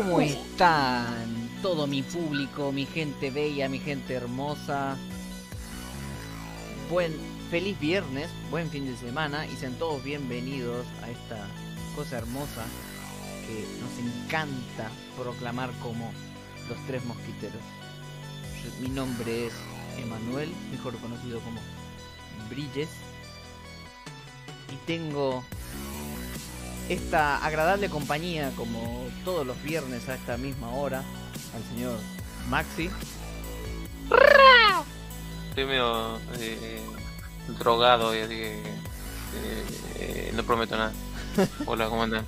¿Cómo están? Todo mi público, mi gente bella, mi gente hermosa. Buen, feliz viernes, buen fin de semana y sean todos bienvenidos a esta cosa hermosa que nos encanta proclamar como los tres mosquiteros. Mi nombre es Emanuel, mejor conocido como Brilles. Y tengo esta agradable compañía, como todos los viernes a esta misma hora, al señor Maxi. Estoy medio eh, drogado y así que eh, eh, no prometo nada. Hola, ¿cómo andan?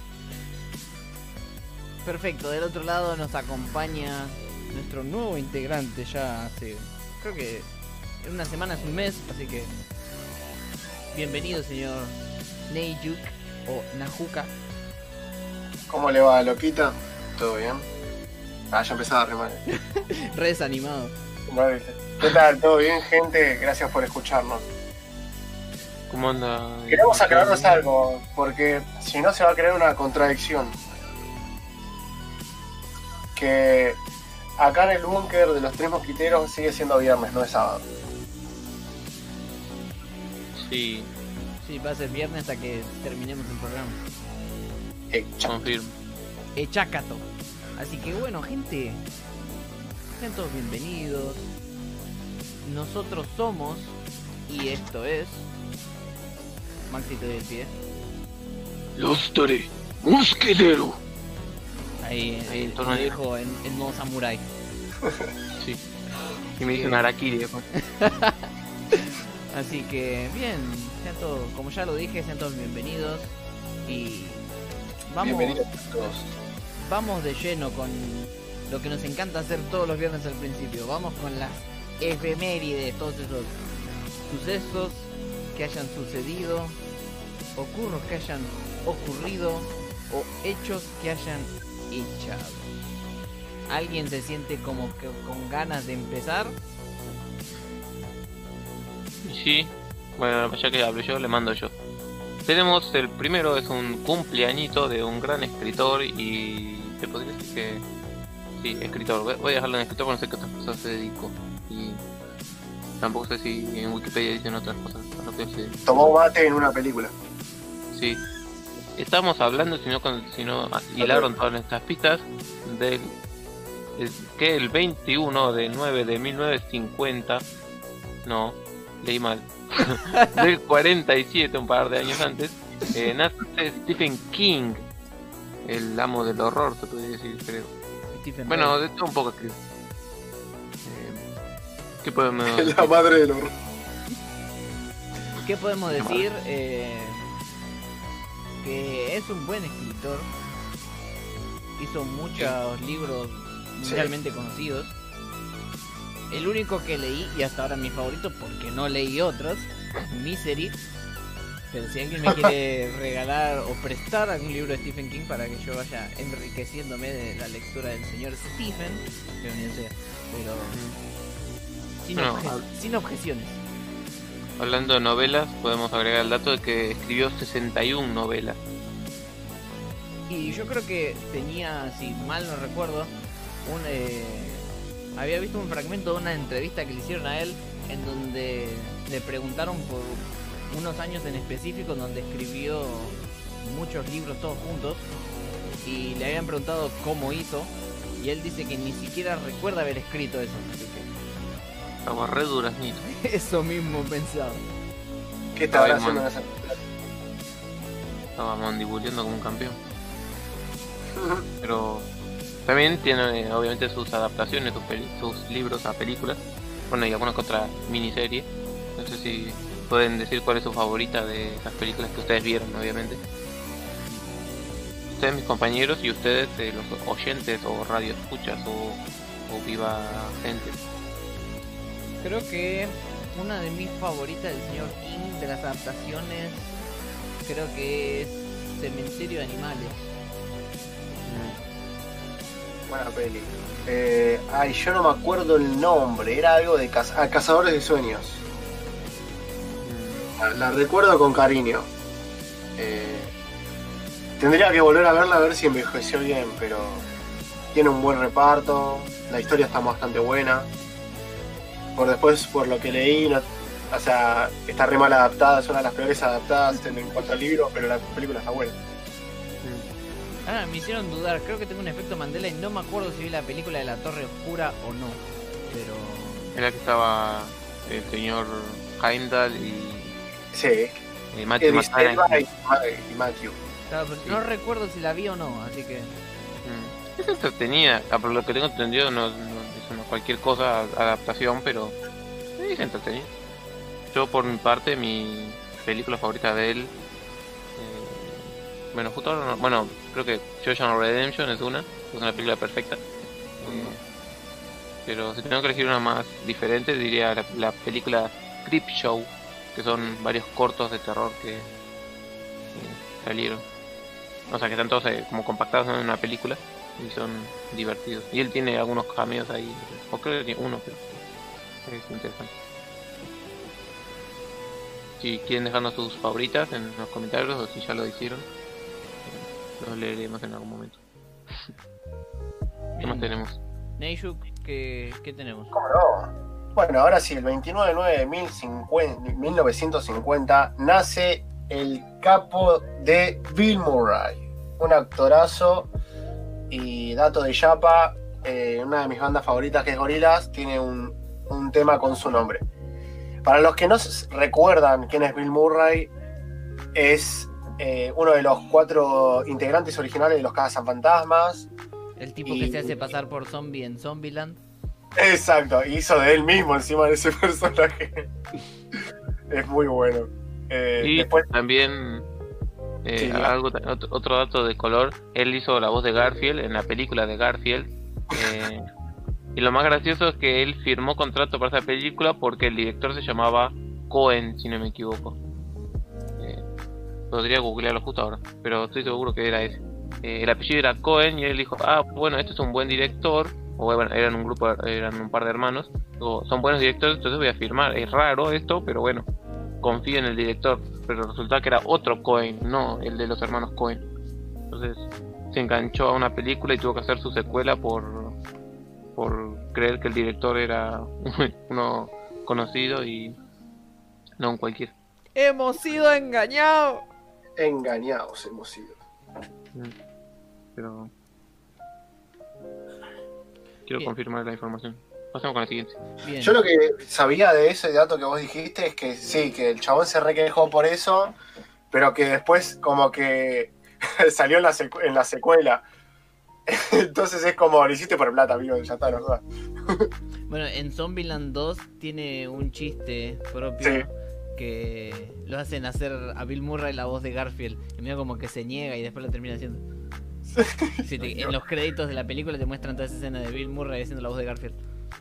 Perfecto, del otro lado nos acompaña nuestro nuevo integrante ya hace, creo que en una semana es un mes, así que bienvenido señor Neyuk o Najuka. ¿Cómo le va, loquita? ¿Todo bien? Ah, ya empezaba a rimar. Re desanimado. ¿Qué tal? ¿Todo bien, gente? Gracias por escucharnos. ¿Cómo anda? Queremos aclararnos algo, porque si no se va a crear una contradicción. Que acá en el búnker de los tres mosquiteros sigue siendo viernes, no es sábado. Sí, Sí, va a ser viernes hasta que terminemos el programa. Eh, confirmo. Echacato. Así que bueno, gente, sean todos bienvenidos. Nosotros somos, y esto es. Maxi te doy el pie. Los mosqueteros. Ahí, Ahí, eh, en torno lo a- dijo en, en modo samurai. Sí. Y me dicen Arakiri después. Así que bien, sean todos, como ya lo dije, sean todos bienvenidos. Y vamos, Bienvenidos a todos. vamos de lleno con lo que nos encanta hacer todos los viernes al principio. Vamos con las efemérides, todos esos sucesos que hayan sucedido, ocurros que hayan ocurrido o hechos que hayan echado. ¿Alguien se siente como que con ganas de empezar? Sí, bueno, ya que hablo yo, le mando yo. Tenemos el primero, es un cumpleañito de un gran escritor y te podría decir que... Sí, escritor. Voy- a dejarlo en escritor porque no sé qué otras cosas se dedicó. Y tampoco sé si en Wikipedia dicen otras cosas. Tomó mate en una película. Sí. Estamos hablando, si no, si no ah, hilaron todas nuestras pistas, del que el 21 de 9 de 1950, no, leí mal, del 47, un par de años antes, eh, nace Stephen King, el amo del horror, se podría decir, creo. Stephen Bueno, de todo un poco, creo. Eh, ¿Qué podemos La madre del horror. ¿Qué podemos decir? Eh, que es un buen escritor. Hizo muchos libros mundialmente conocidos. El único que leí, y hasta ahora mi favorito, porque no leí otros, Misery. Pero si alguien me quiere regalar o prestar algún libro de Stephen King para que yo vaya enriqueciéndome de la lectura del señor Stephen, bienvenido sea. Pero sin, Bueno, obje- sin objeciones. Hablando de novelas, podemos agregar el dato de que escribió 61 novelas. Y yo creo que tenía, si mal no recuerdo, un eh, había visto un fragmento de una entrevista que le hicieron a él en donde le preguntaron por unos años en específico en donde escribió muchos libros todos juntos y le habían preguntado cómo hizo y él dice que ni siquiera recuerda haber escrito eso, así Estaba re duraznito. que eso mismo pensaba. ¿Qué estará Ay, haciendo esa Estaba mandibuleando como un campeón. Pero también tiene obviamente sus adaptaciones, sus, sus libros a películas. Bueno, y alguna que otra miniserie. No sé si pueden decir cuál es su favorita de esas películas que ustedes vieron, obviamente. Ustedes, mis compañeros, y ustedes, eh, los oyentes o radio escuchas o, o viva gente. Creo que una de mis favoritas del señor King de las adaptaciones creo que es Cementerio de Animales. Buena peli. Eh, ay, yo no me acuerdo el nombre. Era algo de caza- ah, Cazadores de Sueños. La, recuerdo con cariño. Eh, tendría que volver a verla a ver si envejeció bien, pero tiene un buen reparto, la historia está bastante buena. Por después, por lo que leí, o sea, está re mal adaptada, es una de las peores adaptadas en, en cuanto al libro, pero la película está buena. Ah, me hicieron dudar. Creo que tengo un efecto Mandela y no me acuerdo si vi la película de la Torre Oscura o no. Pero. Era que estaba el señor Heimdall y, Sí, y Matthew y, y Matthew. claro, pero no recuerdo si la vi o no, así que. Mm. Es entretenida, ah, por lo que tengo entendido no, no es una cualquier cosa adaptación, pero sí, es entretenida. Yo por mi parte, mi película favorita de él, eh, bueno, justo ahora no- bueno, creo que Shawshank Redemption es una, es una película perfecta. Eh, pero si tengo que elegir una más diferente, diría la, la película Creep Show, que son varios cortos de terror que, salieron. O sea, que están todos eh, como compactados en una película y son divertidos. Y él tiene algunos cameos ahí, o creo que tiene uno, pero es interesante. Si quieren dejarnos sus favoritas en los comentarios o si ya lo hicieron, los leeremos en algún momento. ¿Qué más tenemos? Neishuk, ¿qué, ¿qué tenemos? ¿Cómo no? Bueno, ahora sí, el 29 de 9 de 1050 1950 nace el capo de Bill Murray, un actorazo y dato de Yapa, eh, una de mis bandas favoritas que es Gorillaz, tiene un, un tema con su nombre. Para los que no recuerdan quién es Bill Murray, es eh, uno de los cuatro integrantes originales de los Cazafantasmas. El tipo Y- que se hace pasar por zombie en Zombieland. Exacto, hizo de él mismo encima de ese personaje. es muy bueno. Eh, Y después, también eh, Sí, algo, otro, otro dato de color, él hizo la voz de Garfield en la película de Garfield. eh, y lo más gracioso es que él firmó contrato para esa película porque el director se llamaba Cohen, si no me equivoco. Podría googlearlo justo ahora, pero estoy seguro que era ese. Eh, el apellido era Cohen y él dijo, ah, bueno, este es un buen director. O bueno, eran un grupo, eran un par de hermanos. o, son buenos directores, entonces voy a firmar. Es raro esto, pero bueno, confío en el director, pero resulta que era otro Cohen, no el de los hermanos Cohen. Entonces se enganchó a una película y tuvo que hacer su secuela por por creer que el director era uno conocido y no un cualquiera. ¡Hemos sido engañados! Engañados hemos sido. Pero quiero Bien. confirmar la información. Pasemos con la siguiente. Bien. Yo lo que sabía de ese dato que vos dijiste es que sí, que el chabón se requejó por eso, pero que después como que salió en la, secu- en la secuela. Entonces es como, lo hiciste por plata, amigo, ya está, verdad. Bueno, en Zombieland 2 tiene un chiste propio Sí. Que lo hacen hacer a Bill Murray la voz de Garfield. Y medio como que se niega y después lo termina haciendo. Sí, te- en los créditos de la película te muestran toda esa escena de Bill Murray haciendo la voz de Garfield.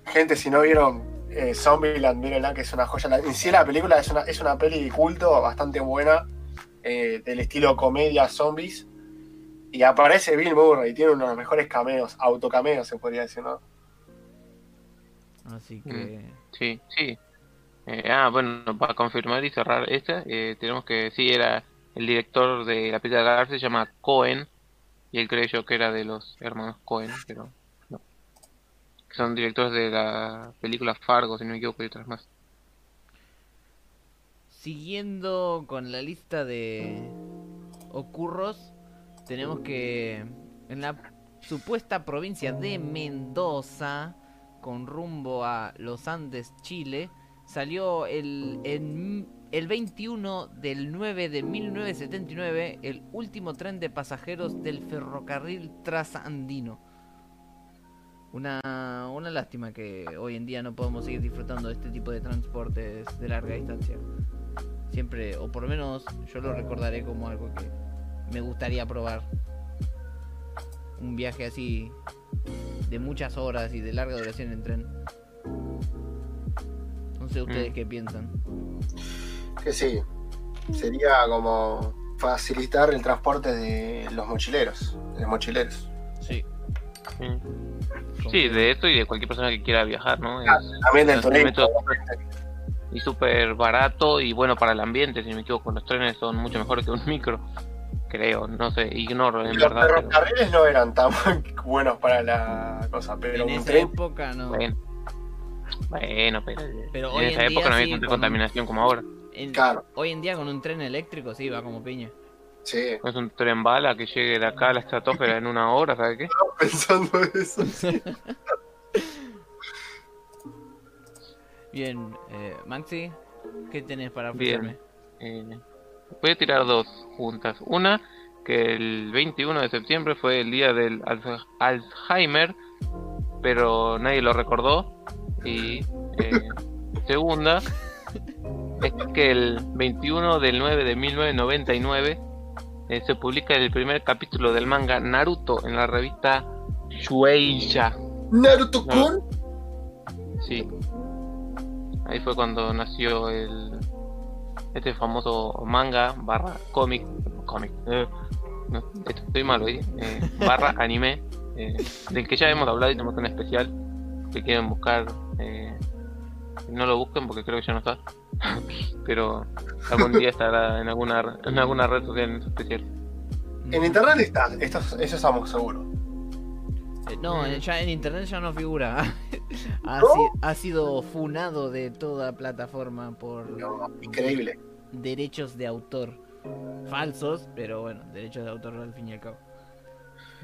Gente, si no vieron eh, Zombieland, mírenla, que es una joya. La- En sí la película es una, es una peli de culto bastante buena, eh, del estilo comedia zombies. Y aparece Bill Murray, tiene uno de los mejores cameos, autocameos se podría decir, ¿no? Así que. Sí, sí. Eh, ah, bueno, para confirmar y cerrar esta, eh, tenemos que sí era el director de la película de Garfield se llama Cohen y él creyó que era de los hermanos Cohen, pero no. Son directores de la película Fargo, si no me equivoco, y otras más. Siguiendo con la lista de ocurros, tenemos que en la supuesta provincia de Mendoza, con rumbo a Los Andes, Chile, salió el, en- el 21 del 9 de 1979 el último tren de pasajeros del ferrocarril trasandino. Una, una lástima que hoy en día no podemos seguir disfrutando de este tipo de transportes de larga distancia siempre, o por lo menos yo lo recordaré como algo que me gustaría probar. Un viaje así de muchas horas y de larga duración en tren. Sé ustedes Mm. qué piensan. Que sí, sería como facilitar el transporte de los mochileros, de los mochileros. Sí. Sí. Sí, de esto y de cualquier persona que quiera viajar, ¿no? Es- También del turismo. y súper barato y bueno para el ambiente, si no me equivoco, los trenes son mucho mejores que un micro. Creo, no sé, ignoro en Los verdad. pero- ferrocarriles no eran tan buenos para la cosa, pero en un esa tren. época no. Bueno, bueno, pero, Pero en esa en época no había sí, tanta con- contaminación como ahora. En- Claro, Hoy en día con un tren eléctrico sí va como piña. sí. Es un tren bala que llegue de acá a la estratosfera en una hora, ¿sabes qué? Pensando eso. Bien, eh, Maxi, ¿qué tenés para Bien. ofrecerme? Eh, voy a tirar dos juntas. Una, que el 21 de septiembre fue el día del Alz- Alzheimer, pero nadie lo recordó. Y eh, segunda, es que el 21 del 9 de 1999 eh, se publica el primer capítulo del manga Naruto en la revista Shueisha. Naruto Kun. Sí. Ahí fue cuando nació el este famoso manga barra cómic cómic eh, no, estoy mal hoy eh, barra anime eh, del que ya hemos hablado y tenemos un especial que quieren buscar eh, no lo busquen porque creo que ya no está pero algún día estará en alguna en alguna red social especial En internet está, esto, eso estamos seguros. Eh, no, en- ya en internet ya no figura. ha, ¿No? si- ha sido funado de toda plataforma por No, increíble. derechos de autor. Falsos, pero bueno, derechos de autor al fin y al cabo.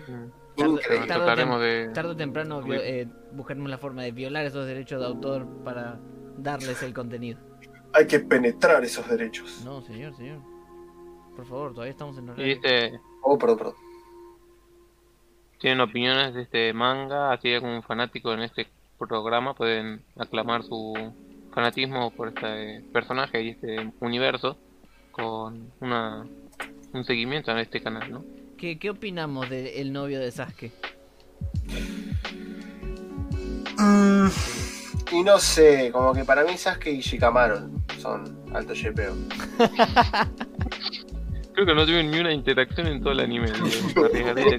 Mm. Tarde- Increíble. tarde o trataremos tem- de Tarde o temprano vio- eh, buscaremos la forma de violar esos derechos de autor para darles el contenido. Hay que penetrar esos derechos. No, señor, señor. Por favor, todavía estamos en horario. este Oh, perdón, perdón. tienen opiniones de este manga, así que como un fanático en este programa pueden aclamar su fanatismo por este personaje y este universo con una un seguimiento en este canal, ¿no? ¿Qué, ¿Qué opinamos del novio de Sasuke? Mm, y no sé, como que para mí Sasuke y Shikamaru son alto yepeo. Creo que no tuvieron ni una interacción en todo el anime. me arriesgaría.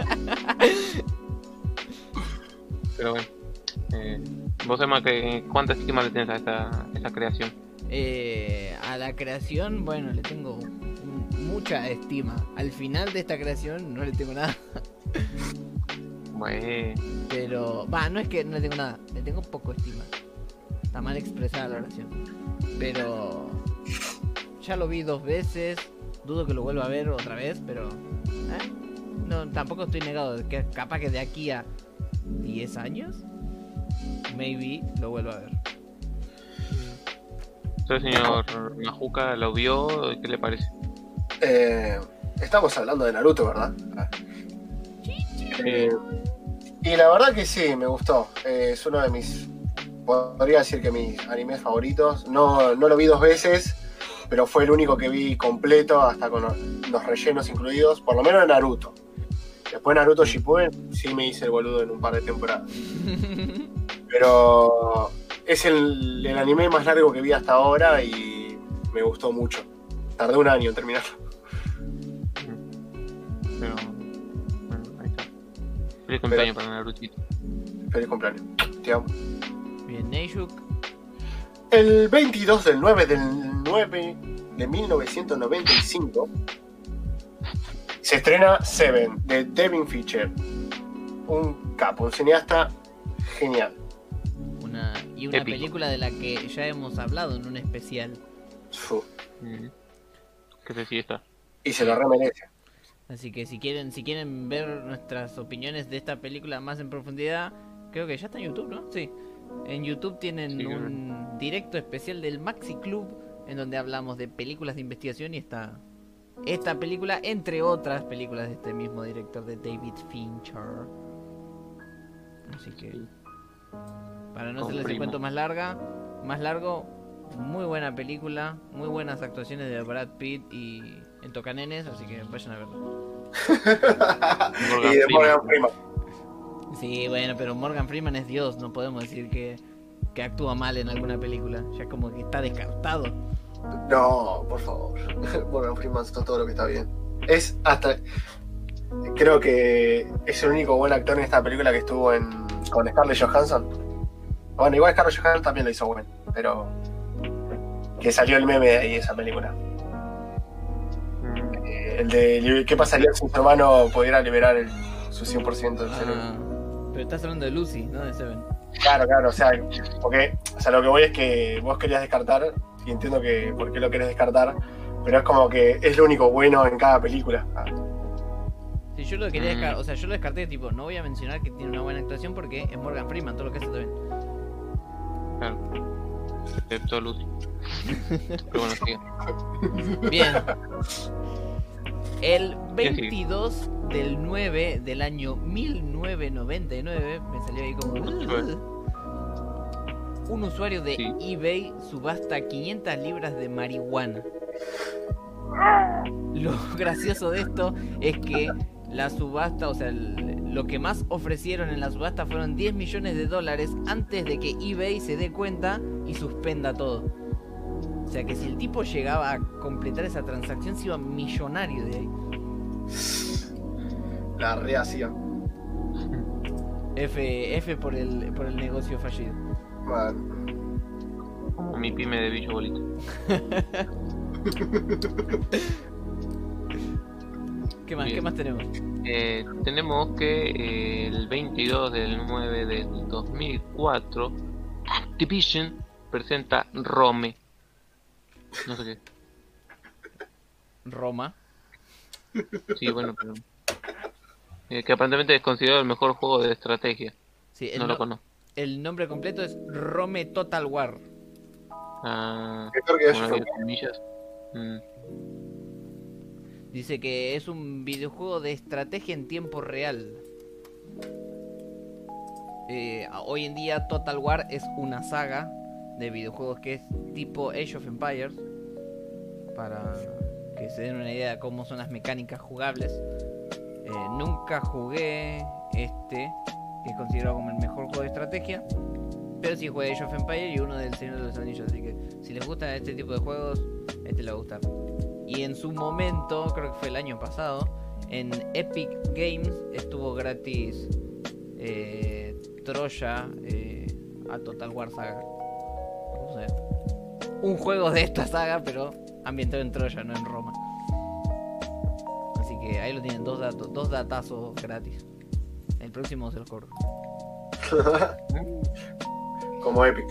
Pero bueno. Eh, vos, Emma, que, ¿cuánta estima le tenés a esta, esta creación? Eh, a la creación, bueno, le tengo mucha estima. Al final de esta creación no le tengo nada. Bueno, Pero, va, no es que no le tengo nada, le tengo poco estima. Está mal expresada la oración. Pero ya lo vi dos veces, dudo que lo vuelva a ver otra vez, pero ¿eh? no, tampoco estoy negado de que capaz que de aquí a 10 años, maybe lo vuelva a ver. ¿usted, señor Majuca, lo vio? ¿Qué le parece? Eh, estamos hablando de Naruto, ¿verdad? Eh, y la verdad que sí, me gustó. Eh, es uno de mis, podría decir que mis animes favoritos. No, no lo vi dos veces, pero fue el único que vi completo, hasta con los, rellenos incluidos, por lo menos en Naruto. Después Naruto Shippuden sí me hice el boludo en un par de temporadas. Pero es el, el anime más largo que vi hasta ahora y me gustó mucho. Tardé un año en terminarlo. Pero, bueno, ahí está. Feliz cumpleaños para Narutito. Feliz cumpleaños. Te amo. Bien, Neishuk, El 22 del 9 del 9 de 1995 se estrena Seven de Devin Fisher. Un capo, un cineasta genial. una, y una Épico. película de la que ya hemos hablado en un especial. Fu. Mm. Que se sí está. Y se lo remerece. Así que si quieren, si quieren ver nuestras opiniones de esta película más en profundidad, creo que ya está en YouTube, ¿no? Sí. En YouTube tienen Sí, un directo especial del Maxi Club en donde hablamos de películas de investigación y está esta película, entre otras películas de este mismo director de David Fincher. Así que para no hacerles el cuento más larga, más largo, muy buena película, muy buenas actuaciones de Brad Pitt y en Tocanenes, así que vayan a verlo. Morgan y de Freeman. Morgan Freeman. Sí, bueno, pero Morgan Freeman es Dios, no podemos decir que, que actúa mal en alguna película, ya como que está descartado. No, por favor. Morgan Freeman está todo lo que está bien. Es hasta. Creo que es el único buen actor en esta película que estuvo en, con Scarlett Johansson. Bueno, igual Scarlett Johansson también lo hizo bueno, pero. Que salió el meme de ahí esa película. El de qué pasaría si su hermano pudiera liberar el- su 100% del cerebro. Ah, pero estás hablando de Lucy, no de Seven. Claro, claro, o sea, porque, o sea, lo que voy es que vos querías descartar, y entiendo que por qué lo querés descartar, pero es como que es lo único bueno en cada película. Ah, Si yo lo quería Mm. descartar, o sea, yo lo descarté, tipo, no voy a mencionar que tiene una buena actuación porque es Morgan Freeman, todo lo que hace bien. Claro. Excepto Lucy. Pero bueno. Bien. El ¿Qué sigue? 22 del 9 del año 1999, me salió ahí como... Un usuario de Sí. eBay subasta 500 libras de marihuana. Lo gracioso de esto es que la subasta, o sea, lo que más ofrecieron en la subasta fueron 10 millones de dólares antes de que eBay se dé cuenta y suspenda todo. O sea que si el tipo llegaba a completar esa transacción se iba millonario de ahí. La rehacía. F, F por el, por el negocio fallido. Como mi pyme de Billo Bolito. ¿Qué más? ¿Qué más tenemos? Eh, tenemos que eh, el 22 del 9 del 2004, Activision presenta Rome. No sé qué. Roma. Sí, bueno, pero. eh, que aparentemente es considerado el mejor juego de estrategia. Sí, No no- lo conozco. el nombre completo es Rome Total War. Ah, que. Mm, Dice que es un videojuego de estrategia en tiempo real. Eh, hoy en día Total War es una saga de videojuegos que es tipo Age of Empires. Para que se den una idea de cómo son las mecánicas jugables. Eh, nunca jugué este, que es considerado como el mejor juego de estrategia. Pero sí jugué Age of Empires y uno del Señor de los Anillos. Así que si les gustan este tipo de juegos, este le va a gustar. Y en su momento, creo que fue el año pasado, en Epic Games estuvo gratis eh, Troya eh, a Total War Saga. O sea, un juego de esta saga, pero ambientado en Troya, no en Roma. Así que ahí lo tienen, dos, datos, dos datazos gratis. El próximo se los cobro. Como Epic.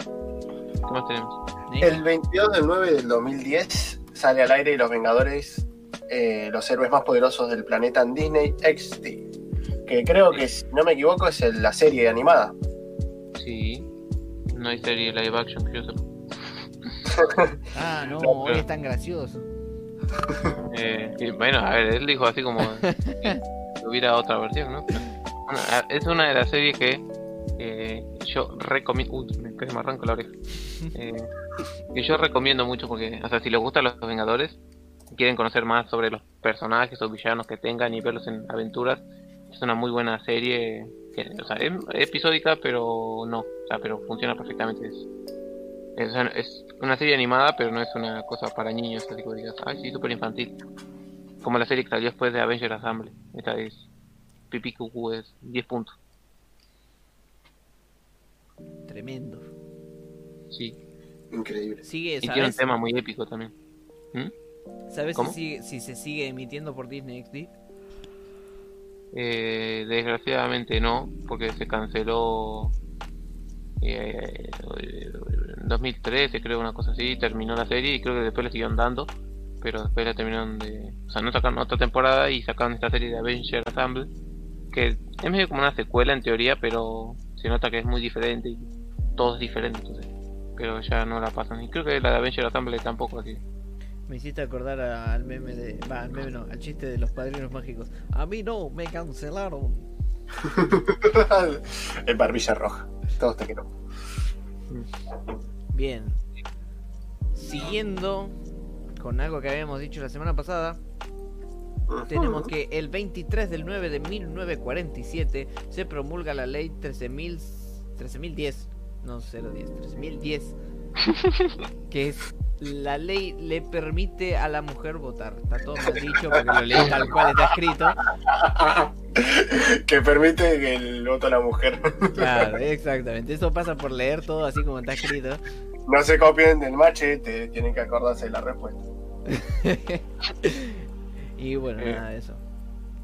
¿Qué más tenemos? El 22 del 9 del 2010 sale al aire Los Vengadores, eh, los héroes más poderosos del planeta en Disney XD. Que creo que, si no me equivoco, es el- la serie animada. Sí. No hay serie live action que yo sepa. Ah, no, No, hoy pero- es tan gracioso. Eh, y bueno, a ver, él dijo así como que hubiera otra versión, ¿no? Pero, bueno, a- es una de las series que eh, yo recomiendo. Uy, me, me arranco la oreja. Eh, que yo recomiendo mucho porque, o sea, si les gustan los Vengadores, y quieren conocer más sobre los personajes o villanos que tengan y verlos en aventuras, es una muy buena serie. O sea, es episódica, pero no, o sea, pero funciona perfectamente. Es, es, es una serie animada, pero no es una cosa para niños, así que digas, ay, sí, súper infantil. Como la serie que salió después de Avenger Assemble. Esta es Pipi Cucú, es 10 puntos. Tremendo. Sí. Increíble. Sigue, Y tiene un ¿sabes? tema muy épico también. ¿Sabes si, si se sigue emitiendo por Disney XD? Eh, desgraciadamente no, porque se canceló eh, en 2013, creo, una cosa así. Terminó la serie y creo que después le siguieron dando. Pero después la terminaron de. O sea, no sacaron otra temporada y sacaron esta serie de Avenger Assemble. Que es medio como una secuela en teoría, pero se nota que es muy diferente y todo es diferente. Entonces, pero ya no la pasan. Y creo que la de Avenger Assemble tampoco así. Me hiciste acordar a- al meme de. Va, al meme no, al chiste de los padrinos mágicos. A mí no, me cancelaron. el barbilla roja. Todos te quiero. Bien. Siguiendo con algo que habíamos dicho la semana pasada, tenemos que el 23 del 9 de 1947 se promulga la ley 13.000 13.010, no 010, 13.010, que es la ley le permite a la mujer votar. Está todo mal dicho porque lo leí tal cual está escrito. que permite que el voto a la mujer Claro, exactamente. Eso pasa por leer todo así como está escrito. no se copien del machete, tienen que acordarse de la respuesta. y bueno, Eh. nada de eso.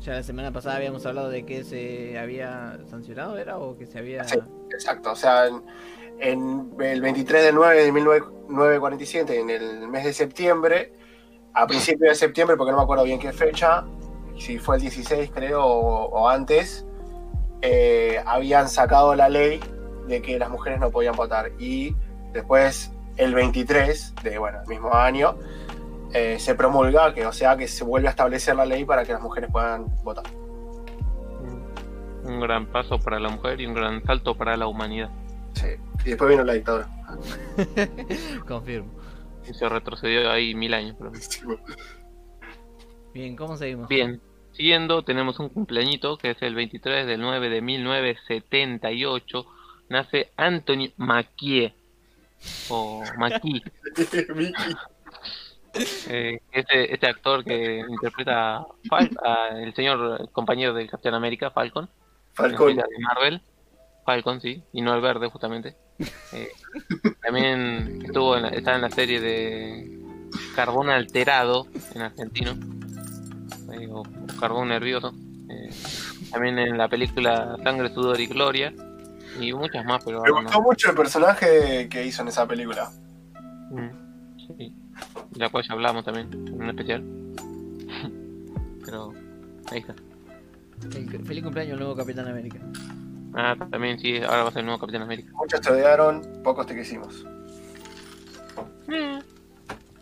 Ya la semana pasada habíamos hablado de que se había sancionado, ¿era? O que se había... Sí. Exacto, o sea, en, en el 23 del 9 de 1947, en el mes de septiembre, a principios de septiembre, porque no me acuerdo bien qué fecha, si fue el 16 creo o, o antes, eh, habían sacado la ley de que las mujeres no podían votar. Y después, el 23 de, bueno, el mismo año, eh, se promulga, que o sea que se vuelve a establecer la ley para que las mujeres puedan votar. Un gran paso para la mujer y un gran salto para la humanidad. Sí. Y después vino la dictadura. Confirmo. Y se retrocedió ahí mil años. pero- Bien, ¿cómo seguimos? Bien, siguiendo, tenemos un cumpleañito que es el 23 del 9 de 1978. Nace Anthony Mackie. O Mackie. Vicky. Eh, este, este actor que interpreta a Fal- a el señor compañero del Capitán América, Falcon, la de Marvel, Falcon, sí, y no el verde, justamente. Eh, también estuvo en la- está en la serie de Carbón Alterado en argentino, eh, o, o Carbón Nervioso. Eh, también en la película Sangre, Sudor y Gloria, y muchas más, pero Me gustó no. mucho el personaje que hizo en esa película. Mm, sí. De la cual ya hablamos también, en un especial. Pero ahí está. El- feliz cumpleaños al nuevo Capitán América. Ah, también sí, ahora va a ser el nuevo Capitán América. Muchos te odiaron, pocos te quisimos. Eh,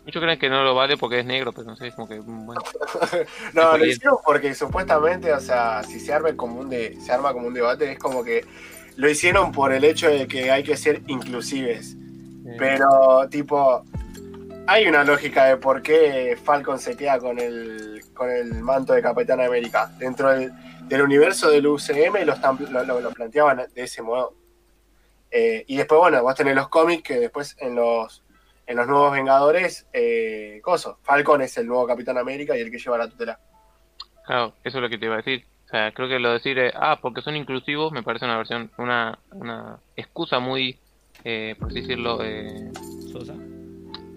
Muchos creen que no lo vale porque es negro, pero no sé, es como que, mm, bueno. No, lo hicieron porque supuestamente, o sea, si se arma como un de, se arma como un debate, es como que lo hicieron por el hecho de que hay que ser inclusives. eh, Pero, tipo, hay una lógica de por qué Falcon se queda con el, con el manto de Capitán América. Dentro del, del universo del UCM lo, están- lo, lo- lo planteaban de ese modo. Eh, y después, bueno, vos tenés los cómics que después en los, en los nuevos Vengadores, eh, coso, Falcon es el nuevo Capitán América y el que lleva la tutela. Claro, eso es lo que te iba a decir. O sea, creo que lo de decir, eh, ah, porque son inclusivos, me parece una versión, una, una excusa muy, eh, por así decirlo, eh, Sosa.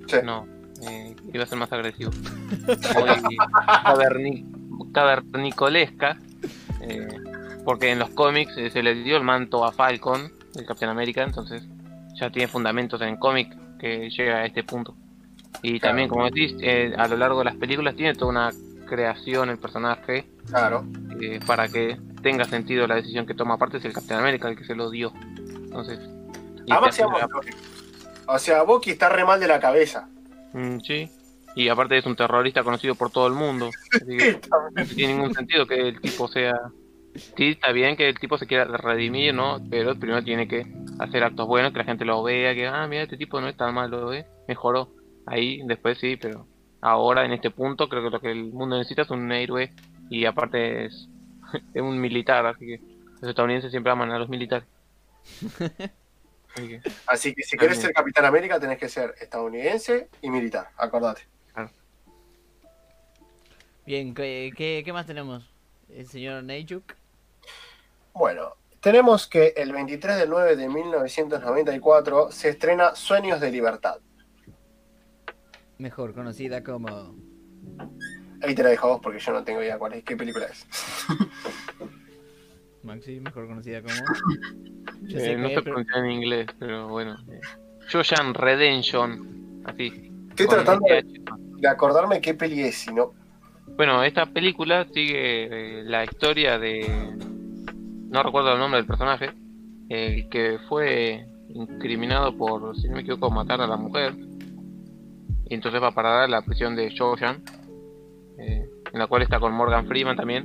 Sí. no, eh, iba a ser más agresivo. Muy caverni- cavernicolesca, eh, porque en los cómics eh, se le dio el manto a Falcon, el Capitán América, entonces ya tiene fundamentos en cómic que llega a este punto. Y Claro. también, como decís, eh, a lo largo de las películas tiene toda una creación el personaje Claro. eh, para que tenga sentido la decisión que toma. Aparte es el Capitán América el que se lo dio. Entonces, Además, la-. O sea, Bucky está re mal de la cabeza. Mm, sí. Y aparte es un terrorista conocido por todo el mundo. Así que no tiene ningún sentido que el tipo sea... Sí, está bien que el tipo se quiera redimir, ¿no? Pero primero tiene que hacer actos buenos, que la gente lo vea, que, ah, mira, este tipo no es tan malo, ¿eh? Mejoró. Ahí, después sí, pero ahora, en este punto, creo que lo que el mundo necesita es un héroe y aparte es, es un militar, así que los estadounidenses siempre aman a los militares. Así que, Así que si querés ser Capitán América, tenés que ser estadounidense y militar. Acordate. Bien, ¿qué, qué, qué más tenemos? El señor Neyjuk. Bueno, tenemos que el 23 del 9 de 1994 se estrena Sueños de Libertad. Mejor conocida como. Ahí te la dejo a vos porque yo no tengo idea cuál es, qué película es. Maxi, mejor conocida como. Yo eh, sé no que, se pero- pronuncia en inglés, pero bueno. Shoshan Redemption, así. Estoy tratando de, de acordarme qué peli es, si no. Bueno, esta película sigue eh, la historia de. No recuerdo el nombre del personaje. El que fue incriminado por, si no me equivoco, matar a la mujer. Y entonces va a parar a la prisión de Shoshan. eh, en la cual está con Morgan Freeman también.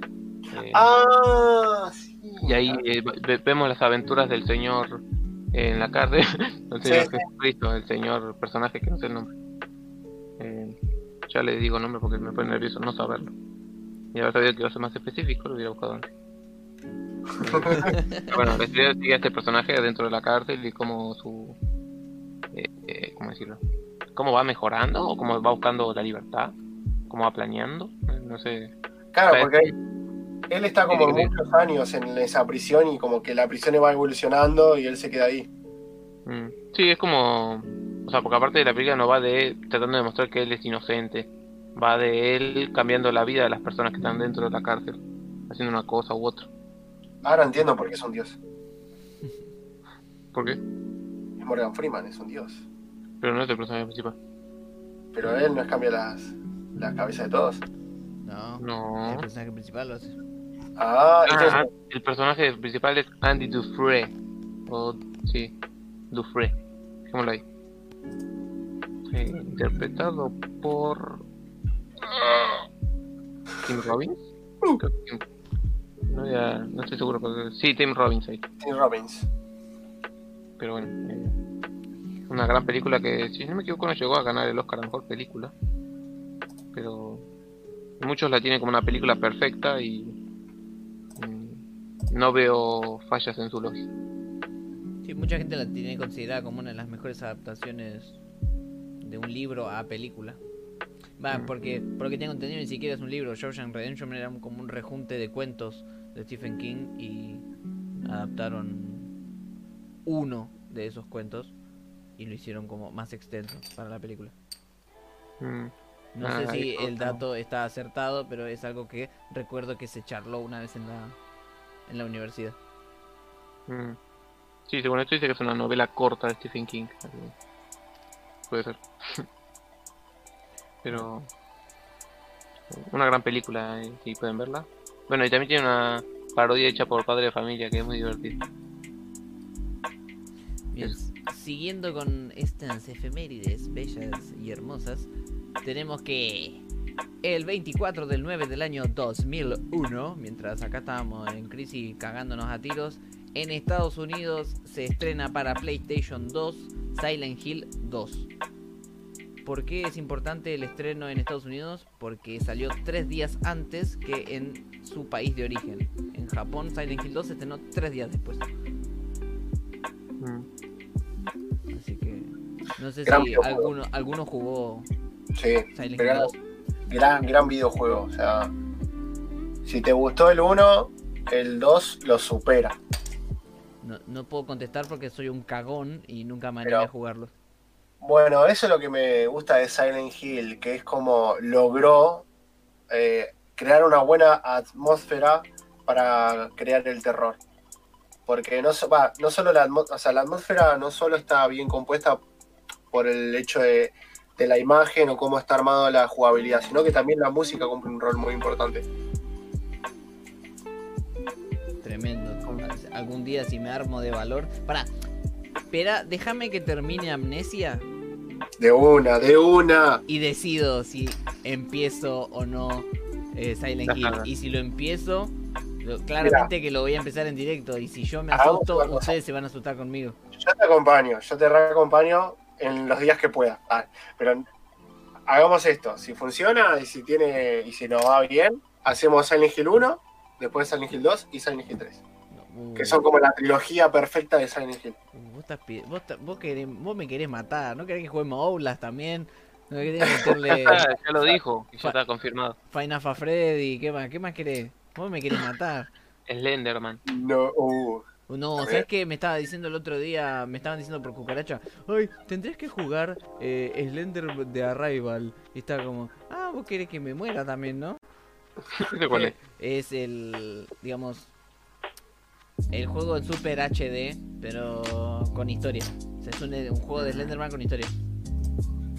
eh, Ah, sí. y ahí eh, ve- vemos las aventuras del señor en la cárcel. el señor Sí, sí. Jesucristo, el señor personaje que no sé el nombre. Ya le digo nombre porque me pone nervioso no saberlo. Y ahora sabía que iba a ser más específico, lo hubiera buscado antes. Bueno, la historia sigue a este personaje dentro de la cárcel y cómo su. Eh, eh, ¿Cómo decirlo? ¿Cómo va mejorando? ¿O cómo va buscando la libertad? ¿Cómo va planeando? No sé. Claro, ¿sabes? porque él está como Sí, sí. muchos años en esa prisión y como que la prisión va evolucionando y él se queda ahí. Mm, Sí, es como. O sea, porque aparte de la película no va de tratando de demostrar que él es inocente, Va de él cambiando la vida de las personas que están dentro de la cárcel, haciendo una cosa u otra. Ahora entiendo por qué es un dios. ¿Por qué? Es Morgan Freeman, es un dios. Pero no es el personaje principal. Pero él no es cambia las, las cabezas de todos. No. No. El personaje principal lo hace. Ah, Ah, ah, el personaje principal es Andy Dufresne. O, sí, Dufresne. Dejémoslo ahí. Eh, interpretado por. Tim Robbins. Que Tim- No, ya- no estoy seguro. pero- Sí, Tim Robbins ahí. Tim Robbins. Pero bueno. eh, una gran película que, si no me equivoco, no llegó a ganar el Oscar a mejor película. Pero. Muchos la tienen como una película perfecta y. mm, No veo fallas en su lógica. Sí, mucha gente la tiene considerada como una de las mejores adaptaciones de un libro a película. Va, Mm. porque por lo que tengo entendido ni siquiera es un libro. Shawshank Redemption era como un rejunte de cuentos de Stephen King y adaptaron uno de esos cuentos y lo hicieron como más extenso para la película. Mm. No Ah, sé si el dato está acertado, pero es algo que recuerdo que se charló una vez en la en la universidad. Mm. Sí, según esto dice que es una novela corta de Stephen King. Puede ser. Pero. Una gran película, eh, si pueden verla. Bueno, y también tiene una parodia hecha por Padre de Familia que es muy divertida. Bien, siguiendo con estas efemérides bellas y hermosas, tenemos que el 24 del 9 del año 2001, mientras acá estábamos en crisis cagándonos a tiros, en Estados Unidos se estrena para PlayStation 2 Silent Hill 2. ¿Por qué es importante el estreno en Estados Unidos? Porque salió tres días antes que en su país de origen. En Japón Silent Hill 2 se estrenó tres días después. Mm. Así que no sé Gran si alguno, alguno jugó Sí, Silent Hill gran, 2. gran, gran videojuego. O sea, si te gustó el 1, el 2 lo supera. No, no puedo contestar porque soy un cagón y nunca me animé a jugarlo. Bueno, eso es lo que me gusta de Silent Hill, que es como logró eh, crear una buena atmósfera para crear el terror. Porque no, va, no solo la, o sea, la atmósfera no solo está bien compuesta por el hecho de, de la imagen o cómo está armado la jugabilidad, sino que también la música cumple un rol muy importante. Algún día si me armo de valor. Para. Espera, déjame que termine Amnesia De una, de una. y decido si empiezo o no eh, Silent Hill. Y si lo empiezo, lo- claramente que lo voy a empezar en directo. Y si yo me Hagamos asusto, ustedes se van a asustar conmigo. Yo te acompaño, yo te acompaño en los días que pueda. Ah, pero hagamos esto, si funciona y si tiene y si nos va bien, hacemos Silent Hill 1, después Silent Hill 2 y Silent Hill 3, No, uh, que son como la trilogía perfecta de Silent Hill. uh, Vos, estás pi- vos, ta- vos querés- vos me querés matar, ¿no querés que juguemos Outlast también? ¿No querés meterle Ah, ya lo dijo, y ya está confirmado. Final Freddy? ¿Qué más, ¿Qué más querés? Vos me querés matar. Slenderman. No, uh, Uh, No, ¿sabes qué? Me estaba diciendo el otro día, me estaban diciendo por cucaracha, ay, tendrías que jugar eh, Slender de Arrival. Y estaba como, ah, vos querés que me muera también, ¿no? ¿Ese cuál es? Es el, digamos, el juego en Super HD, pero con historia. O sea, es un, un juego de Slenderman con historia.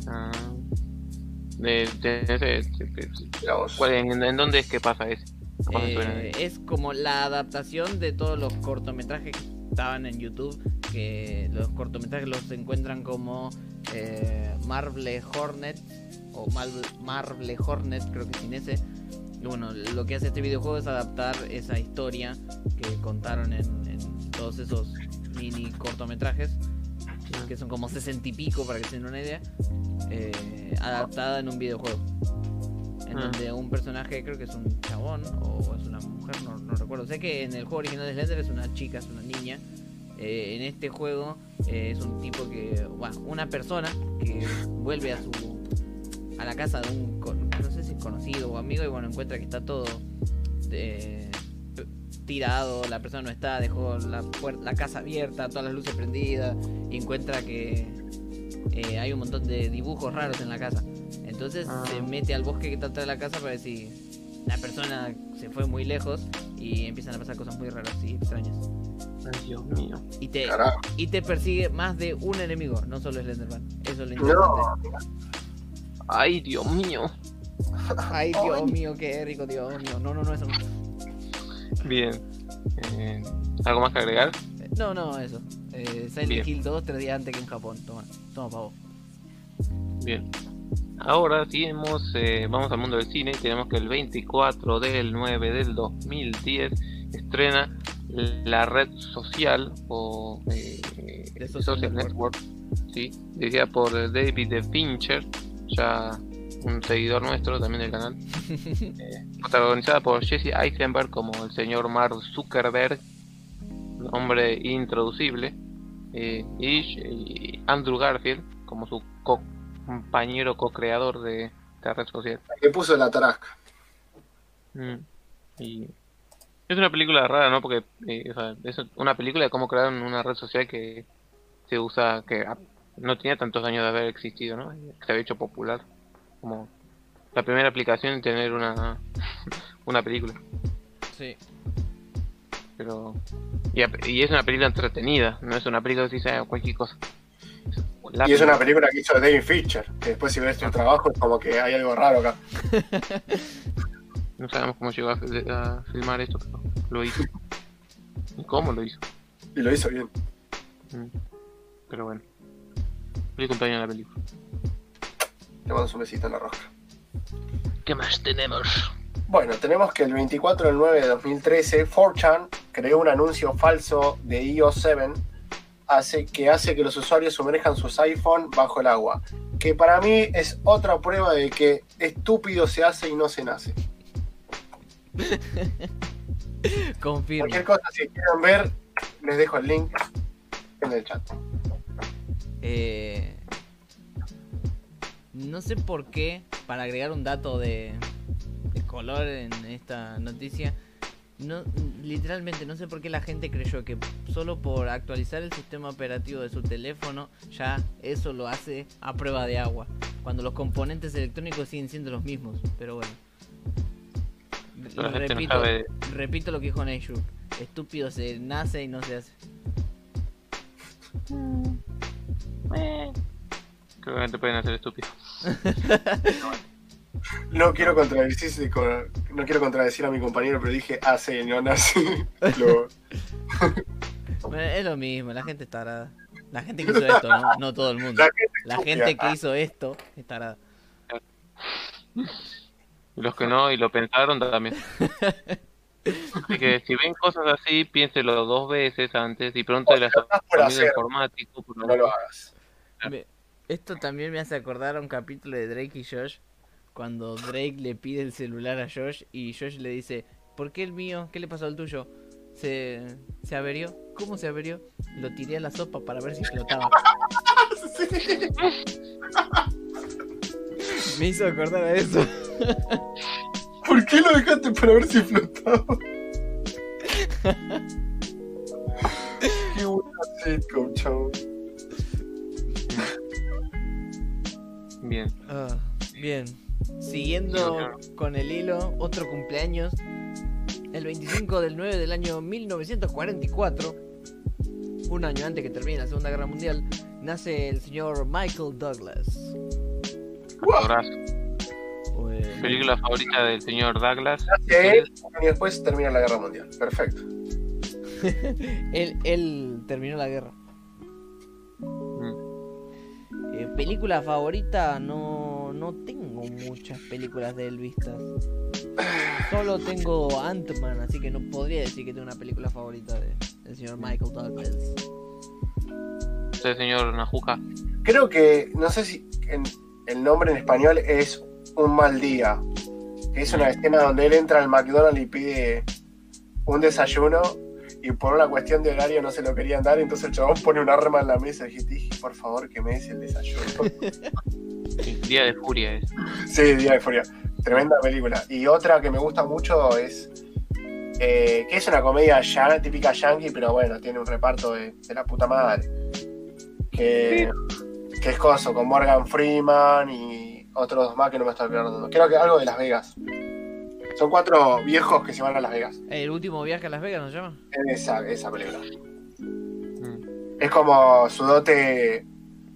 Ah, de, de- de-. ¿cuál- en, en dónde es que pasa ese? Eh, es como la adaptación de todos los cortometrajes que estaban en YouTube. Que los cortometrajes los encuentran como eh, Marble Hornet o Mal- Marble Hornet, creo que sin ese. Bueno, lo que hace este videojuego es adaptar esa historia que contaron en, en todos esos mini cortometrajes, que son como sesenta y pico para que se den una idea, eh, adaptada en un videojuego. En Ah. donde un personaje, creo que es un chabón o es una mujer, no, no recuerdo. Sé que en el juego original de Slender es una chica, es una niña. Eh, en este juego eh, es un tipo que, bueno, una persona que vuelve a su a la casa de un, con- no sé si es conocido o amigo y bueno encuentra que está todo eh, tirado, la persona no está, dejó la, puer- la casa abierta, todas las luces prendidas y encuentra que eh, hay un montón de dibujos raros en la casa. Entonces Ah. se mete al bosque que está atrás de la casa para ver si la persona se fue muy lejos y empiezan a pasar cosas muy raras y extrañas. Ay, Dios mío. Y te, Carajo. y te persigue más de un enemigo, no solo Slenderman. Eso es lo No. Ay, Dios mío. Ay, Dios mío, qué rico, Dios mío. No, no, no, eso no. Bien. Eh, ¿Algo más que agregar? Eh, No, no, eso. Eh, Silent Bien. Hill 2, tres días antes que en Japón. Toma, toma, pavo. Bien. Ahora seguimos, eh, vamos al mundo del cine. Tenemos que el 24 del 9 del 2010 estrena la red social o eh, The Social, Social Network, sí, dirigida por eh, David Fincher, ya un seguidor nuestro también del canal. Eh, protagonizada por Jesse Eisenberg como el señor Mark Zuckerberg, hombre intraducible, eh, y, Andrew Garfield como su co- compañero co-creador de esta red social. Le puso la tarasca. Mm. Y es una película rara, ¿no? Porque eh, o sea, es una película de cómo crear una red social que se usa, que no tiene tantos años de haber existido, ¿no? Que se había hecho popular. Como la primera aplicación en tener una, una película. Sí. Pero. Y, es una película entretenida, no es una película que dice ah, cualquier cosa. La Y es una película que hizo David Fincher. Que después, si ves su trabajo, es como que hay algo raro acá. No sabemos cómo llegó a, a filmar esto, pero lo hizo. ¿Y cómo lo hizo? Y lo hizo bien. Mm. Pero bueno. Feliz cumpleaños a la película. Le mando un besito en la rosca. ¿Qué más tenemos? Bueno, tenemos que el 24 del 9 de 2013, 4chan creó un anuncio falso de iOS 7 hace, que hace que los usuarios sumerjan sus iPhone bajo el agua. Que para mí es otra prueba de que estúpido se hace y no se nace. Confirmo. Cualquier cosa, si quieren ver, les dejo el link en el chat. Eh, no sé por qué, para agregar un dato de, de color en esta noticia, no, literalmente no sé por qué la gente creyó que solo por actualizar el sistema operativo de su teléfono ya eso lo hace a prueba de agua, cuando los componentes electrónicos siguen siendo los mismos, pero bueno. La no repito, sabe. repito lo que dijo Neishu, estúpido se nace y no se hace. Creo que no te pueden hacer estúpido. No quiero contradecir, con- no quiero contradecir a mi compañero, pero dije hace y no. Lo- Bueno, es lo mismo, la gente está tarada. La gente que hizo esto, ¿no? No todo el mundo. La gente La estúpida. gente que hizo esto es tarada. Los que no y lo pensaron también. Así que si ven cosas así, piénselo dos veces antes y por amigo hacer. informático. por no lo hagas. Me- esto también me hace acordar a un capítulo de Drake y Josh. Cuando Drake le pide el celular a Josh y Josh le dice, ¿por qué el mío? ¿Qué le pasó al tuyo? ¿Se, se averió? ¿Cómo se averió? Lo tiré a la sopa para ver si flotaba. Me hizo acordar a eso. ¿Por qué lo dejaste para ver si flotaba? Qué buena sitcom, chavo. Bien. Ah, bien. Siguiendo con el hilo, otro cumpleaños. El 25 del 9 del año 1944, un año antes que termine la Segunda Guerra Mundial, nace el señor Michael Douglas. Eh, Película favorita del señor Douglas. Nace él y después termina la guerra mundial. Perfecto. él, él terminó la guerra. Mm. Eh, película favorita, no, no tengo muchas películas de él vistas. Solo tengo Ant-Man, así que no podría decir que tengo una película favorita de- del señor Michael Douglas. Usted, señor Najuca. Creo que, no sé si en- el nombre en español es Un mal día. Que es una escena donde él entra al McDonald's y pide un desayuno y por una cuestión de horario no se lo querían dar, entonces el chabón pone un arma en la mesa y dije, por favor que me des el desayuno. Día de furia es. sí, Día de Furia. Tremenda película. Y otra que me gusta mucho es eh, que es una comedia ya, típica yankee, pero bueno, tiene un reparto de, de la puta madre. Que, que es coso, con Morgan Freeman y otros dos más que no me estoy acordando. Creo que algo de Las Vegas. Son cuatro viejos que se van a Las Vegas. El último viaje a Las Vegas, ¿no se llama? Esa, esa película. Mm. Es como su dote.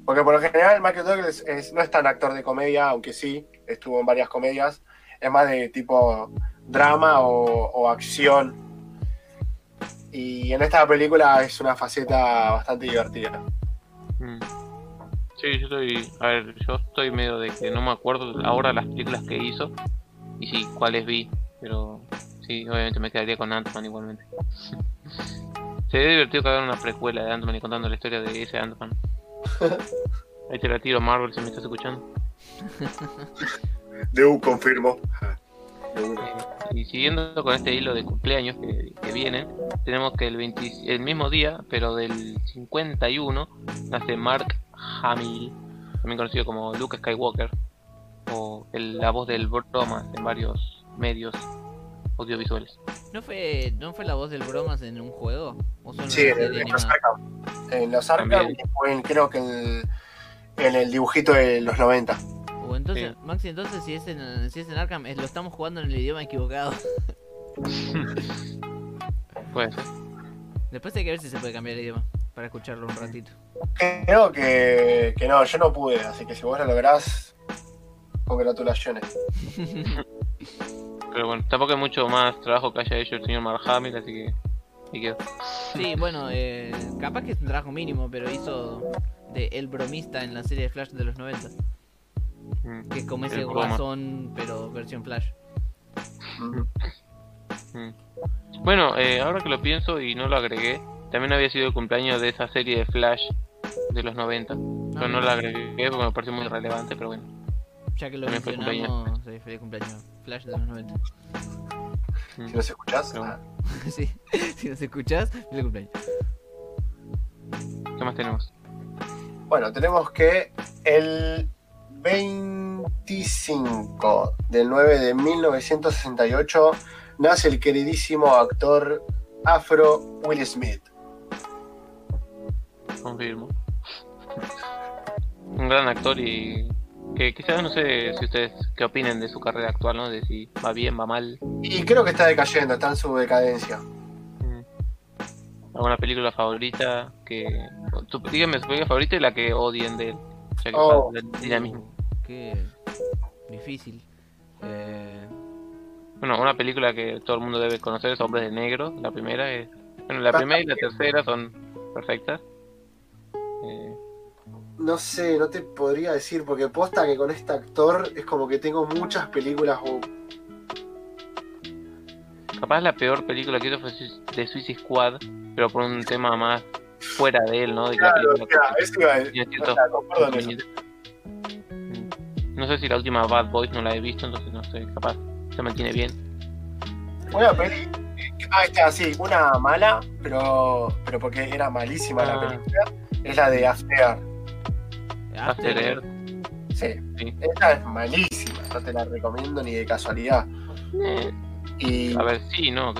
Porque por lo general Michael Douglas es- no es tan actor de comedia, aunque sí, estuvo en varias comedias. Es más de tipo drama o, o acción. Y en esta película es una faceta bastante divertida. Mm. Sí, yo estoy. A ver, yo estoy medio de que no me acuerdo ahora las películas que hizo y sí, cuáles vi, pero sí, obviamente me quedaría con Ant-Man igualmente. Sería divertido que hagan una precuela de Ant-Man y contando la historia de ese Ant-Man. Ahí te la tiro, Marvel, si me estás escuchando. De U confirmo. De una. Y siguiendo con este hilo de cumpleaños que, que vienen, tenemos que el, 20 el mismo día, pero del 51, nace Mark Hamill, también conocido como Luke Skywalker, o el- la voz del Bromas en varios medios audiovisuales. ¿No fue, ¿No fue la voz del Bromas en un juego? ¿O solo en Sí, en, los? Arkham. En los Arkham en- creo que en el, en el dibujito de los 90. O entonces, Sí. Maxi, entonces si es en, si es en Arkham, eh, lo estamos jugando en el idioma equivocado. Puede ser. Después hay que ver si se puede cambiar el idioma para escucharlo un ratito. Creo que, que no, yo no pude, así que si vos lo lográs, congratulaciones. Pero bueno, tampoco hay mucho más trabajo que haya hecho el señor Mark Hamill, así que. Y quedó. Sí, bueno, eh, capaz que es un trabajo mínimo, pero hizo de El Bromista en la serie de Flash de los 90. Mm, Que es como ese broma. guasón, pero versión Flash. Mm. Bueno, eh, ahora que lo pienso y no lo agregué, también había sido el cumpleaños de esa serie de Flash de los 90. Pero no la agregué porque me pareció muy relevante, pero bueno. Ya que lo fue mencionamos, sí, feliz cumpleaños. Flash de los 90. Si nos escuchás, ah, sí, si nos escuchás, feliz cumpleaños. ¿Qué más tenemos? bueno, tenemos que el 25 del 9 de 1968 nace el queridísimo actor afro Will Smith. Confirmo. Un gran actor y que quizás no sé si ustedes qué opinen de su carrera actual, ¿no? De si va bien, va mal. Y creo que está decayendo, está en su decadencia. Mm. ¿Alguna película favorita que... Tu, dígame su película favorita y la que odien de él. Ya que Oh. del dinamismo. Qué difícil. Eh, Bueno, una película que todo el mundo debe conocer es Hombres de Negro. La primera es... Bueno, la primera y la tercera son perfectas. Eh, No sé, no te podría decir, porque posta que con este actor es como que tengo muchas películas o capaz la peor película que hizo fue de Suicide Squad, pero por un tema más fuera de él, ¿no? De que la Claro, eso iba a decir. eso. Mm. No sé si la última Bad Boys no la he visto, entonces no sé, capaz se mantiene bien. Una peli. Ah, está, sí, una mala, pero, pero porque era malísima la Ah. película. Es la de After. After Earth, Sí, sí. esa es malísima, no te la recomiendo ni de casualidad. Eh, Y a ver, sí, no,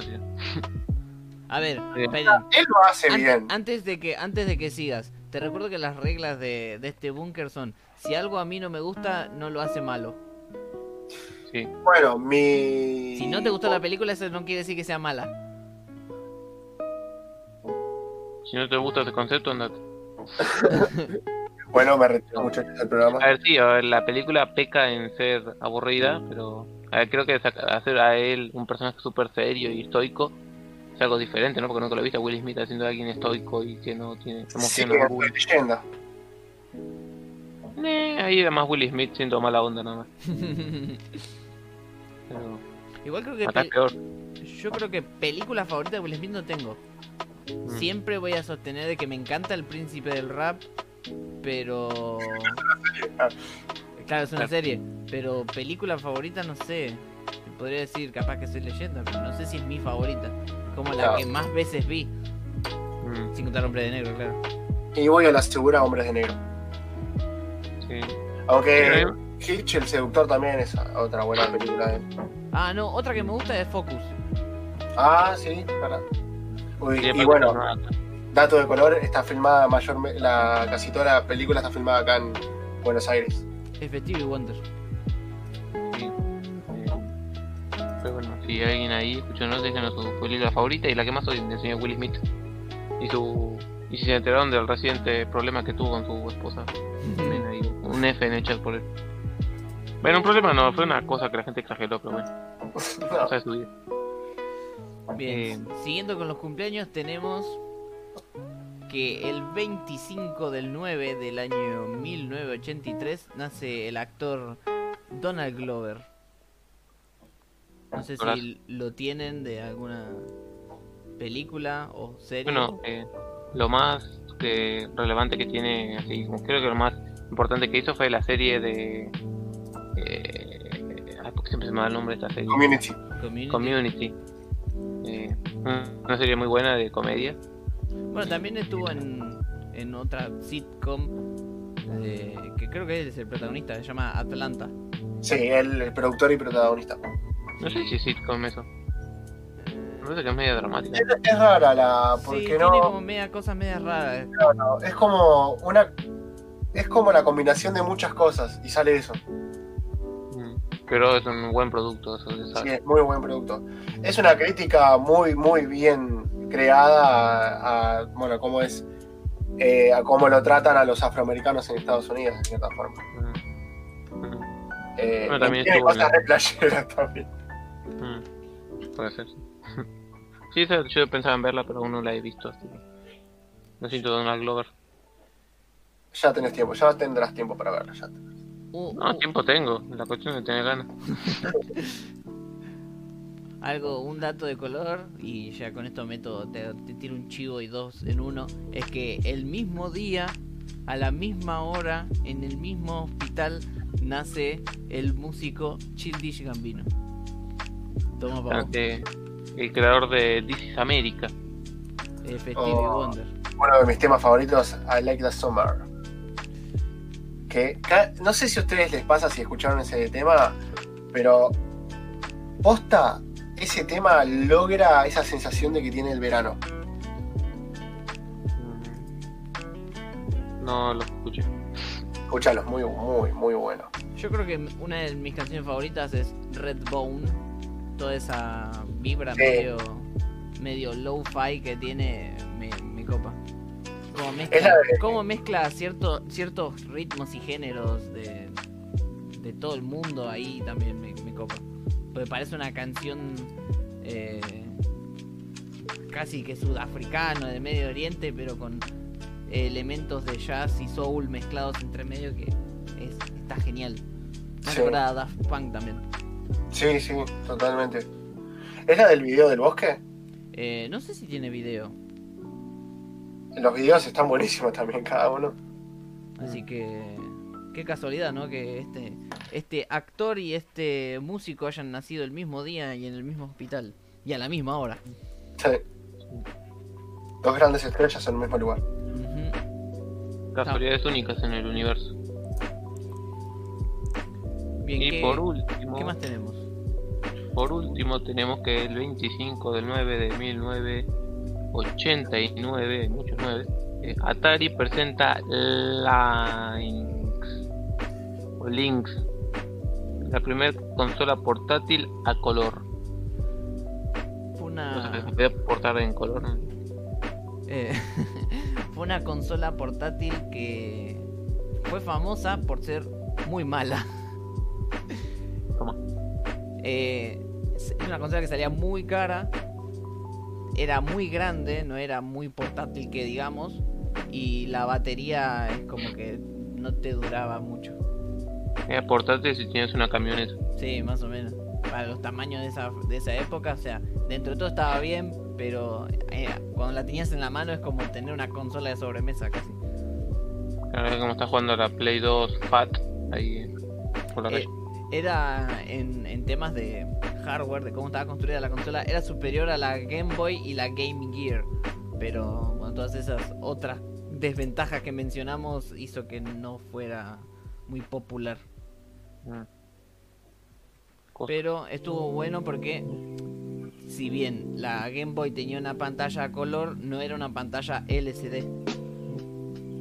a ver, Sí. esperen. él lo hace bien. antes de que antes de que sigas, te recuerdo que las reglas de, de este búnker son: si algo a mí no me gusta, no lo hace malo. Sí. Bueno, mi. Si no te gustó la película, eso no quiere decir que sea mala. Si no te gusta ese concepto, andate. Bueno, me retiro mucho del programa. A ver, sí, a ver, la película peca en ser aburrida, pero a ver, creo que hacer a él un personaje súper serio y estoico es algo diferente, ¿no? Porque nunca lo viste a Will Smith haciendo a alguien estoico y que no tiene Sí, emociones. es alguna. leyenda. Eh, ahí era más Will Smith siendo mala onda nada más. Pero Igual creo que peor. yo creo que película favorita de Will Smith no tengo. Mm. Siempre voy a sostener de que me encanta el príncipe del rap, pero claro, es una Claro. serie, pero película favorita no sé. Podría decir capaz que soy leyenda, pero no sé si es mi favorita. Como la Claro. que más veces vi, Mm, sin contar Hombre de Negro, claro. Y voy a la segura Hombres de Negro. sí. Aunque Pero- Hitch, el seductor, también es otra buena película él. Ah, no, otra que me gusta es Focus. Ah, sí, verdad. Uy, Sí, y bueno, no- dato de color, está filmada mayor, la, casi toda la película está filmada acá en Buenos Aires. Efectivo y Wonder. Sí. Bueno, si alguien ahí escuchándonos, déjenos su película favorita y la que más hoy del señor Will Smith. Y su y si se enteraron del reciente problema que tuvo con su esposa. Un F en el chat por él. Bueno, un problema no, fue una cosa que la gente exageró, pero bueno. O sea, su vida. Bien, eh, siguiendo con los cumpleaños tenemos que el 25 del 9 del año 1983 nace el actor Donald Glover. No sé Hola. si lo tienen de alguna película o serie. Bueno, eh, lo más que relevante que tiene, así como creo que lo más importante que hizo fue la serie de. Eh, ay, porque siempre se me da el nombre de esta serie. Community. Community. Community. Eh, una serie muy buena de comedia. Bueno, también estuvo en, en otra sitcom de- que creo que él es el protagonista, se llama Atlanta. Sí, el, el productor y protagonista. No sé si es sitcom eso. Me parece que es media dramática. Es, es rara la. Sí, Porque tiene no, como media cosas medias raras. no, no, Es como una. Es como la combinación de muchas cosas y sale eso. Mm, Pero es un buen producto, eso se Sí, sabe. es muy buen producto. Es una crítica muy, muy bien creada a, a, bueno, cómo es, eh, a cómo lo tratan a los afroamericanos en Estados Unidos, de cierta forma. Mm, mm, Eh, Bueno, también tiene estuvo cosas de playeras también. mm. Puede ser. Sí, esa- yo pensaba en verla, pero aún no la he visto. Así. No siento Donald Glover. Ya tenés tiempo, ya tendrás tiempo para verlo. Ya. Uh, No, uh, tiempo tengo. La cuestión es tener ganas. algo, un dato de color, y ya con esto meto, te, te tiro un chivo y dos en uno, es que el mismo día, a la misma hora, en el mismo hospital, nace el músico Childish Gambino. Toma para vos, Eh, el creador de This is America. eh, Oh. Wonder. Uno de mis temas favoritos, I Like the Summer. Que no sé si a ustedes les pasa si escucharon ese tema, pero posta, ese tema logra esa sensación de que tiene el verano. No lo escuché. Escúchalo, es muy, muy, muy bueno. Yo creo que una de mis canciones favoritas es Red Bone. Toda esa vibra Sí. medio, medio low-fi que tiene me, me copa. Como mezcla, la de- cómo mezcla cierto, ciertos ritmos y géneros de, de todo el mundo ahí también me, me copa. Porque parece una canción eh, casi que sudafricano, de Medio Oriente, pero con elementos de jazz y soul mezclados entre medio que es, está genial. Me Sí. recuerda a Daft Punk también. Sí, sí, totalmente. ¿Es la del video del bosque? Eh, no sé si tiene video, Los videos están buenísimos también, cada uno. así que qué casualidad, ¿no? Que este este actor y este músico hayan nacido el mismo día y en el mismo hospital y a la misma hora. Sí. Dos grandes estrellas en el mismo lugar. Casualidades únicas en el universo. Bien, Y ¿qué, por último, ¿qué más tenemos? por último tenemos que el 25 del 9 de 1989, muchos 9, eh, Atari presenta Lynx o Lynx, la primera consola portátil a color. No una se podía portar en color. eh, fue una consola portátil que fue famosa por ser muy mala. Toma. Eh, es una consola que salía muy cara. Era muy grande, no era muy portátil que digamos. Y la batería es como que no te duraba mucho. Era portátil si tienes una camioneta. Sí, más o menos. Para los tamaños de esa, de esa época, o sea, dentro de todo estaba bien, pero eh, cuando la tenías en la mano es como tener una consola de sobremesa casi. Claro, es como está jugando a la Play 2 Fat ahí eh, por la Eh, calle. era en, en temas de hardware, de cómo estaba construida la consola, era superior a la Game Boy y la Game Gear. Pero bueno, todas esas otras desventajas que mencionamos hizo que no fuera muy popular. Mm. Pero estuvo bueno porque si bien la Game Boy tenía una pantalla a color, no era una pantalla LCD.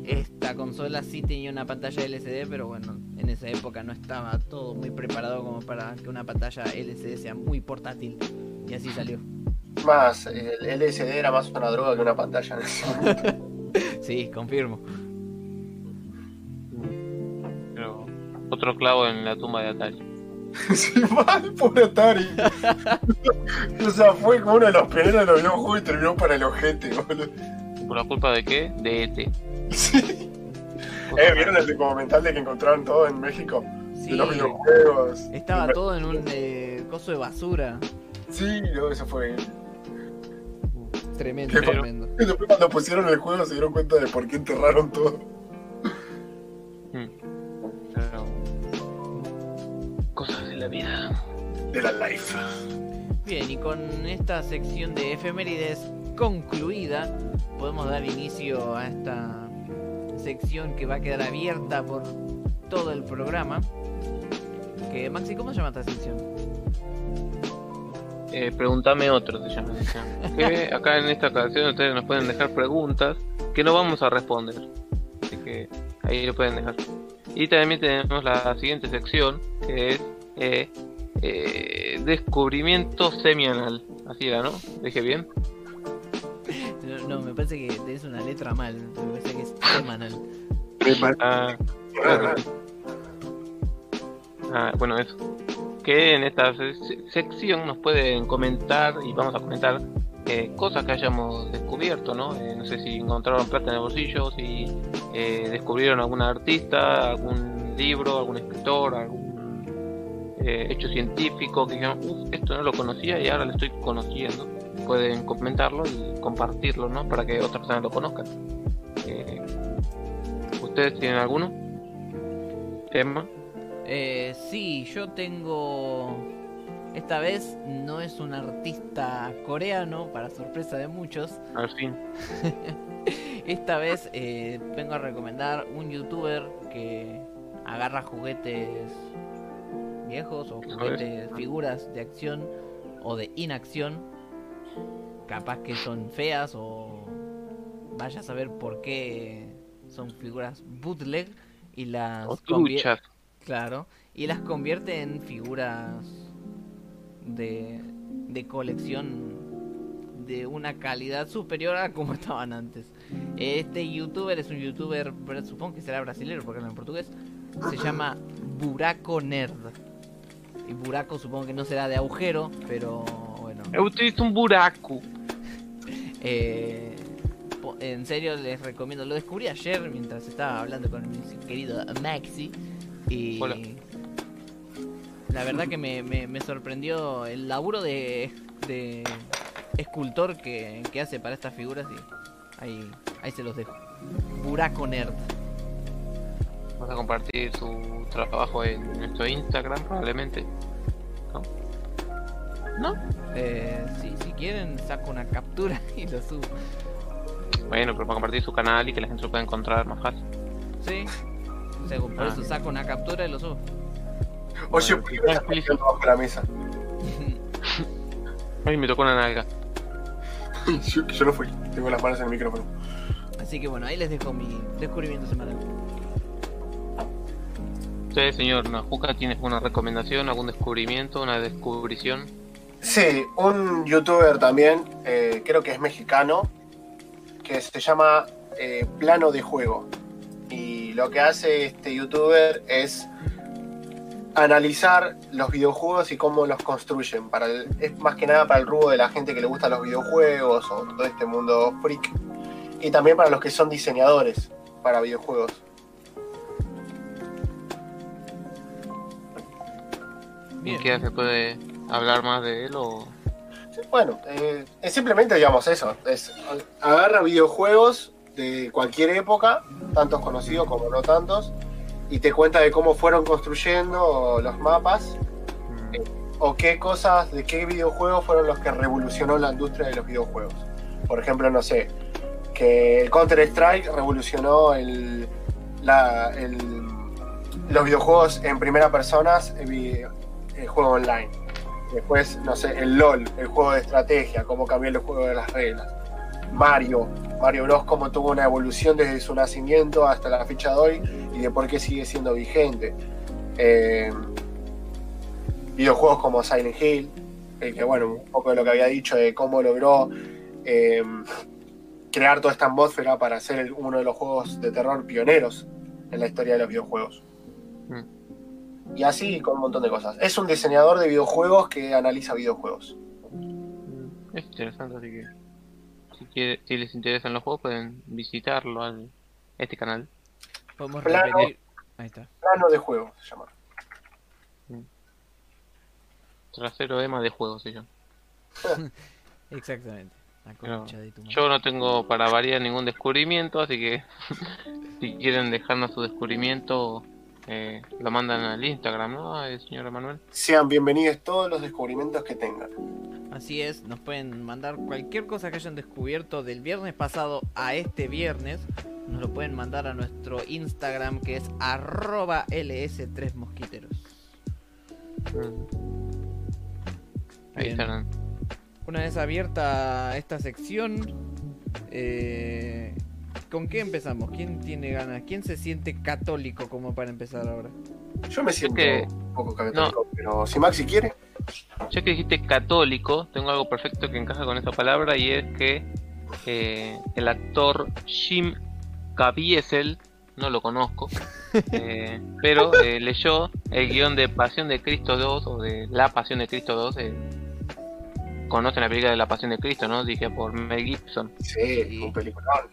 Esta consola sí tenía una pantalla LCD, pero bueno, en esa época no estaba todo muy preparado como para que una pantalla LCD sea muy portátil. Y así salió. Más, el LSD era más una droga que una pantalla. Sí, confirmo. Otro clavo en la tumba de Atari. Sí, mal, por Atari. o sea, fue como uno de los pioneros de los videojuegos y terminó para el ojete, boludo. ¿Por la culpa de qué? De ET. Sí. Eh, ¿Vieron el documental de que encontraron todo en México? Sí, De los videojuegos. estaba todo en un eh, coso de basura. Sí, no, eso fue. Tremendo, Qué tremendo. Y después cuando pusieron el juego se dieron cuenta de por qué enterraron todo. Mm. Pero... Cosas de la vida. De la life. Bien, y con esta sección de efemérides concluida, podemos dar inicio a esta sección que va a quedar abierta por todo el programa. Que Maxi, ¿cómo se llama esta sección? Eh, pregúntame otro, se llama. Que acá en esta ocasión ustedes nos pueden dejar preguntas que no vamos a responder. Así que ahí lo pueden dejar. Y también tenemos la siguiente sección que es eh, eh, descubrimiento semianal. Así era, ¿no? ¿Dije bien? No, no, me parece que tenés una letra mal. Me parece que es semanal. Ah, claro. Ah, bueno, eso. Que en esta se- sección nos pueden comentar y vamos a comentar eh, cosas que hayamos descubierto, ¿no? Eh, no sé si encontraron plata en el bolsillo, si eh, descubrieron algún artista, algún libro, algún escritor, algún eh, hecho científico que dijeron, uff, esto no lo conocía y ahora lo estoy conociendo. Pueden comentarlo y compartirlo, ¿no? Para que otras personas lo conozcan. ¿Ustedes tienen alguno? Emma. Sí, yo tengo. Esta vez no es un artista coreano, para sorpresa de muchos. Al fin. Esta vez eh, vengo a recomendar un youtuber que agarra juguetes viejos o juguetes, figuras de acción o de inacción. Capaz que son feas o vaya a saber por qué son figuras bootleg y las O convier- truchas. Claro, y las convierte en figuras de, de colección de una calidad superior a como estaban antes. Este youtuber es un youtuber, pero supongo que será brasileño porque habla en portugués. Se llama Buraco Nerd. Y Buraco supongo que no será de agujero, pero bueno. Eu utilizo un buraco. Eh, en serio les recomiendo. Lo descubrí ayer mientras estaba hablando con mi querido Maxi. Y Hola. La verdad que me, me- me sorprendió el laburo de, de escultor que, que hace para estas figuras. Y ahí, ahí se los dejo. Buraco Nerd. Vas a compartir su trabajo en nuestro Instagram probablemente. ¿No? ¿No? Eh, sí, si quieren, saco una captura y lo subo. Bueno, pero para compartir su canal y que la gente lo pueda encontrar más fácil. Sí. O sea, por Ah, eso saco una captura y lo subo. Oye, ¿por qué sí, me bajo la mesa? Ay, me tocó una nalga. yo, yo no fui, tengo las manos en el micrófono. Así que bueno, ahí les dejo mi descubrimiento semanal. Usted, señor Najuca, ¿tiene alguna recomendación, algún descubrimiento, una descubrición? Sí, un youtuber también, eh, creo que es mexicano, que se llama eh, Plano de Juego. Y lo que hace este youtuber es analizar los videojuegos y cómo los construyen. Para el- es más que nada para el rubro de la gente que le gustan los videojuegos o todo este mundo freak. Y también para los que son diseñadores para videojuegos. Bien. ¿Y qué se puede hablar más de él o...? Bueno, eh, es simplemente, digamos, eso. Es, agarra videojuegos de cualquier época, tantos conocidos como no tantos, y te cuenta de cómo fueron construyendo los mapas Mm, o qué cosas, de qué videojuegos fueron los que revolucionó la industria de los videojuegos. Por ejemplo, no sé, que el Counter-Strike revolucionó el, la- el- los videojuegos en primera persona, el, el juego online. Después, no sé, el LOL, el juego de estrategia, cómo cambió el juego de las reglas. Mario, Mario Bros. cómo tuvo una evolución desde su nacimiento hasta la fecha de hoy y de por qué sigue siendo vigente. Eh, videojuegos como Silent Hill, eh, que bueno, un poco de lo que había dicho de cómo logró eh, crear toda esta atmósfera para ser uno de los juegos de terror pioneros en la historia de los videojuegos. Mm. Y así con un montón de cosas. Es un diseñador de videojuegos que analiza videojuegos. Mm, Es interesante, así que si, quiere- si les interesan los juegos pueden visitarlo al este canal. Podemos Plano. repetir. Ahí está. Plano de juego se llama. Trasero Emma de juegos se llama. Exactamente. La de tu. Yo no tengo para variar ningún descubrimiento, así que si quieren dejarnos su descubrimiento, eh, lo mandan al Instagram, ¿no? Señor Emanuel. Sean bienvenidos todos los descubrimientos que tengan. Así es, nos pueden mandar cualquier cosa que hayan descubierto del viernes pasado a este viernes. Nos lo pueden mandar a nuestro Instagram que es arroba ls3mosquiteros. Ahí Bien. están. Una vez abierta esta sección, eh, ¿con qué empezamos? ¿Quién tiene ganas? ¿Quién se siente católico como para empezar ahora? Yo me siento que- un poco católico, pero si Maxi quiere, Ya que dijiste católico, tengo algo perfecto que encaja con esa palabra y es que eh, el actor Jim Caviezel, no lo conozco, eh, pero eh, leyó el guion de Pasión de Cristo 2 o de La Pasión de Cristo 2. eh, conocen la película de La Pasión de Cristo, ¿no? Dije por Mel Gibson. sí, un peliculón.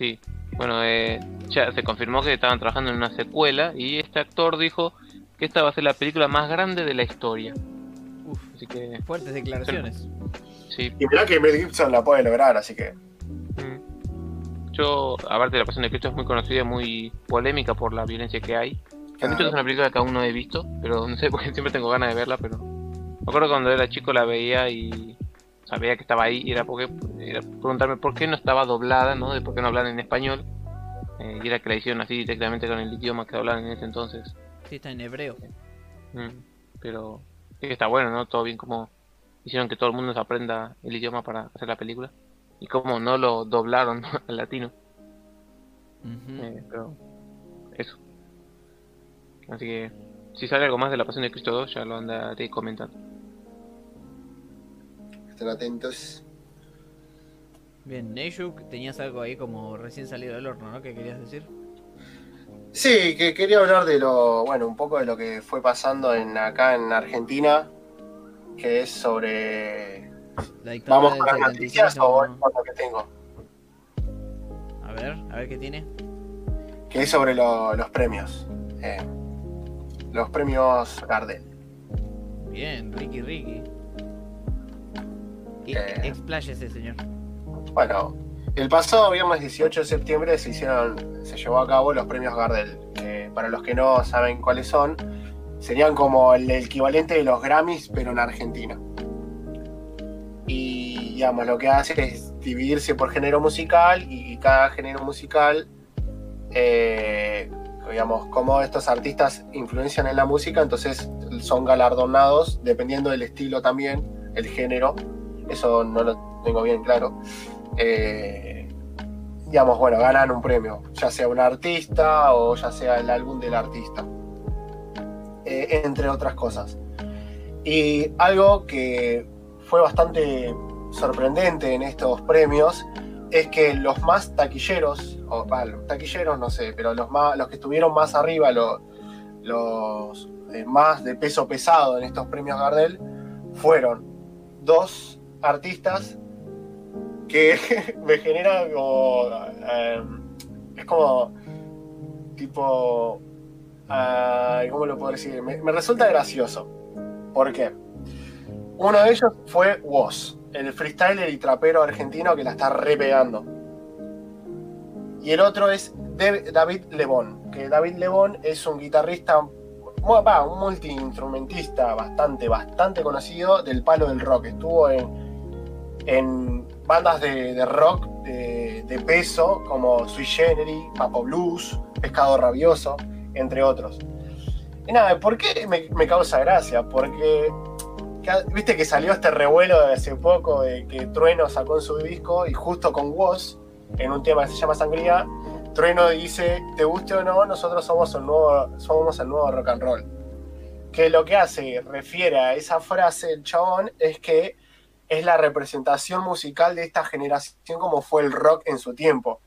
Sí, bueno, eh, ya se confirmó que estaban trabajando en una secuela y este actor dijo que esta va a ser la película más grande de la historia. Uf, Así que, fuertes declaraciones. sí. Y mirá que Mel Gibson la puede lograr, así que. Mm. Yo, aparte de la Pasión de Cristo, es muy conocida, muy polémica por la violencia que hay. Admito que es una película que aún no he visto, pero no sé, porque siempre tengo ganas de verla, pero... Me acuerdo cuando era chico la veía y sabía que estaba ahí y era porque era preguntarme por qué no estaba doblada, ¿no? De por qué no hablan en español. Eh, y era que la hicieron así directamente con el idioma que hablaban en ese entonces. Sí, está en hebreo. Mm, Pero sí está bueno, ¿no? Todo bien como hicieron que todo el mundo se aprenda el idioma para hacer la película. Y como no lo doblaron al latino. Eh, pero eso. Así que si sale algo más de la Pasión de Cristo 2 ya lo andaré comentando. Estén atentos. Bien, Neyuk, tenías algo ahí como recién salido del horno, ¿no? ¿Qué querías decir? Sí, que quería hablar de lo, bueno, un poco de lo que fue pasando en acá en Argentina, que es sobre... La dictadura ¿Vamos con las 76 noticias no- o voy con lo que tengo? A ver, a ver qué tiene. Que es sobre lo- los premios. Eh, los premios Gardel. Bien, Ricky Ricky. Eh. Expláyese, señor. Bueno, el pasado viernes 18 de septiembre se hicieron, se llevó a cabo los premios Gardel. para los que no saben cuáles son, serían como el equivalente de los Grammys, pero en Argentina. Y digamos, lo que hace es dividirse por género musical y cada género musical, eh, digamos, como estos artistas influencian en la música, entonces son galardonados dependiendo del estilo también, el género. Eso no lo tengo bien claro. Eh, digamos, bueno, ganan un premio, ya sea un artista o ya sea el álbum del artista, eh, entre otras cosas. Y algo que fue bastante sorprendente en estos premios es que los más taquilleros, o los taquilleros no sé, pero los, más, los que estuvieron más arriba, lo- los eh, más de peso pesado en estos premios Gardel, fueron dos artistas que me genera como. eh, es como. Tipo. ¿Cómo lo puedo decir? Me, resulta gracioso. ¿Por qué? Uno de ellos fue Woz, el freestyler y trapero argentino que la está repegando. Y el otro es David Lebón, que David Lebón es un guitarrista, un multiinstrumentista bastante, bastante conocido del palo del rock. Estuvo en, en bandas de, de rock de, de peso como Sui Generis, Papo Blues, Pescado Rabioso, entre otros. Y nada, ¿por qué me, me causa gracia? Porque viste que salió este revuelo de hace poco de que Trueno sacó su disco y justo con Woz, en un tema que se llama Sangría, Trueno dice, te guste o no, nosotros somos el nuevo, somos el nuevo rock and roll. Que lo que hace, refiere a esa frase el chabón, es que es la representación musical de esta generación como fue el rock en su tiempo.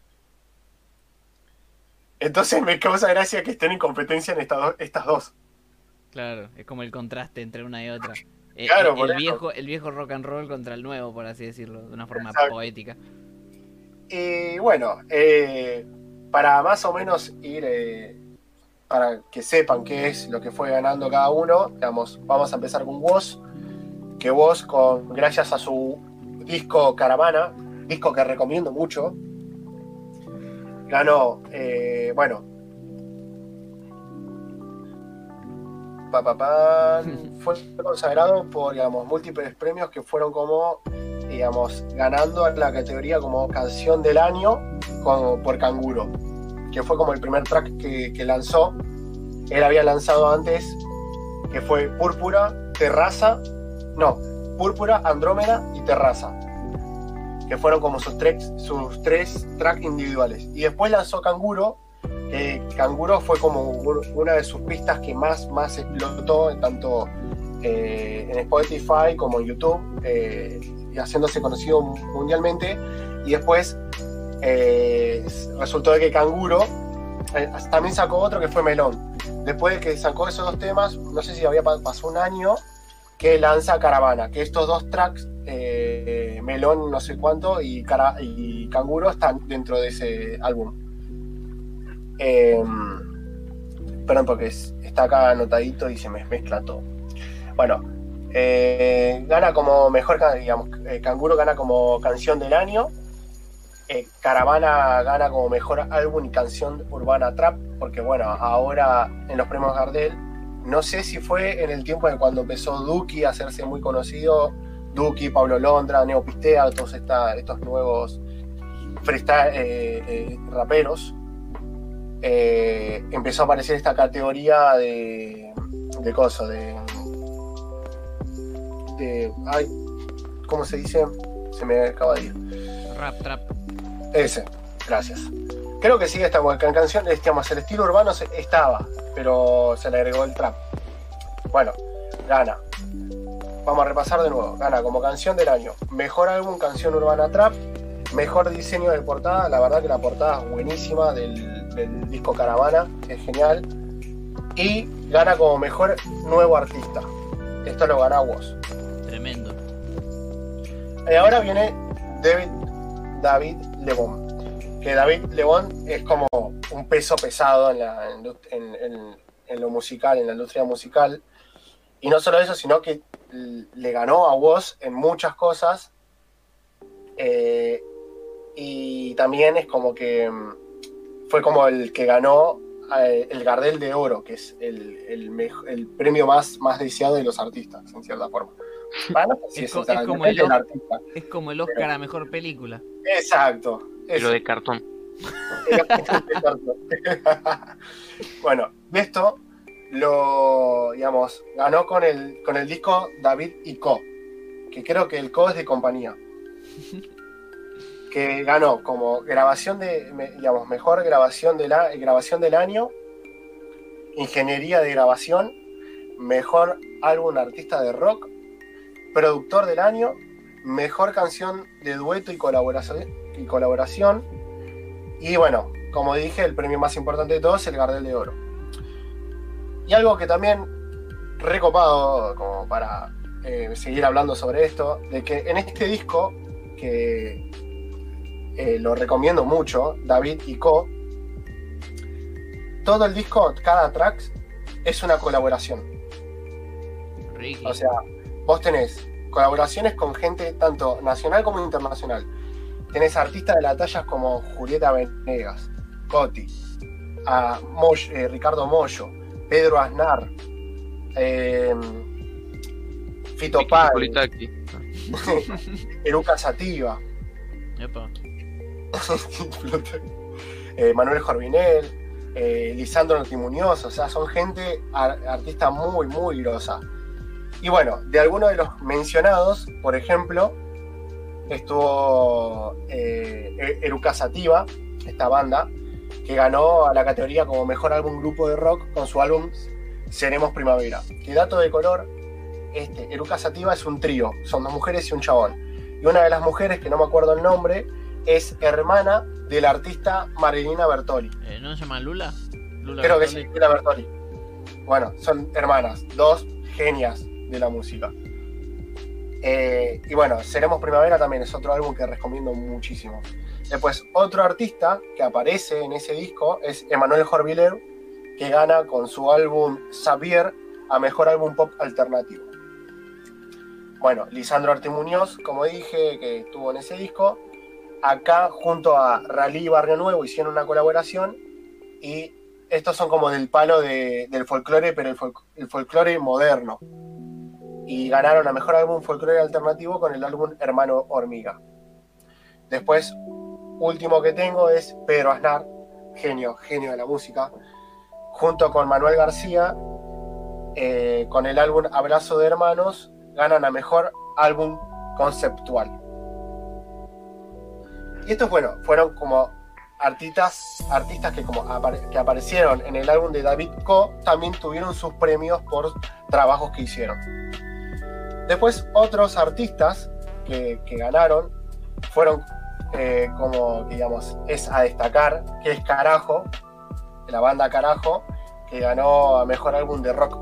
Entonces me causa gracia que estén en competencia en estas dos- estas dos. Claro, es como el contraste entre una y otra. Eh, Claro, el, por el eso. viejo, el viejo rock and roll contra el nuevo, por así decirlo, de una forma Exacto. poética. Y bueno, eh, para más o menos ir, eh, para que sepan qué es lo que fue ganando cada uno, digamos, vamos a empezar con Woz, que Woz, con, gracias a su disco Caravana, disco que recomiendo mucho, ganó, eh, bueno, pa, pa, fue consagrado por, digamos, múltiples premios que fueron como digamos, ganando la categoría como canción del año como por Canguro, que fue como el primer track que, que lanzó. Él había lanzado antes, que fue Púrpura, Terraza, no, Púrpura, Andrómeda y Terraza, que fueron como sus tres, sus tres tracks individuales. Y después lanzó Canguro, Canguro fue como un- una de sus pistas que más, más explotó, tanto eh, en Spotify como en YouTube, eh, haciéndose conocido mundialmente. Y después eh, resultó de que Canguro también sacó otro que fue Melón. Después de que sacó esos dos temas, no sé si había pa- pasado un año, que lanza Caravana, que estos dos tracks, eh, Melón no sé cuánto y, Canguro están dentro de ese álbum. Eh, perdón, porque es- está acá anotadito y se me mezcla todo. Bueno, eh, gana como mejor, digamos, eh, Canguro gana como canción del año. Caravana gana como mejor álbum y canción urbana trap, porque bueno, ahora en los premios Gardel, no sé si fue en el tiempo de cuando empezó Duki a hacerse muy conocido, Duki, Pablo Londra, Neo Pistea, todos esta- estos nuevos freestyle eh, eh, raperos, eh, empezó a aparecer esta categoría de, de cosas, de, de, ay, ¿cómo se dice? Se me acaba de ir. Rap, trap. Ese, gracias. Creo que sigue esta can- canción, este, digamos, el estilo urbano estaba, pero se le agregó el trap. Bueno, gana. Vamos a repasar de nuevo. Gana como canción del año. Mejor álbum, canción urbana trap. Mejor diseño de portada. La verdad que la portada es buenísima del, del disco Caravana. Es genial. Y gana como mejor nuevo artista. Esto lo gana Woz. Tremendo. Y ahora viene David, David Lebón. Que David Lebón es como un peso pesado en, la, en- en- en lo musical, en la industria musical. Y no solo eso, sino que le ganó a Woz en muchas cosas. Eh, y también es como que mm, fue como el que ganó eh, el Gardel de Oro, que es el, el mejo- el premio más, más deseado de los artistas, en cierta forma. Bueno, Es como el- del artista. Es como el Oscar a mejor película. Exacto. Pero eso. de cartón. bueno, de esto lo, digamos, ganó con el, con el disco David y Co, que creo que el Co es de compañía. Que ganó como grabación de, digamos, mejor grabación, de la, grabación del año, ingeniería de grabación, mejor álbum artista de rock, productor del año, mejor canción de dueto y colaboración, y colaboración. Y bueno, como dije, el premio más importante de todos, el Gardel de Oro. Y algo que también recopado, como para eh, seguir hablando sobre esto, de que en este disco, que eh, lo recomiendo mucho, David y Co, todo el disco, cada track, es una colaboración. Ricky. O sea, vos tenés colaboraciones con gente tanto nacional como internacional. Tenés artistas de la talla como Julieta Venegas, Coti, a Moy- eh, Ricardo Mollo, Pedro Aznar, eh, Fito Páez. Eruca Sativa, Epa. eh, Manuel Jorvinel, eh, Lisandro Notimuñoz, o sea, son gente, ar- artistas muy, muy grosa. Y bueno, de algunos de los mencionados, por ejemplo, estuvo eh, E- Eruca Sativa, esta banda, que ganó a la categoría como mejor álbum grupo de rock con su álbum Seremos Primavera. Que dato de color, este, Eruca Sativa es un trío, son dos mujeres y un chabón. Y una de las mujeres, que no me acuerdo el nombre, es hermana de la artista Marilina Bertoli. Eh, ¿No se llama Lula? Lula Creo que sí, Lula Bertoli. Bueno, son hermanas, dos genias de la música. Eh, y bueno, Seremos Primavera también es otro álbum que recomiendo muchísimo. Después, otro artista que aparece en ese disco es Emanuel Jorviler, que gana con su álbum Xavier a mejor álbum pop alternativo. Bueno, Lisandro Arte Muñoz, como dije, que estuvo en ese disco. Acá, junto a Rally Barrio Nuevo, hicieron una colaboración y estos son como del palo de- del folclore, pero el, el folclore moderno. Y ganaron a mejor álbum folclore alternativo con el álbum Hermano Hormiga. Después, último que tengo es Pedro Aznar, genio, genio de la música, junto con Manuel García, eh, con el álbum Abrazo de Hermanos, ganan a mejor álbum conceptual. Y estos, bueno, fueron como artistas, artistas que, como que aparecieron en el álbum de David Co. también tuvieron sus premios por trabajos que hicieron. Después, otros artistas que, ganaron fueron eh, como, digamos, es a destacar, que es Carajo, la banda Carajo, que ganó a mejor álbum de rock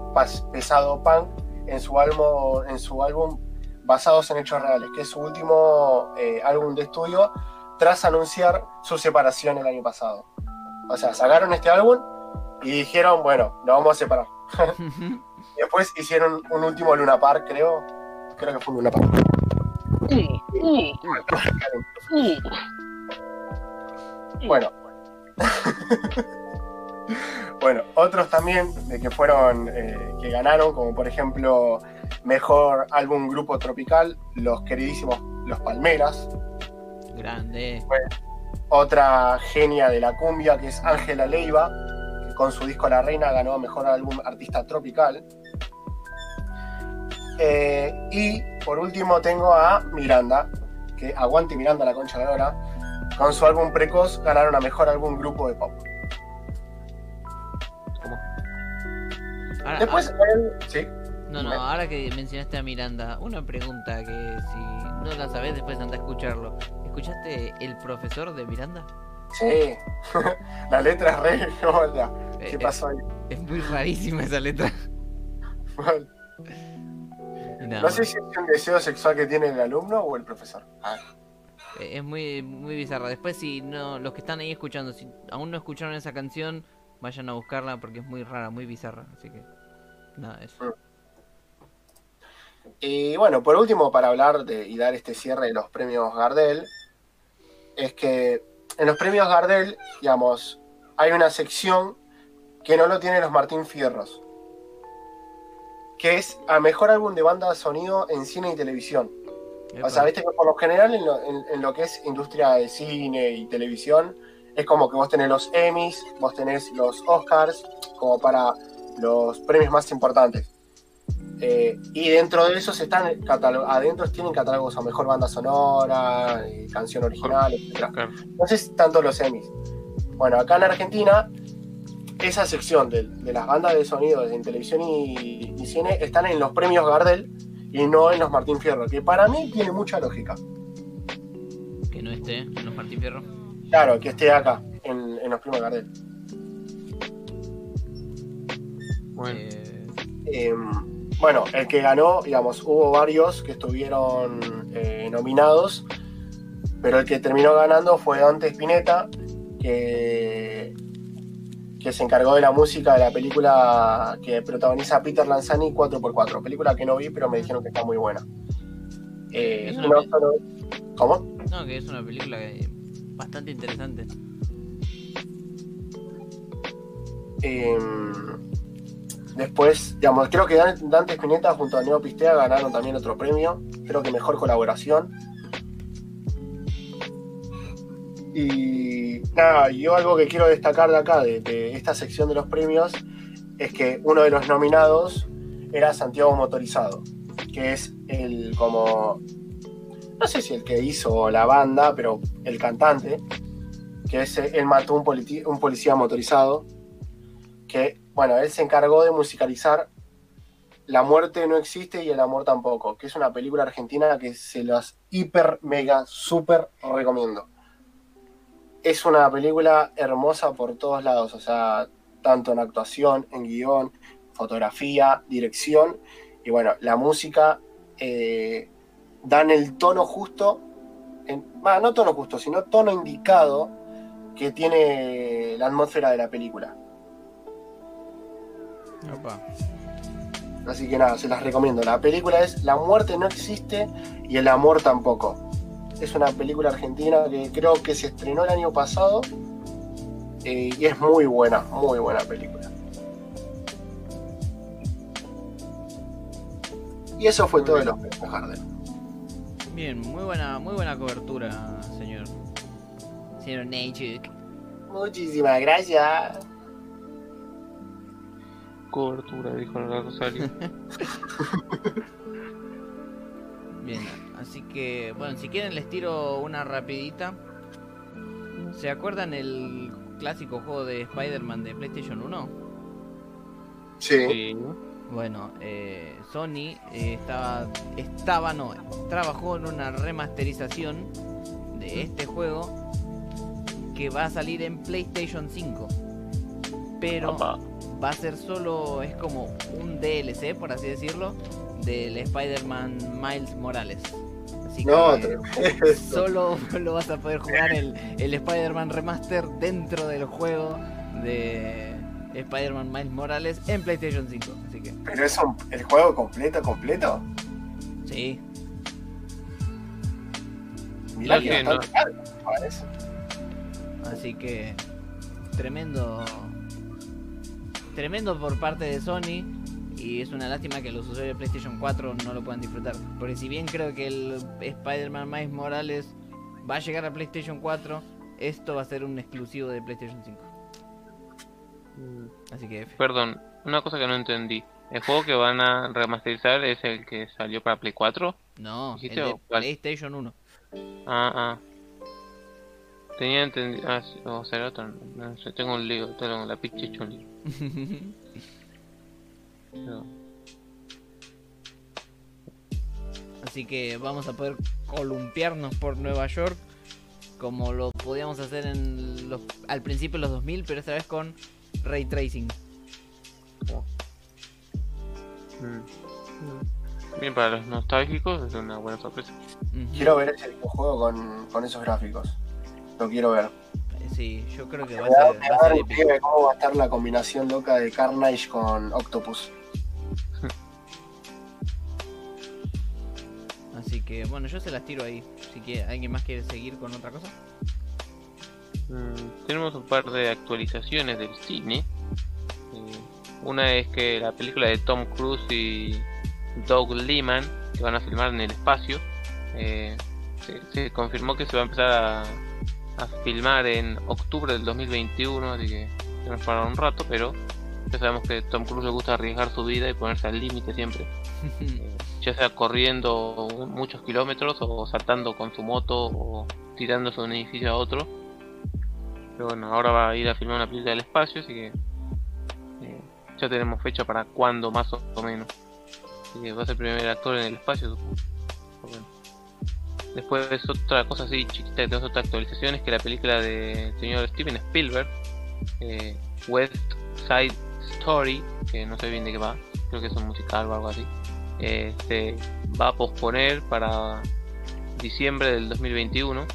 pesado punk en su álbum, en su álbum Basados en Hechos Reales, que es su último eh, álbum de estudio tras anunciar su separación el año pasado. O sea, sacaron este álbum y dijeron, bueno, nos vamos a separar. Y después hicieron un último Luna Park, creo. Creo que fue un Luna Park. Bueno. bueno, otros también de que fueron, eh, que ganaron, como por ejemplo, mejor álbum grupo tropical, los queridísimos Los Palmeras. Grande. Otra genia de la cumbia, que es Ángela Leiva, que con su disco La Reina ganó mejor álbum artista tropical. Eh, y por último tengo a Miranda, que aguante Miranda la concha de la hora. Con su álbum Precoz ganaron a mejor álbum grupo de pop. Ahora- Después, sí, no, no, ahora que mencionaste a Miranda, una pregunta que si no la sabes después anda a escucharlo. ¿Escuchaste El Profesor de Miranda? sí. la letra es re. Hola, ¿qué eh, pasó ahí? Es muy rarísima esa letra. Nada No sé si es un deseo sexual que tiene el alumno o el profesor. Ah, Eh, Es muy, muy bizarra. Después, si no, los que están ahí escuchando, si aún no escucharon esa canción, vayan a buscarla porque es muy rara, muy bizarra. Así que, nada, eso. Y bueno, por último, para hablar de, y dar este cierre de los premios Gardel, es que en los premios Gardel, digamos, hay una sección que no lo tienen los Martín Fierros, que es a mejor álbum de banda de sonido en cine y televisión. O sea, viste que por lo general en lo, en- en lo que es industria de cine y televisión, es como que vos tenés los Emmys, vos tenés los Oscars, como para los premios más importantes. Eh, y dentro de esos están adentro tienen catálogos a mejor banda sonora, eh, canción original, etc. Entonces, tanto los Emmys. Bueno, acá en Argentina, esa sección de, de las bandas de sonido en televisión y, y cine están en los premios Gardel y no en los Martín Fierro, que para mí tiene mucha lógica. Que no esté en los Martín Fierro. Claro, que esté acá, en, en los premios Gardel. Bueno, Eh, Eh, bueno, el que ganó, digamos, hubo varios que estuvieron eh, nominados, pero el que terminó ganando fue Dante Spinetta, que, que se encargó de la música de la película que protagoniza Peter Lanzani 4x4, película que no vi, pero me dijeron que está muy buena. Eh, Es una no solo- ¿Cómo? no, que es una película que- bastante interesante. Eh, después, digamos, creo que Dan- Dante Spinetta junto a Neo Pistea ganaron también otro premio. Creo que mejor colaboración. Y nada, yo algo que quiero destacar de acá, de, esta sección de los premios, es que uno de los nominados era Santiago Motorizado, que es el como, no sé si el que hizo la banda, pero el cantante, que es él mató un, un policía motorizado, que, bueno, él se encargó de musicalizar La muerte no existe y el amor tampoco, que es una película argentina que se las hiper, mega, super recomiendo. Es una película hermosa por todos lados, o sea, tanto en actuación, en guion, fotografía, dirección, y bueno, la música eh, dan el tono justo, en, bah, no tono justo, sino tono indicado que tiene la atmósfera de la película. Opa. Así que nada, se las recomiendo. La película es La muerte no existe y el amor tampoco. Es una película argentina que creo que se estrenó el año pasado eh, y es muy buena, muy buena película. Y eso fue todo de los Harden. Bien, muy buena, muy buena cobertura, señor. Señor Nechuk. Muchísimas gracias. Cobertura, dijo la Rosario. Bien, así que, bueno, si quieren les tiro una rapidita. ¿Se acuerdan el clásico juego de Spider-Man de PlayStation 1? Sí. Sí. Bueno, eh, Sony eh, estaba, estaba, no, trabajó en una remasterización de este juego que va a salir en PlayStation 5. Pero va a ser solo, es como un DLC, por así decirlo, del Spider-Man Miles Morales. Así No, que tremendo. solo lo vas a poder jugar el, el Spider-Man Remaster dentro del juego de Spider-Man Miles Morales en PlayStation 5. Así que, Pero es un- el juego completo, completo. sí. Mirá que parece. Así que tremendo tremendo por parte de Sony y es una lástima que los usuarios de PlayStation 4 no lo puedan disfrutar. Porque si bien creo que el Spider-Man Miles Morales va a llegar a PlayStation 4, esto va a ser un exclusivo de PlayStation 5. Así que F. Perdón, una cosa que no entendí. ¿El juego que van a remasterizar es el que salió para Play 4? No, el ¿Dijiste de? PlayStation 1. Ah, ah. Tenía entendido. Ah, sí, o será otro. No sé, tengo un lío. Tengo la pinche hecho un lío. Así que vamos a poder columpiarnos por Nueva York como lo podíamos hacer en los, al principio de los 2000, pero esta vez con ray tracing. Mm. Bien, para los nostálgicos es una buena sorpresa. Quiero ver ese videojuego con, con esos gráficos. Lo quiero ver. Eh, Sí, yo creo que va a ser, a ser cómo va a estar la combinación loca de Carnage con Octopus. Así que bueno, yo se las tiro ahí. Si que alguien más quiere seguir con otra cosa. Mm, tenemos un par de actualizaciones del cine. Eh, una es que la película de Tom Cruise y Doug Liman, que van a filmar en el espacio, eh, se, se confirmó que se va a empezar a, a filmar en octubre del 2021, así que tenemos para un rato, pero ya sabemos que Tom Cruise le gusta arriesgar su vida y ponerse al límite siempre, eh, ya sea corriendo muchos kilómetros o saltando con su moto o tirándose de un edificio a otro. Pero bueno, ahora va a ir a filmar una película del espacio, así que eh, ya tenemos fecha para cuándo más o menos. Así que va a ser el primer actor en el espacio, bueno. Después otra cosa así chiquita que tenemos otra actualización es que la película del señor Steven Spielberg, eh, West Side Story, que no sé bien de qué va, creo que es un musical o algo así, eh, se va a posponer para diciembre del 2021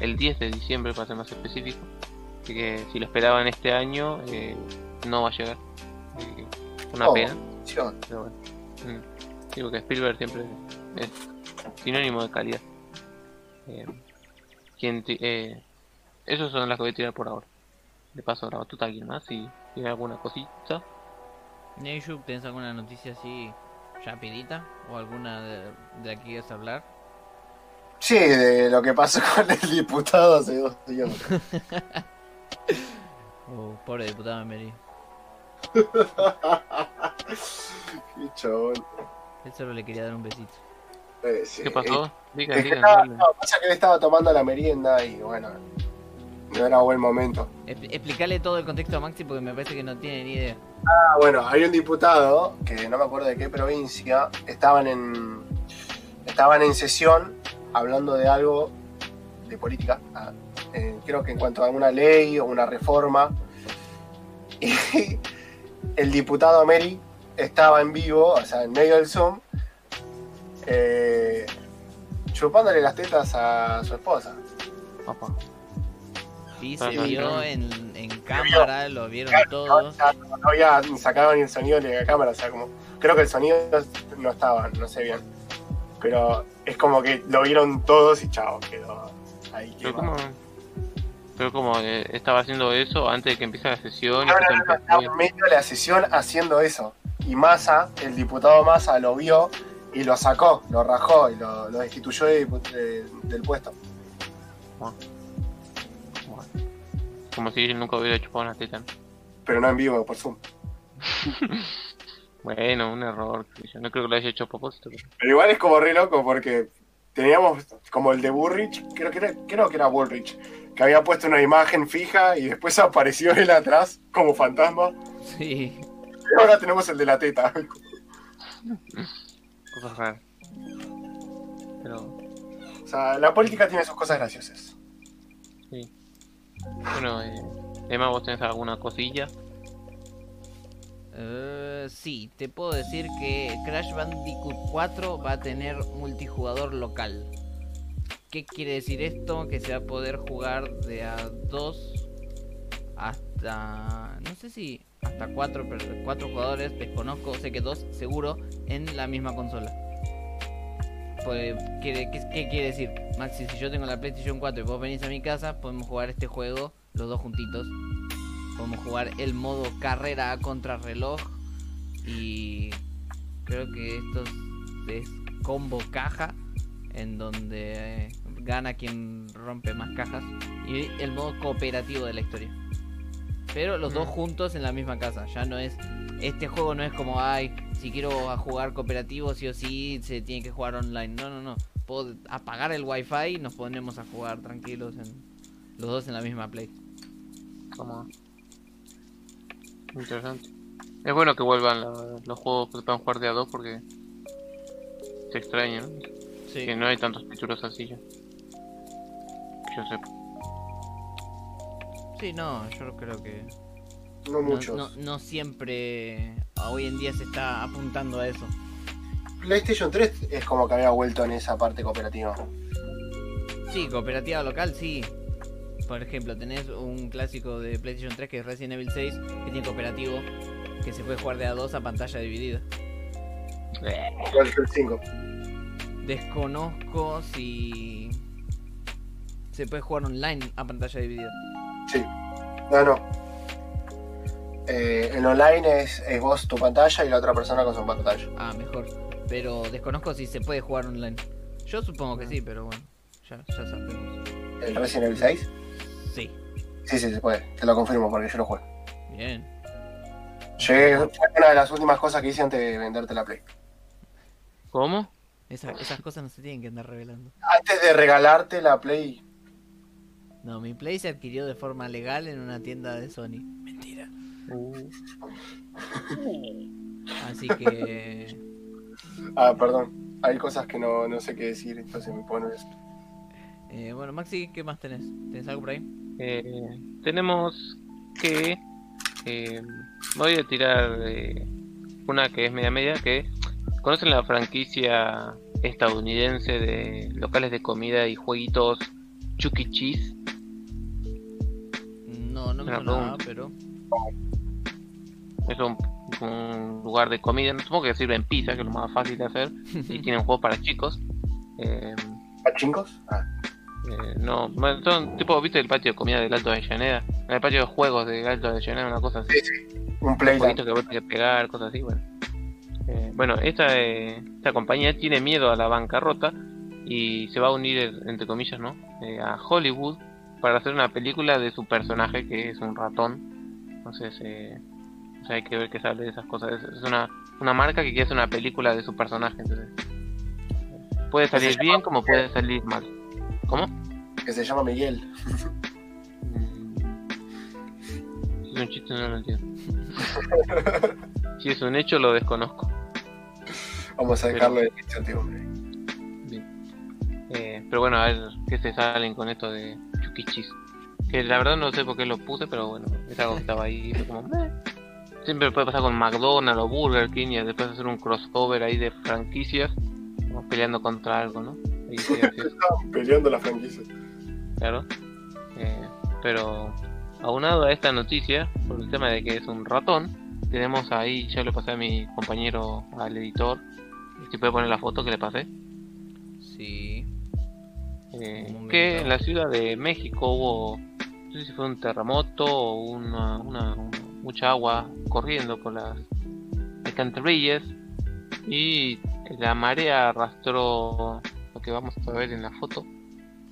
el 10 de diciembre para ser más específico. Así que si lo esperaban este año, eh, no va a llegar. Una Oh. pena, pero bueno. Mm. Digo que Spielberg siempre es sinónimo de calidad. Eh, quien eh, esos son las que voy a tirar por ahora. De paso, la batuta a alguien más si tiene alguna cosita. Neyshub, ¿tenés alguna noticia así rapidita? ¿O alguna de, de que quieras hablar? Sí, de lo que pasó con el diputado hace dos días. Oh, pobre diputado Emery. Qué chabón. Él solo le quería dar un besito. Eh, sí. ¿Qué pasó? Es que estaba, hablen. no, pasa que él estaba tomando la merienda y bueno, no era buen momento. Expl- Explicarle todo el contexto a Maxi porque me parece que no tiene ni idea. Ah, bueno, hay un diputado, que no me acuerdo de qué provincia, estaban en, estaban en sesión hablando de algo de política, ah, eh, creo que en cuanto a una ley o una reforma, y el diputado Mary estaba en vivo, o sea, en medio del Zoom, eh, chupándole las tetas a su esposa. Opa. Sí, Ah, se no, vio no. en, en cámara, lo vieron No, todos. no, no había ni sacado ni el sonido ni la cámara, o sea, como creo que el sonido no estaba, no sé bien. Pero es como que lo vieron todos y chao, quedó ahí. Pero como, pero como eh, estaba haciendo eso antes de que empiece la sesión y No, no, no, estaba en medio de la sesión haciendo eso. Y Massa, el diputado Massa, lo vio y lo sacó, lo rajó y lo, lo destituyó de de- del puesto. Bueno. Como si él nunca hubiera chupado una teta. Pero no en vivo, por Zoom. Bueno, un error. Yo no creo que lo haya hecho a propósito. pero- Pero igual es como re loco porque teníamos como el de Bullrich, creo que era, creo que era Bullrich, que había puesto una imagen fija y después apareció él atrás como fantasma. Sí. Y ahora tenemos el de la teta. Cosas raras. Pero, O sea, la política tiene sus cosas graciosas. sí. Bueno, eh, Emma, ¿vos tenés alguna cosilla? Eh, sí, te puedo decir que Crash Bandicoot 4 va a tener multijugador local. ¿Qué quiere decir esto? Que se va a poder jugar de a 2 hasta... no sé si hasta 4 cuatro jugadores, desconozco, sé que 2 seguro, en la misma consola. Pues, ¿qué, qué, qué quiere decir? Maxi, si yo tengo la PlayStation 4 y vos venís a mi casa, podemos jugar este juego los dos juntitos. Podemos jugar el modo carrera a contrarreloj. Y creo que esto es combo caja. En donde eh, gana quien rompe más cajas. Y el modo cooperativo de la historia. Pero los dos Mm. juntos en la misma casa. Ya no es. Este juego no es como, ay, si quiero jugar cooperativo, sí o sí, se tiene que jugar online. No, no, no. Puedo apagar el wifi y nos ponemos a jugar tranquilos en los dos en la misma play. Como... Interesante. Es bueno que vuelvan la- los juegos que puedan jugar de a dos porque se extraña, ¿no? Sí. Que no hay tantos títulos así ya. Que yo sepa. Sí, no, yo creo que No muchos. no, no siempre hoy en día se está apuntando a eso. PlayStation 3 es como que había vuelto en esa parte cooperativa. Sí, cooperativa local, sí. Por ejemplo, tenés un clásico de PlayStation 3 que es Resident Evil 6, que tiene cooperativo, que se puede jugar de a dos a pantalla dividida. Igual que el 5. Desconozco si se puede jugar online a pantalla dividida. Sí. No, no. Eh, en online es, es vos tu pantalla y la otra persona con su pantalla. Ah, mejor. Pero desconozco si se puede jugar online. Yo supongo que sí, pero bueno, ya, ya sabemos. ¿El Resident Evil 6? Sí, Sí, sí, se puede. Te lo confirmo porque yo lo juego. bien. Llegué, fue una de las últimas cosas que hice antes de venderte la Play. ¿Cómo? Esa- esas cosas no se tienen que andar revelando. Antes de regalarte la Play. No, mi Play se adquirió de forma legal en una tienda de Sony. Mentira. Uh, Así que. Ah, perdón. Hay cosas que no, no sé qué decir, entonces me pones. eh, bueno, Maxi, ¿qué más tenés? ¿Tenés algo por ahí? eh, tenemos que... eh, voy a tirar eh, una que es media media, que... ¿Conocen la franquicia estadounidense de locales de comida y jueguitos Chuck E. Cheese? No, no me pregunta. pero. Es un, un lugar de comida, no supongo que sirven pizza, que es lo más fácil de hacer, y tienen juegos para chicos. Eh, ¿Pachincos? Ah, eh, no, son tipo, ¿viste el patio de comida del Alto de Avellaneda? El patio de juegos del Alto de Avellaneda, una cosa así. un Playland. jueguitos que tenés que pegar, cosas así, bueno. Eh, bueno, esta, eh, esta compañía tiene miedo a la bancarrota y se va a unir, entre comillas, ¿no? Eh, a Hollywood para hacer una película de su personaje que es un ratón. Entonces, eh, o sea, hay que ver qué sale de esas cosas. Es, es una, una marca que quiere hacer una película de su personaje, entonces. Puede salir bien como puede salir mal. ¿Cómo? Que se llama Miguel. un chiste no lo entiendo. si es un hecho lo desconozco. Vamos a dejarlo de incertidumbre. Bien. Eh, pero bueno, a ver qué se salen con esto de Chukichis. Que la verdad no sé por qué lo puse, pero bueno, es algo que estaba ahí. fue como. Siempre puede pasar con McDonald's o Burger King y después hacer un crossover ahí de franquicias, como peleando contra algo, ¿no? Ahí sí, peleando la franquicia. claro. Eh, pero aunado a esta noticia, por el tema de que es un ratón, tenemos ahí, ya lo pasé a mi compañero, al editor, si puede poner la foto que le pasé, Sí. eh, que en la Ciudad de México hubo, no sé si fue un terremoto o una, una- una- mucha agua corriendo por las alcantarillas y la marea arrastró lo que vamos a ver en la foto.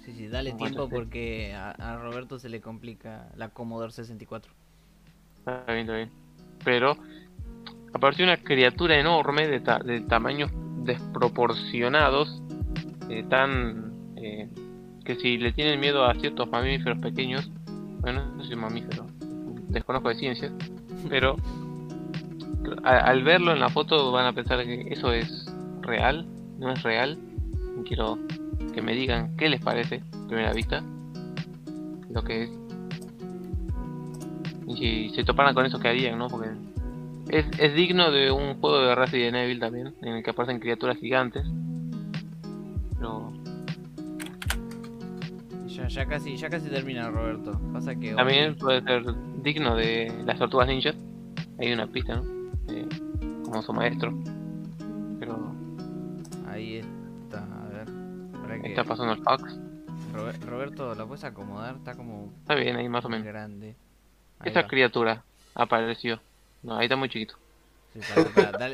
Sí, sí, dale tiempo porque a, a Roberto se le complica la Commodore 64. Está bien, está bien. Pero apareció una criatura enorme de, ta- de tamaños desproporcionados, eh, tan eh, que si le tienen miedo a ciertos mamíferos pequeños, bueno, no soy mamífero, desconozco de ciencias, pero al verlo en la foto van a pensar que eso es real, no es real. Quiero que me digan qué les parece, a primera vista, lo que es. Y si se toparan con eso, ¿qué harían, no? Porque es, es digno de un juego de Resident Evil también, en el que aparecen criaturas gigantes. Pero Ya, ya casi, ya casi termina Roberto. Pasa que también puede ser digno de las tortugas ninjas. Hay una pista, ¿no? Eh, como su maestro. Pero ahí está, a ver. Para que está pasando el fax. Robe- Roberto, ¿lo puedes acomodar? Está como Está bien, ahí más o menos. grande. Ahí va. criatura apareció. No, ahí está muy chiquito. Sí,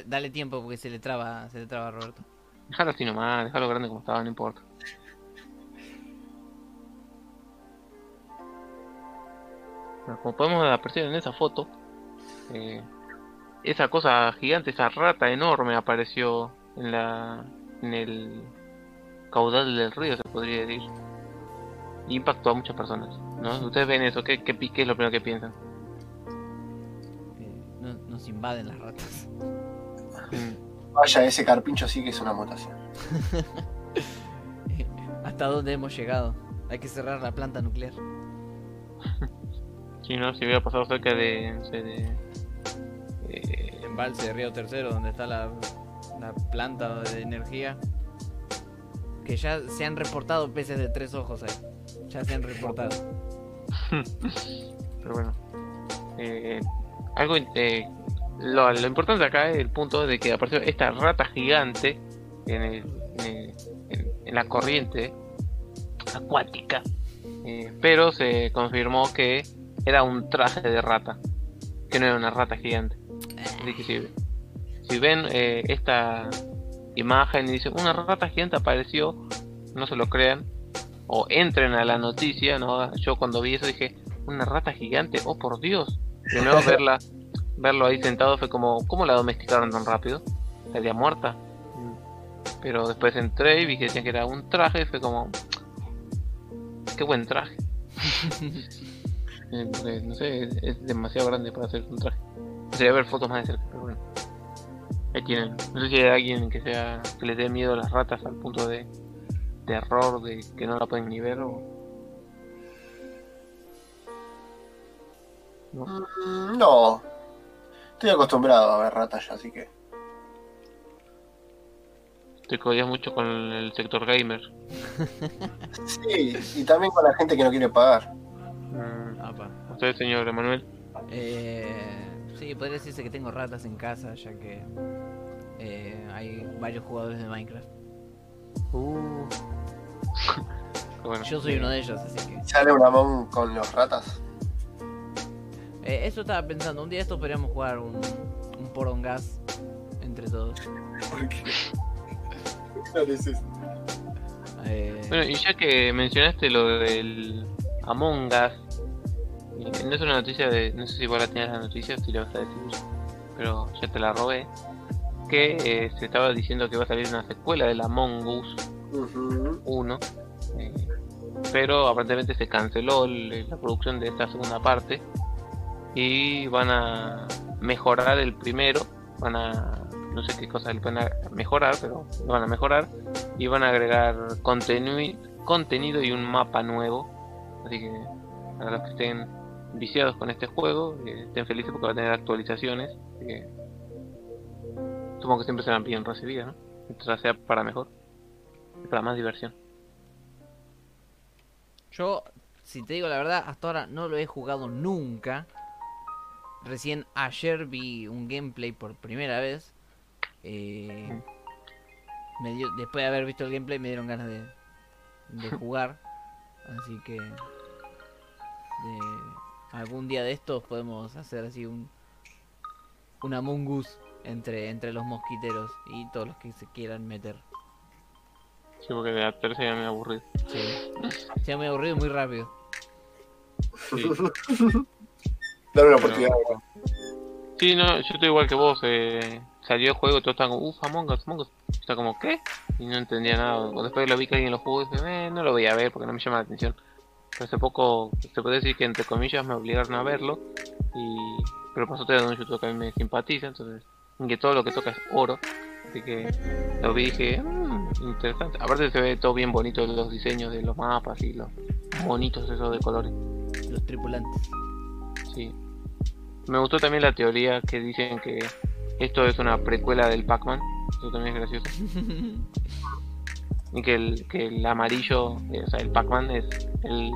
dale tiempo porque se le traba, se le traba a Roberto. Déjalo así nomás, déjalo grande como estaba, no importa. Como podemos apreciar en esa foto, eh, esa cosa gigante, esa rata enorme apareció en la en el caudal del río, se podría decir. Y impactó a muchas personas. ¿no? Ustedes ven eso, ¿qué, qué, qué es lo primero que piensan? Eh, no- nos invaden las ratas. Mm, Vaya, ese carpincho sí que es una mutación. ¿Hasta dónde hemos llegado? Hay que cerrar la planta nuclear. Si no, si hubiera pasado cerca de. no sé, de eh, Embalse de Río Tercero, donde está la, la planta de energía. Que ya se han reportado peces de tres ojos ahí. Ya se han reportado. Pero bueno. Eh, algo eh, lo, lo importante acá es el punto de que apareció esta rata gigante en, el- en, el- en- en la corriente acuática. Eh, pero se confirmó que era un traje de rata. Que no era una rata gigante. Así que si, si ven eh, esta imagen y dicen una rata gigante apareció, no se lo crean. O entren a la noticia, ¿no? Yo cuando vi eso dije, una rata gigante, oh por Dios. Primero verla, verlo ahí sentado fue como, ¿cómo la domesticaron tan rápido? ¿Estaría muerta? Pero después entré y vi que decían que era un traje y fue como, qué buen traje. Porque, no sé, es, es demasiado grande para hacer un traje. Sería ver fotos más de cerca, pero bueno. Ahí tienen. No sé si hay alguien que sea que les dé miedo a las ratas al punto de terror de que no la pueden ni ver o no. Mm, No. Estoy acostumbrado a ver ratas ya, así que. Te codias mucho con el sector gamer. Sí, y también con la gente que no quiere pagar. Mm, Apa. Usted, señor Emanuel. Eh, sí, podría decirse que tengo ratas en casa, ya que eh, hay varios jugadores de Minecraft. Uh. Bueno. Yo soy uno de ellos, así que... Sale un Among con los ratas. Eh, eso estaba pensando, un día esto podríamos jugar un, un porongas entre todos. ¿Por qué? Eh, Bueno, y ya que mencionaste lo del Among Us, no es una noticia de. No sé si vos la tenías la noticia, si la vas a decir, pero ya te la robé. Que eh, se estaba diciendo que va a salir una secuela del Among Us Ujú. 1, eh, pero aparentemente se canceló el- la producción de esta segunda parte. y van a mejorar el primero, van a no sé qué cosas le van a mejorar, pero lo van a mejorar y van a agregar contenu- contenido y un mapa nuevo. Así que para los que estén viciados con este juego, eh, estén felices porque va a tener actualizaciones. Que supongo que siempre serán bien recibidas, ¿no? Mientras sea para mejor para más diversión. Yo, si te digo la verdad, hasta ahora no lo he jugado nunca. Recién ayer vi un gameplay por primera vez. Eh, me dio- después de haber visto el gameplay me dieron ganas de, de jugar. Así que de- algún día de estos podemos hacer así un un Among Us entre, entre los mosquiteros y todos los que se quieran meter. Sí, porque de la tercera me aburrido. Sí. Se muy aburrido y muy rápido. Sí. Dame una oportunidad. Sí, no, yo estoy igual que vos. Eh, salió el juego y todos estaban como, uff, Among Us, Among Us. Está como, ¿qué? Y no entendía nada. Después lo vi que alguien lo jugó y dije, eh, no lo voy a ver porque no me llama la atención. Hace poco se puede decir que entre comillas me obligaron a verlo. Y... Pero pasó de un youtuber que a mí me simpatiza, entonces que todo lo que toca es oro. Así que lo vi y dije, "Mm, interesante. Aparte se ve todo bien bonito los diseños de los mapas y los monitos esos de colores. Los tripulantes. Sí. Me gustó también la teoría que dicen que esto es una precuela del Pac-Man. Eso también es gracioso. Y que el, que el amarillo, eh, o sea, el Pac-Man es el,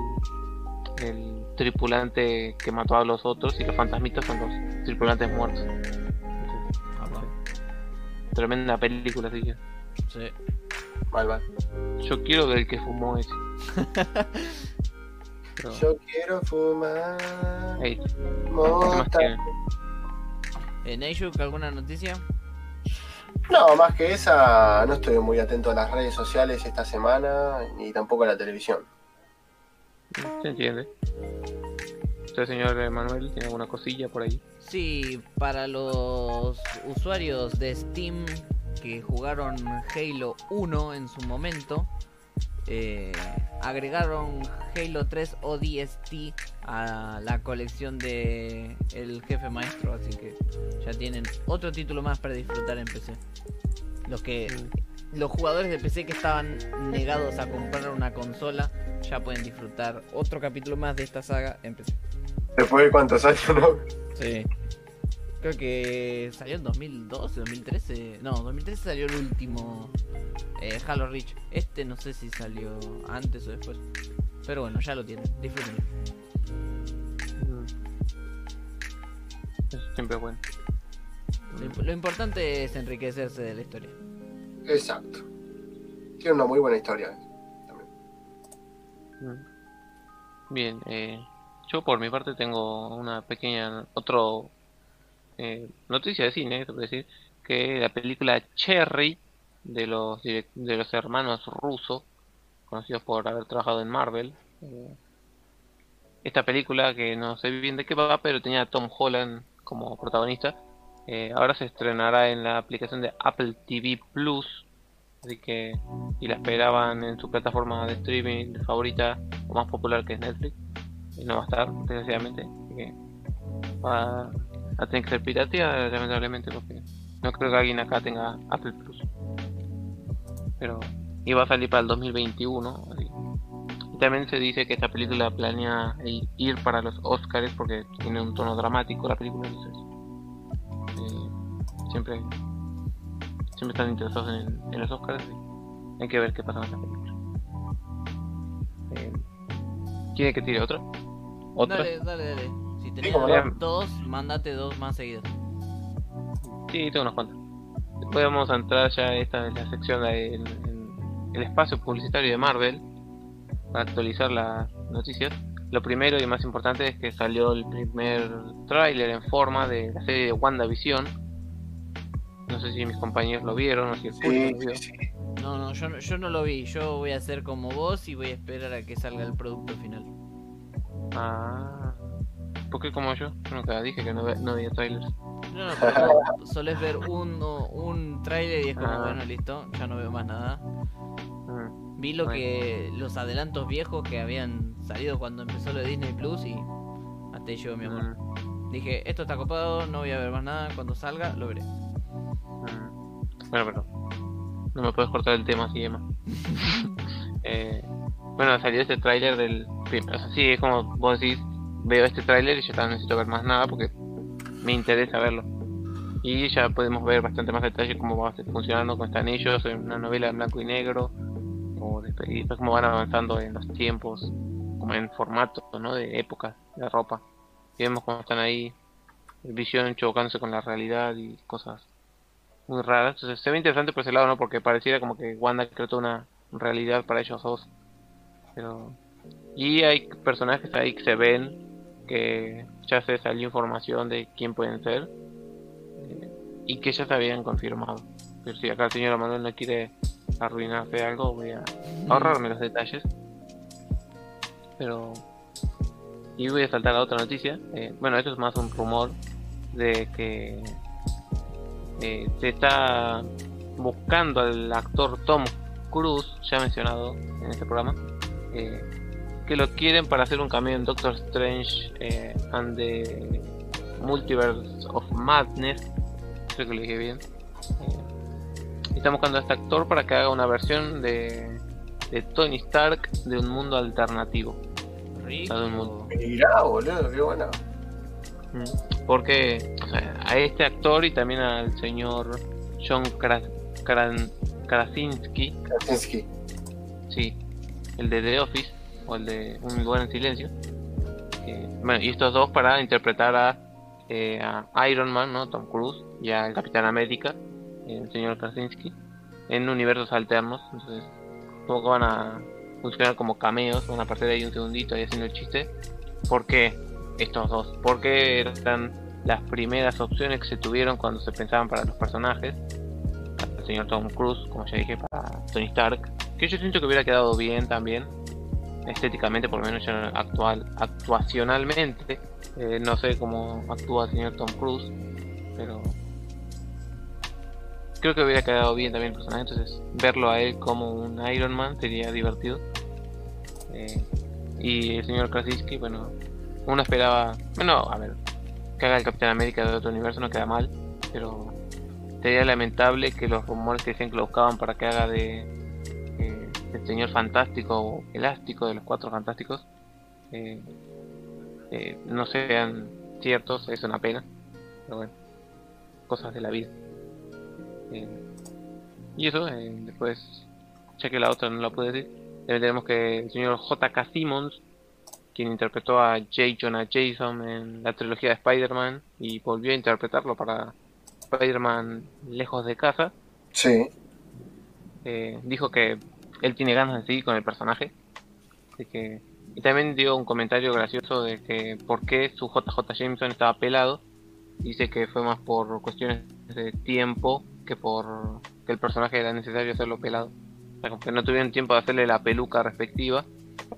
el tripulante que mató a los otros y los fantasmitas son los tripulantes muertos. Entonces, Papá. tremenda película, así que Sí. Mal, mal. yo quiero ver el que fumó ese. Pero, Yo quiero fumar. hey, ¿qué más? ¿En Nayuk alguna noticia? No, más que esa, no estoy muy atento a las redes sociales esta semana, ni tampoco a la televisión. ¿Se entiende? ¿Usted, señor Manuel, tiene alguna cosilla por ahí? Sí, para los usuarios de Steam que jugaron Halo 1 en su momento, eh, agregaron Halo 3 ODST a la colección de El Jefe Maestro, así que ya tienen otro título más para disfrutar en PC. Los que los jugadores de PC que estaban negados a comprar una consola ya pueden disfrutar otro capítulo más de esta saga en PC. Después de cuántos años, ¿no? Sí. Creo que salió en 2012, 2013. No, 2013 salió el último eh, Halo Reach. Este no sé si salió antes o después. Pero bueno, ya lo tienen. Disfrútenlo. Eso siempre es bueno. Lo, lo importante es enriquecerse de la historia. Exacto. Tiene una muy buena historia. También. Mm. Bien, eh, yo por mi parte tengo una pequeña, otro eh, noticia de cine, se puede decir, que la película Cherry de los de los hermanos rusos, conocidos por haber trabajado en Marvel. eh, esta película que no sé bien de qué va, pero tenía a Tom Holland como protagonista. eh, ahora se estrenará en la aplicación de Apple TV Plus, así que y la esperaban en su plataforma de streaming favorita o más popular que es Netflix y no va a estar desgraciadamente así que a tener que ser pirateada lamentablemente porque no creo que alguien acá tenga Apple Plus pero iba a salir para el 2021 así. y también se dice que esta película planea ir para los Oscars porque tiene un tono dramático la película entonces eh, siempre siempre están interesados en, en los Oscars y hay que ver qué pasa con esta película eh, ¿Quiere que tire otra? ¿Otra? Dale, dale, dale. Si tenés dos, mandate dos más seguidos. Sí, tengo unas cuantas. Después vamos a entrar ya, esta es la sección de- en, en el espacio publicitario de Marvel, para actualizar las noticias. Lo primero y más importante es que salió el primer tráiler en forma de la serie de WandaVision. No sé si mis compañeros lo vieron o si el público Sí, lo vio. sí, sí. No, no yo, no, yo no lo vi. Yo voy a hacer como vos y voy a esperar a que salga el producto final. Ah, ¿por qué como yo? Yo nunca dije que no, ve- no veía trailers. No, no, pero solés ver un, un trailer y es como, Ah. bueno, listo, ya no veo más nada. Mm, Vi lo que los adelantos viejos que habían salido cuando empezó lo de Disney Plus y hasta ahí llegó mi amor. mm. Dije, esto está copado, no voy a ver más nada. Cuando salga, lo veré. Mm. Bueno, pero no me puedes cortar el tema así, Emma. eh, bueno, salió este tráiler del... O sea, sí, es como vos decís, veo este tráiler y yo también necesito ver más nada porque me interesa verlo. Y ya podemos ver bastante más detalle cómo va funcionando, cómo están ellos, en una novela en blanco y negro, o después, cómo van avanzando en los tiempos, como en formato, ¿no? De época, de ropa. Vemos cómo están ahí, visión chocándose con la realidad y cosas muy raras. Entonces se ve interesante por ese lado, ¿no? Porque pareciera como que Wanda creó toda una realidad para ellos dos. Pero... Y hay personajes ahí que se ven que ya se salió información de quién pueden ser eh, y que ya se habían confirmado. Pero si acá el señor Manuel no quiere arruinarse algo, voy a ahorrarme los detalles. Pero... Y voy a saltar a otra noticia. Eh, bueno, esto es más un rumor de que eh, se está buscando al actor Tom Cruise, ya mencionado en este programa, eh, que lo quieren para hacer un cameo en Doctor Strange eh, and the Multiverse of Madness. Creo que lo dije bien. Eh, están buscando a este actor para que haga una versión de, de Tony Stark de un mundo alternativo. Rico. Mundo. Mirá, boludo, qué bueno. Mm, Porque o sea, a este actor y también al señor John Kras- Kran- Krasinski, Krasinski. sí, el de The Office o el de Un lugar en silencio. eh, bueno, y estos dos para interpretar a, eh, Iron Man, ¿no? Tom Cruise y al Capitán América, el señor Krasinski, en universos alternos. Entonces, como que van a funcionar como cameos, van a aparecer ahí un segundito ahí haciendo el chiste. ¿Por qué estos dos? Porque eran las primeras opciones que se tuvieron cuando se pensaban para los personajes. El señor Tom Cruise, como ya dije, para Tony Stark. Que yo siento que hubiera quedado bien también. Estéticamente, por lo menos actual, actuacionalmente. Eh, no sé cómo actúa el señor Tom Cruise. Pero creo que hubiera quedado bien también el personaje. Entonces, verlo a él como un Iron Man sería divertido. Eh, y el señor Krasinski, bueno, uno esperaba, bueno, a ver, que haga el Capitán América de otro universo no queda mal, pero sería lamentable que los rumores que decían que lo buscaban para que haga de el señor fantástico o elástico de los cuatro fantásticos eh, eh, no sean ciertos, es una pena, pero bueno, cosas de la vida. Eh, y eso, eh, después, ya que la otra no la pude decir, también tenemos que el señor J.K. Simmons, quien interpretó a J. Jonah Jason en la trilogía de Spider-Man y volvió a interpretarlo para Spider-Man Lejos de Casa, Sí. eh, dijo que él tiene ganas de seguir con el personaje. Así que, y también dio un comentario gracioso de que por qué su JJ Jameson estaba pelado. Dice que fue más por cuestiones de tiempo que por que el personaje era necesario hacerlo pelado. O sea, que no tuvieron tiempo de hacerle la peluca respectiva.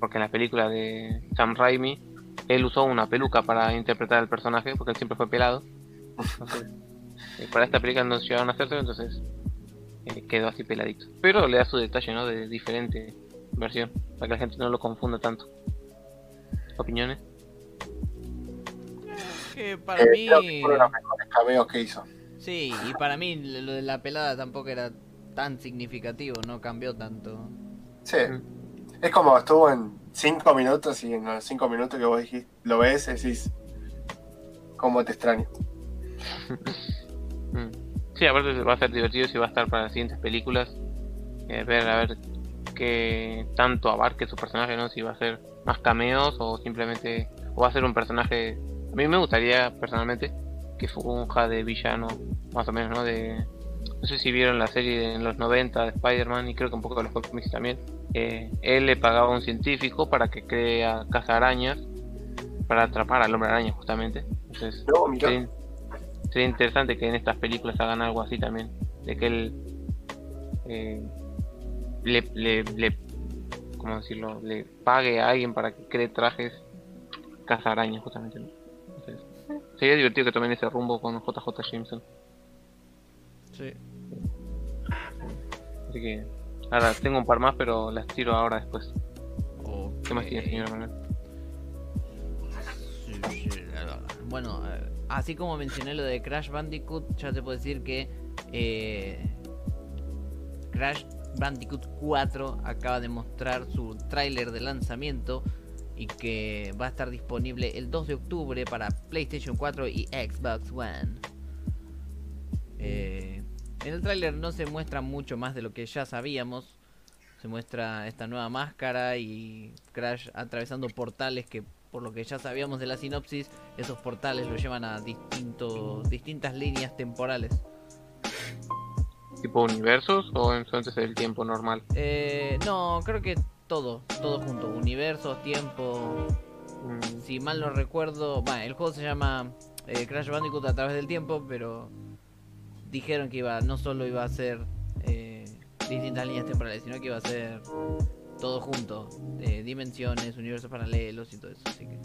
Porque en la película de Sam Raimi, él usó una peluca para interpretar al personaje, porque él siempre fue pelado. Entonces, eh, para esta película no llegaron a hacerse, entonces eh, quedó así peladito. Pero le da su detalle, ¿no? De diferente versión, para que la gente no lo confunda tanto. ¿Opiniones? Que para Eh, mí. creo que los mejores cameos que hizo. Sí, y para mí lo de la pelada tampoco era tan significativo, no cambió tanto. Sí. Es como estuvo en 5 minutos y en los 5 minutos que vos dijiste, lo ves, decís, ¿cómo te extraño? Sí, aparte va a ser divertido si va a estar para las siguientes películas. eh, ver a ver qué tanto abarque su personaje, ¿no? Si va a ser más cameos o simplemente o va a ser un personaje. A mí me gustaría personalmente que funja de villano, más o menos, ¿no? De no sé si vieron la serie de- en los 90 de Spider-Man y creo que un poco de los cómics también. Eh, él le pagaba a un científico para que crea arañas para atrapar al hombre araña justamente. Entonces, No, sería, sería interesante que en estas películas hagan algo así también. De que él eh, le, le, le, ¿cómo decirlo? Le pague a alguien para que cree trajes arañas justamente. ¿no? Entonces, sería divertido que tomen ese rumbo con JJ Jameson. Sí. Así que ahora tengo un par más, pero las tiro ahora después. ¿Qué más tiene, señor Manuel? bueno, eh, así como mencioné lo de Crash Bandicoot, ya te puedo decir que eh, Crash Bandicoot 4 acaba de mostrar su tráiler de lanzamiento y que va a estar disponible el 2 de octubre para PlayStation 4 y Xbox One. Eh, en el tráiler no se muestra mucho más de lo que ya sabíamos. Se muestra esta nueva máscara y Crash atravesando portales que por lo que ya sabíamos de la sinopsis, esos portales lo llevan a distintos, distintas líneas temporales. ¿Tipo universos o entonces el tiempo normal? Eh, no, creo que todo, todo junto. Universos, tiempo. Mm, Si mal no recuerdo, bueno, el juego se llama eh, Crash Bandicoot a través del tiempo, pero dijeron que iba, no solo iba a ser eh, distintas líneas temporales, sino que iba a ser todo junto, eh, dimensiones, universos paralelos y todo eso. Así que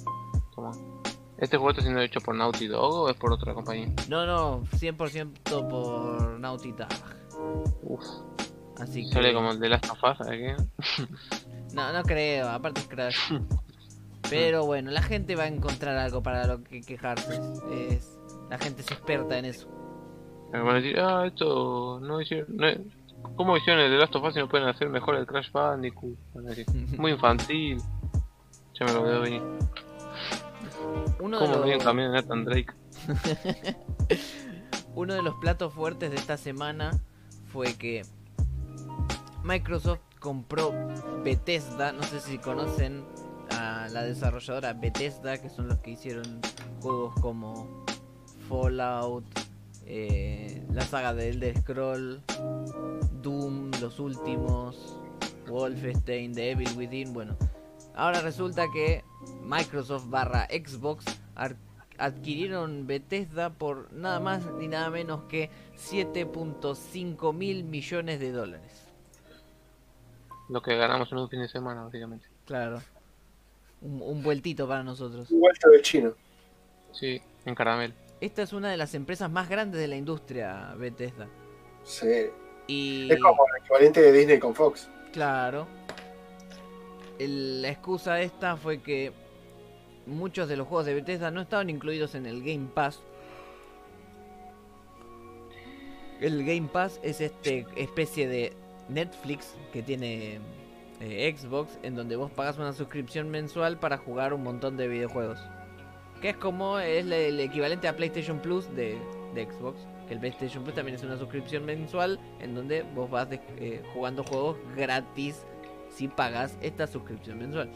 ¿cómo? ¿Este juego está siendo hecho por Naughty Dog o es por otra compañía? no, no, 100% por Naughty Dog. Uf, Así que sale como el de Last of Us, ¿sabes qué? no, no creo, aparte es Crash. Pero bueno, la gente va a encontrar algo para lo que quejarse. Es, la gente es experta en eso. Me van a decir, ah, esto no hicieron. No, ¿Cómo hicieron el de Last of Us y no pueden hacer mejor el Crash Bandicoot? Muy infantil. Ya me lo veo venir. Uno de ¿Cómo los... bien cambian Nathan Drake? Uno de los platos fuertes de esta semana fue que Microsoft compró Bethesda, no sé si conocen a la desarrolladora Bethesda, que son los que hicieron juegos como Fallout, eh, la saga de Elder Scroll, Doom, los últimos, Wolfenstein, The Evil Within, bueno. Ahora resulta que Microsoft barra Xbox adquirieron Bethesda por nada más ni nada menos que 7.5 mil millones de dólares. Lo que ganamos en un fin de semana, básicamente. Claro. Un, un vueltito para nosotros. Vuelta del chino. Sí, en caramelo. Esta es una de las empresas más grandes de la industria, Bethesda. Sí. Y Es como el equivalente de Disney con Fox. claro, el- la excusa esta fue que muchos de los juegos de Bethesda no estaban incluidos en el Game Pass. El Game Pass es este especie de Netflix que tiene eh, Xbox en donde vos pagas una suscripción mensual para jugar un montón de videojuegos. Que es como es el equivalente a PlayStation Plus de, de Xbox. Que el PlayStation Plus también es una suscripción mensual en donde vos vas eh, jugando juegos gratis si pagas esta suscripción mensual.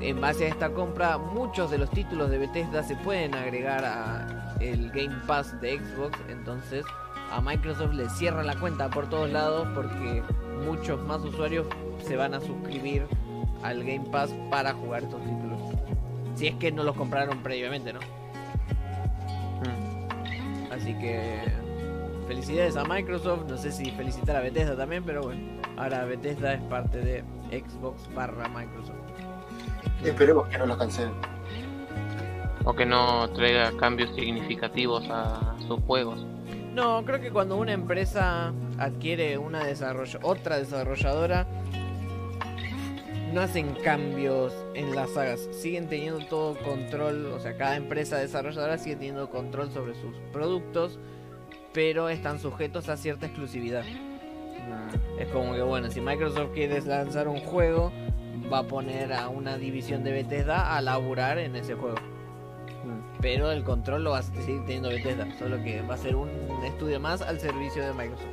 En base a esta compra, muchos de los títulos de Bethesda se pueden agregar a el Game Pass de Xbox, entonces a Microsoft le cierran la cuenta por todos lados porque muchos más usuarios se van a suscribir al Game Pass para jugar estos títulos. Si es que no los compraron previamente, ¿no? Mm. Así que felicidades a Microsoft, no sé si felicitar a Bethesda también, pero bueno, ahora Bethesda es parte de Xbox barra Microsoft. Esperemos que no los cancelen. O que no traiga cambios significativos a sus juegos. No, creo que cuando una empresa adquiere una desarrollo otra desarrolladora, no hacen cambios en las sagas, siguen teniendo todo control, o sea, cada empresa desarrolladora sigue teniendo control sobre sus productos, pero están sujetos a cierta exclusividad. Es como que bueno, si Microsoft quiere lanzar un juego, va a poner a una división de Bethesda a laburar en ese juego. Pero el control lo va a seguir teniendo Bethesda, solo que va a ser un estudio más al servicio de Microsoft.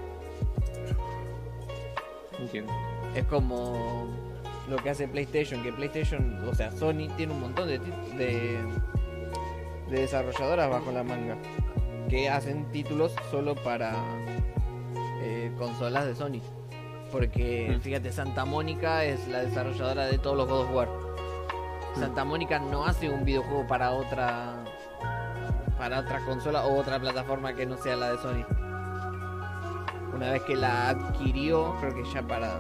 Entiendo. Es como lo que hace PlayStation, que PlayStation, o sea, Sony tiene un montón de, de, de desarrolladoras bajo la manga que hacen títulos solo para eh, consolas de Sony. Porque Mm. fíjate, Santa Mónica es la desarrolladora de todos los God of War. Santa Mónica no hace un videojuego para otra para otra consola o otra plataforma que no sea la de Sony. Una vez que la adquirió, creo que ya para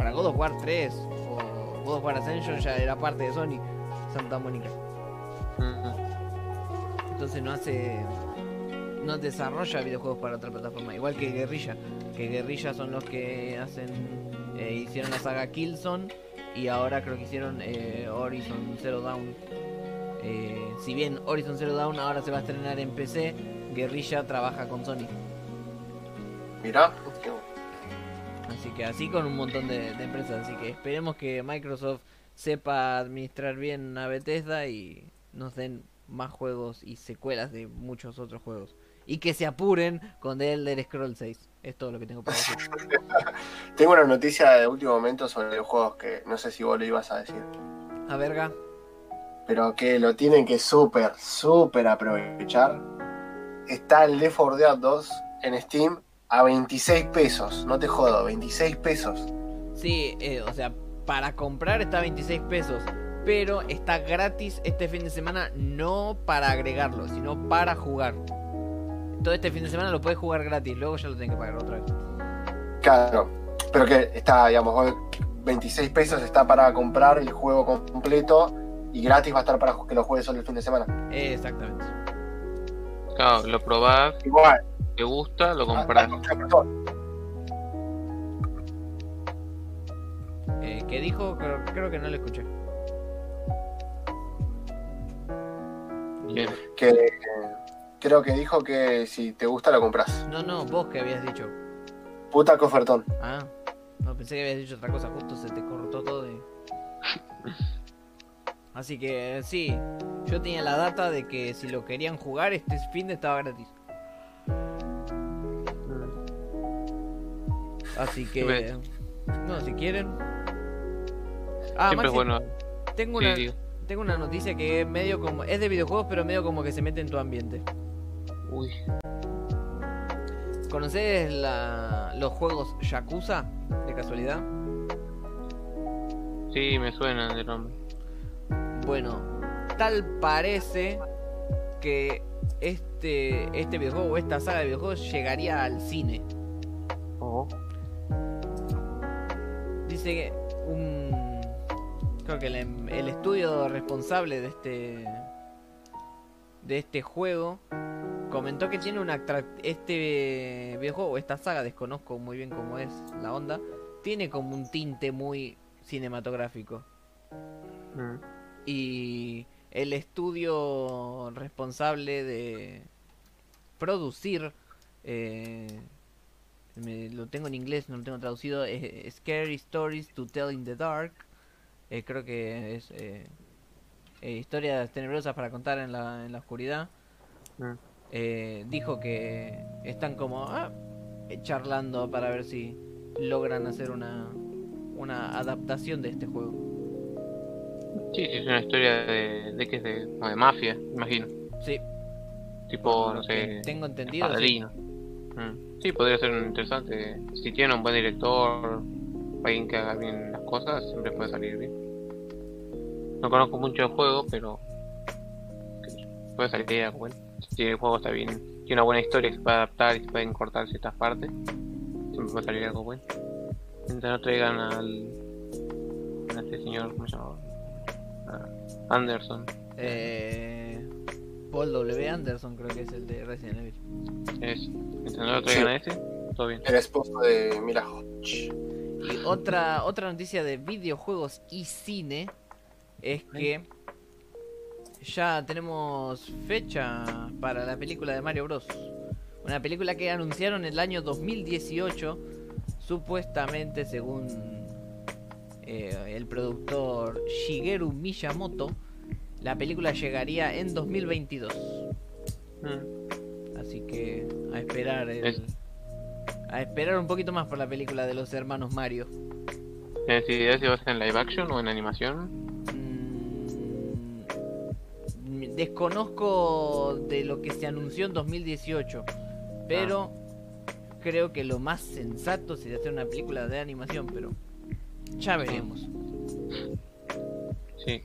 para God of War 3 o God of War Ascension ya era parte de Sony, Santa Mónica. Entonces no hace no desarrolla videojuegos para otra plataforma, igual que Guerrilla, que Guerrilla son los que hacen eh, hicieron la saga Killzone y ahora creo que hicieron eh, Horizon Zero Dawn. Eh, si bien Horizon Zero Dawn ahora se va a estrenar en PC, Guerrilla trabaja con Sony. Mirá, Así que así con un montón de, de empresas. Así que esperemos que Microsoft sepa administrar bien a Bethesda y nos den más juegos y secuelas de muchos otros juegos. Y que se apuren con The Elder Scrolls 6. Es todo lo que tengo para decir. tengo una noticia de último momento sobre los juegos que no sé si vos lo ibas a decir. A verga. Pero que lo tienen que súper, súper aprovechar. Está el Left 4 Dead 2 en Steam a 26 pesos. No te jodo, 26 pesos. Sí, eh, o sea, para comprar está a 26 pesos. Pero está gratis este fin de semana, no para agregarlo, sino para jugar. Todo este fin de semana lo puedes jugar gratis, luego ya lo tenés que pagar otra vez. Claro, pero que está, digamos, 26 pesos está para comprar el juego completo y gratis va a estar para que lo juegues solo el fin de semana. Exactamente. Claro, lo probás, Igual, te gusta, lo ah, compras. ah, Eh, ¿Qué dijo? Creo, creo que no lo escuché. Bien. que creo que dijo que si te gusta lo compras. No, no, vos que habías dicho. Puta que ofertón. Ah, no, pensé que habías dicho otra cosa, justo se te cortó todo y... Así que sí, yo tenía la data de que si lo querían jugar este fin de estaba gratis. Así que... No, si quieren... Ah, Siempre Maxi, es bueno. tengo una, tengo una noticia que es medio como... Es de videojuegos, pero medio como que se mete en tu ambiente. Uy, ¿Conoces la, los juegos Yakuza? De casualidad. sí, me suena de nombre. Bueno, tal parece que este, este videojuego o esta saga de videojuegos llegaría al cine. Oh, Dice un. Creo que el, em- el estudio responsable de este. de este juego comentó que tiene una atrac- este videojuego, esta saga, desconozco muy bien cómo es la onda, tiene como un tinte muy cinematográfico. mm. y el estudio responsable de producir eh, me- lo tengo en inglés no lo tengo traducido es Scary Stories to Tell in the Dark Eh, creo que es eh, eh, historias tenebrosas para contar en la, en la oscuridad Mm. Eh, dijo que están como ah, eh, charlando para ver si logran hacer una una adaptación de este juego Sí, sí, es una historia de, de que es de, de mafia, imagino. sí Tipo, no sé, tengo entendido padrino. Sí, podría ser interesante. Si tiene un buen director, alguien que haga bien las cosas, siempre puede salir bien. No conozco mucho el juego, pero puede salir algo bueno. Si el juego está bien, tiene una buena historia se puede adaptar y se pueden cortar ciertas partes, siempre puede salir algo bueno. Mientras no traigan al a este señor, ¿cómo se llama? Anderson. Eh, Paul W. Anderson creo que es el de Resident Evil. Es, mientras no lo traigan a ese, todo bien. El esposo de Mila Hodge. Y otra, otra noticia de videojuegos y cine es que ya tenemos fecha para la película de Mario Bros. Una película que anunciaron el año 2018, supuestamente según eh, el productor Shigeru Miyamoto, la película llegaría en 2022. Mm. Así que a esperar el- Es- a esperar un poquito más por la película de los hermanos Mario. ¿Tienes idea si va a ser en live action o en animación? Mm, desconozco de lo que se anunció en 2018, pero creo que lo más sensato sería hacer una película de animación, pero ya veremos. Sí.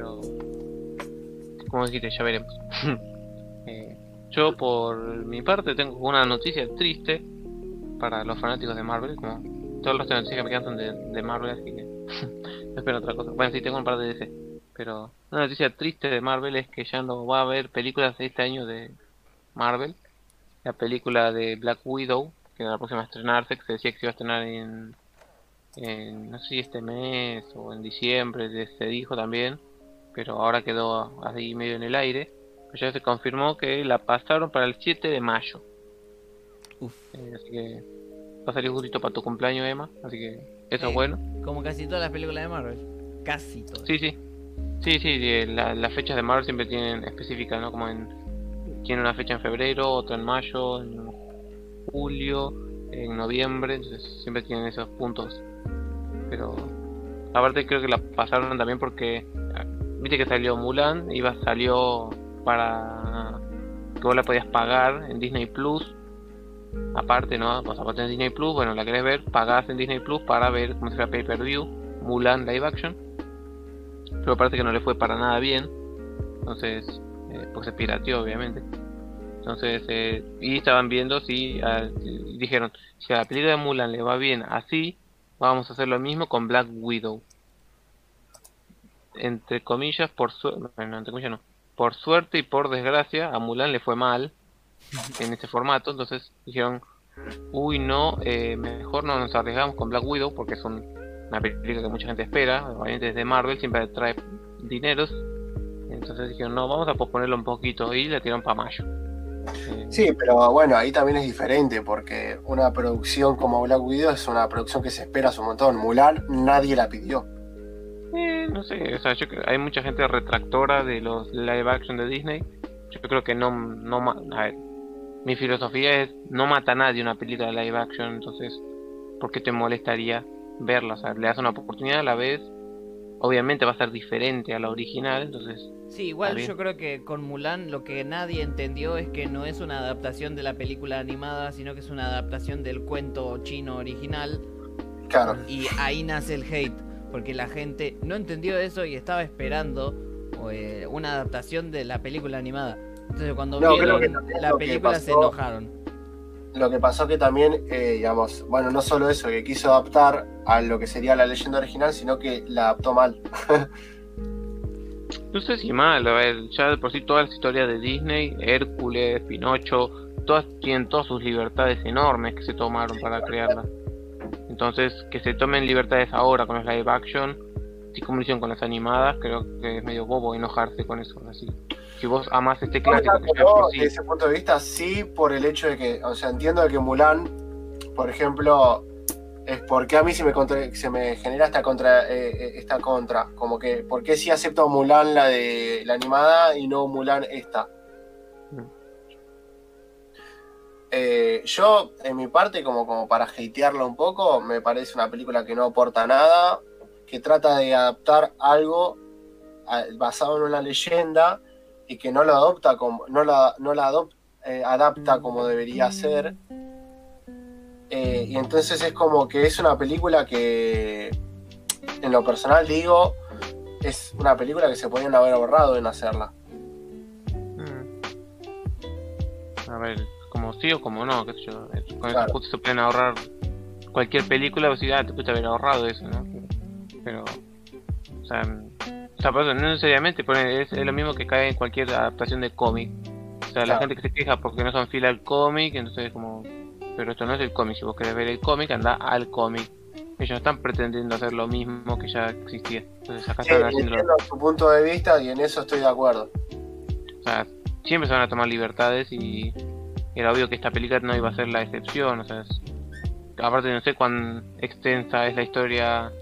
Pero. Como dijiste, ya veremos. Eh, yo, por mi parte, tengo una noticia triste para los fanáticos de Marvel. Como todas las noticias que me quedan son de, de Marvel, así que. no espero otra cosa. Bueno, sí, tengo un par de DC. Pero una noticia triste de Marvel es que ya no va a haber películas de este año de Marvel. La película de Black Widow, que era la próxima a estrenarse, que se decía que se iba a estrenar en, en no sé si este mes o en diciembre, se dijo también. Pero ahora quedó así medio en el aire. Ya se confirmó que la pasaron para el 7 de mayo. Uf. Eh, así que va a salir justito para tu cumpleaños, Emma. Así que eso Eh, es bueno. Como casi todas las películas de Marvel. Casi todas. Sí, sí. Sí, sí, eh, la- las fechas de Marvel siempre tienen específicas, ¿no? Como en. Tiene una fecha en febrero, otra en mayo, en julio, en noviembre, entonces siempre tienen esos puntos. Pero. Aparte, creo que la pasaron también porque. Viste que salió Mulan, iba, salió para. que vos la podías pagar en Disney Plus. Aparte, ¿no? Pues aparte en Disney Plus, bueno, la querés ver, pagás en Disney Plus para ver como si fuera pay per view, Mulan live action pero parece que no le fue para nada bien. Entonces, eh, porque se pirateó, obviamente. Entonces, eh, y estaban viendo si ah, y dijeron: si a la película de Mulan le va bien así, vamos a hacer lo mismo con Black Widow. Entre comillas, por suerte, entre comillas no, por suerte y por desgracia, a Mulan le fue mal en ese formato. Entonces dijeron: uy, no, eh, mejor no nos arriesgamos con Black Widow porque es un una película que mucha gente espera, obviamente desde Marvel siempre trae dineros, entonces dijeron no, vamos a posponerlo un poquito y la tiraron para mayo. Eh, Sí, pero bueno, ahí también es diferente porque una producción como Black Widow es una producción que se espera hace un montón. Mulan nadie la pidió. Eh, no sé, o sea, yo creo- hay mucha gente retractora de los live action de Disney. Yo creo que no, no, ma- a ver, mi filosofía es no mata a nadie una película de live action, entonces, ¿por qué te molestaría verla? O sea, le das una oportunidad a la vez, obviamente va a ser diferente a la original, entonces Sí, igual yo creo que con Mulan lo que nadie entendió es que no es una adaptación de la película animada, sino que es una adaptación del cuento chino original. Claro. Y ahí nace el hate, porque la gente no entendió eso y estaba esperando eh, una adaptación de la película animada. Entonces cuando No, vieron que la película se enojaron. Lo que pasó que también, eh, digamos, bueno, no solo eso, que quiso adaptar a lo que sería la leyenda original, sino que la adaptó mal. No sé si mal, a ver, ya de por sí todas las historias de Disney, Hércules, Pinocho, todas tienen todas sus libertades enormes que se tomaron para crearlas. Entonces, que se tomen libertades ahora con los live action, lo hicieron con las animadas, creo que es medio bobo enojarse con eso. Así. Si vos amás este clásico que ya por desde sí, ese punto de vista, sí, por el hecho de que, o sea, entiendo de que Mulan, por ejemplo, es porque a mí se me, contra- se me genera esta contra, eh, eh, esta contra, como que, ¿por qué sí acepto Mulan la de la animada y no Mulan esta? Eh, yo, en mi parte, como, como para hatearla un poco, me parece una película que no aporta nada, que trata de adaptar algo basado en una leyenda y que no la adopta como no la, no la eh, adapta como debería ser. Eh, y entonces es como que es una película que, en lo personal digo, es una película que se podían haber ahorrado en hacerla. mm. a ver, como sí o como no, qué sé yo. eh, Con Claro. eso justo se pueden ahorrar cualquier película, vos decís, ah, te pudiste haber ahorrado eso, ¿no? Pero, o sea, o sea, no necesariamente, pone- es, es lo mismo que cae en cualquier adaptación de cómic. O sea, la gente que se queja porque no son fiel al cómic, entonces es como, pero esto no es el cómic, si vos querés ver el cómic, anda al cómic. Ellos están pretendiendo hacer lo mismo que ya existía. Entonces acá Sí, están haciendo entiendo tu punto de vista y en eso estoy de acuerdo. o sea, siempre se van a tomar libertades y era obvio que esta película no iba a ser la excepción. O sea, es- aparte no sé cuán extensa es la historia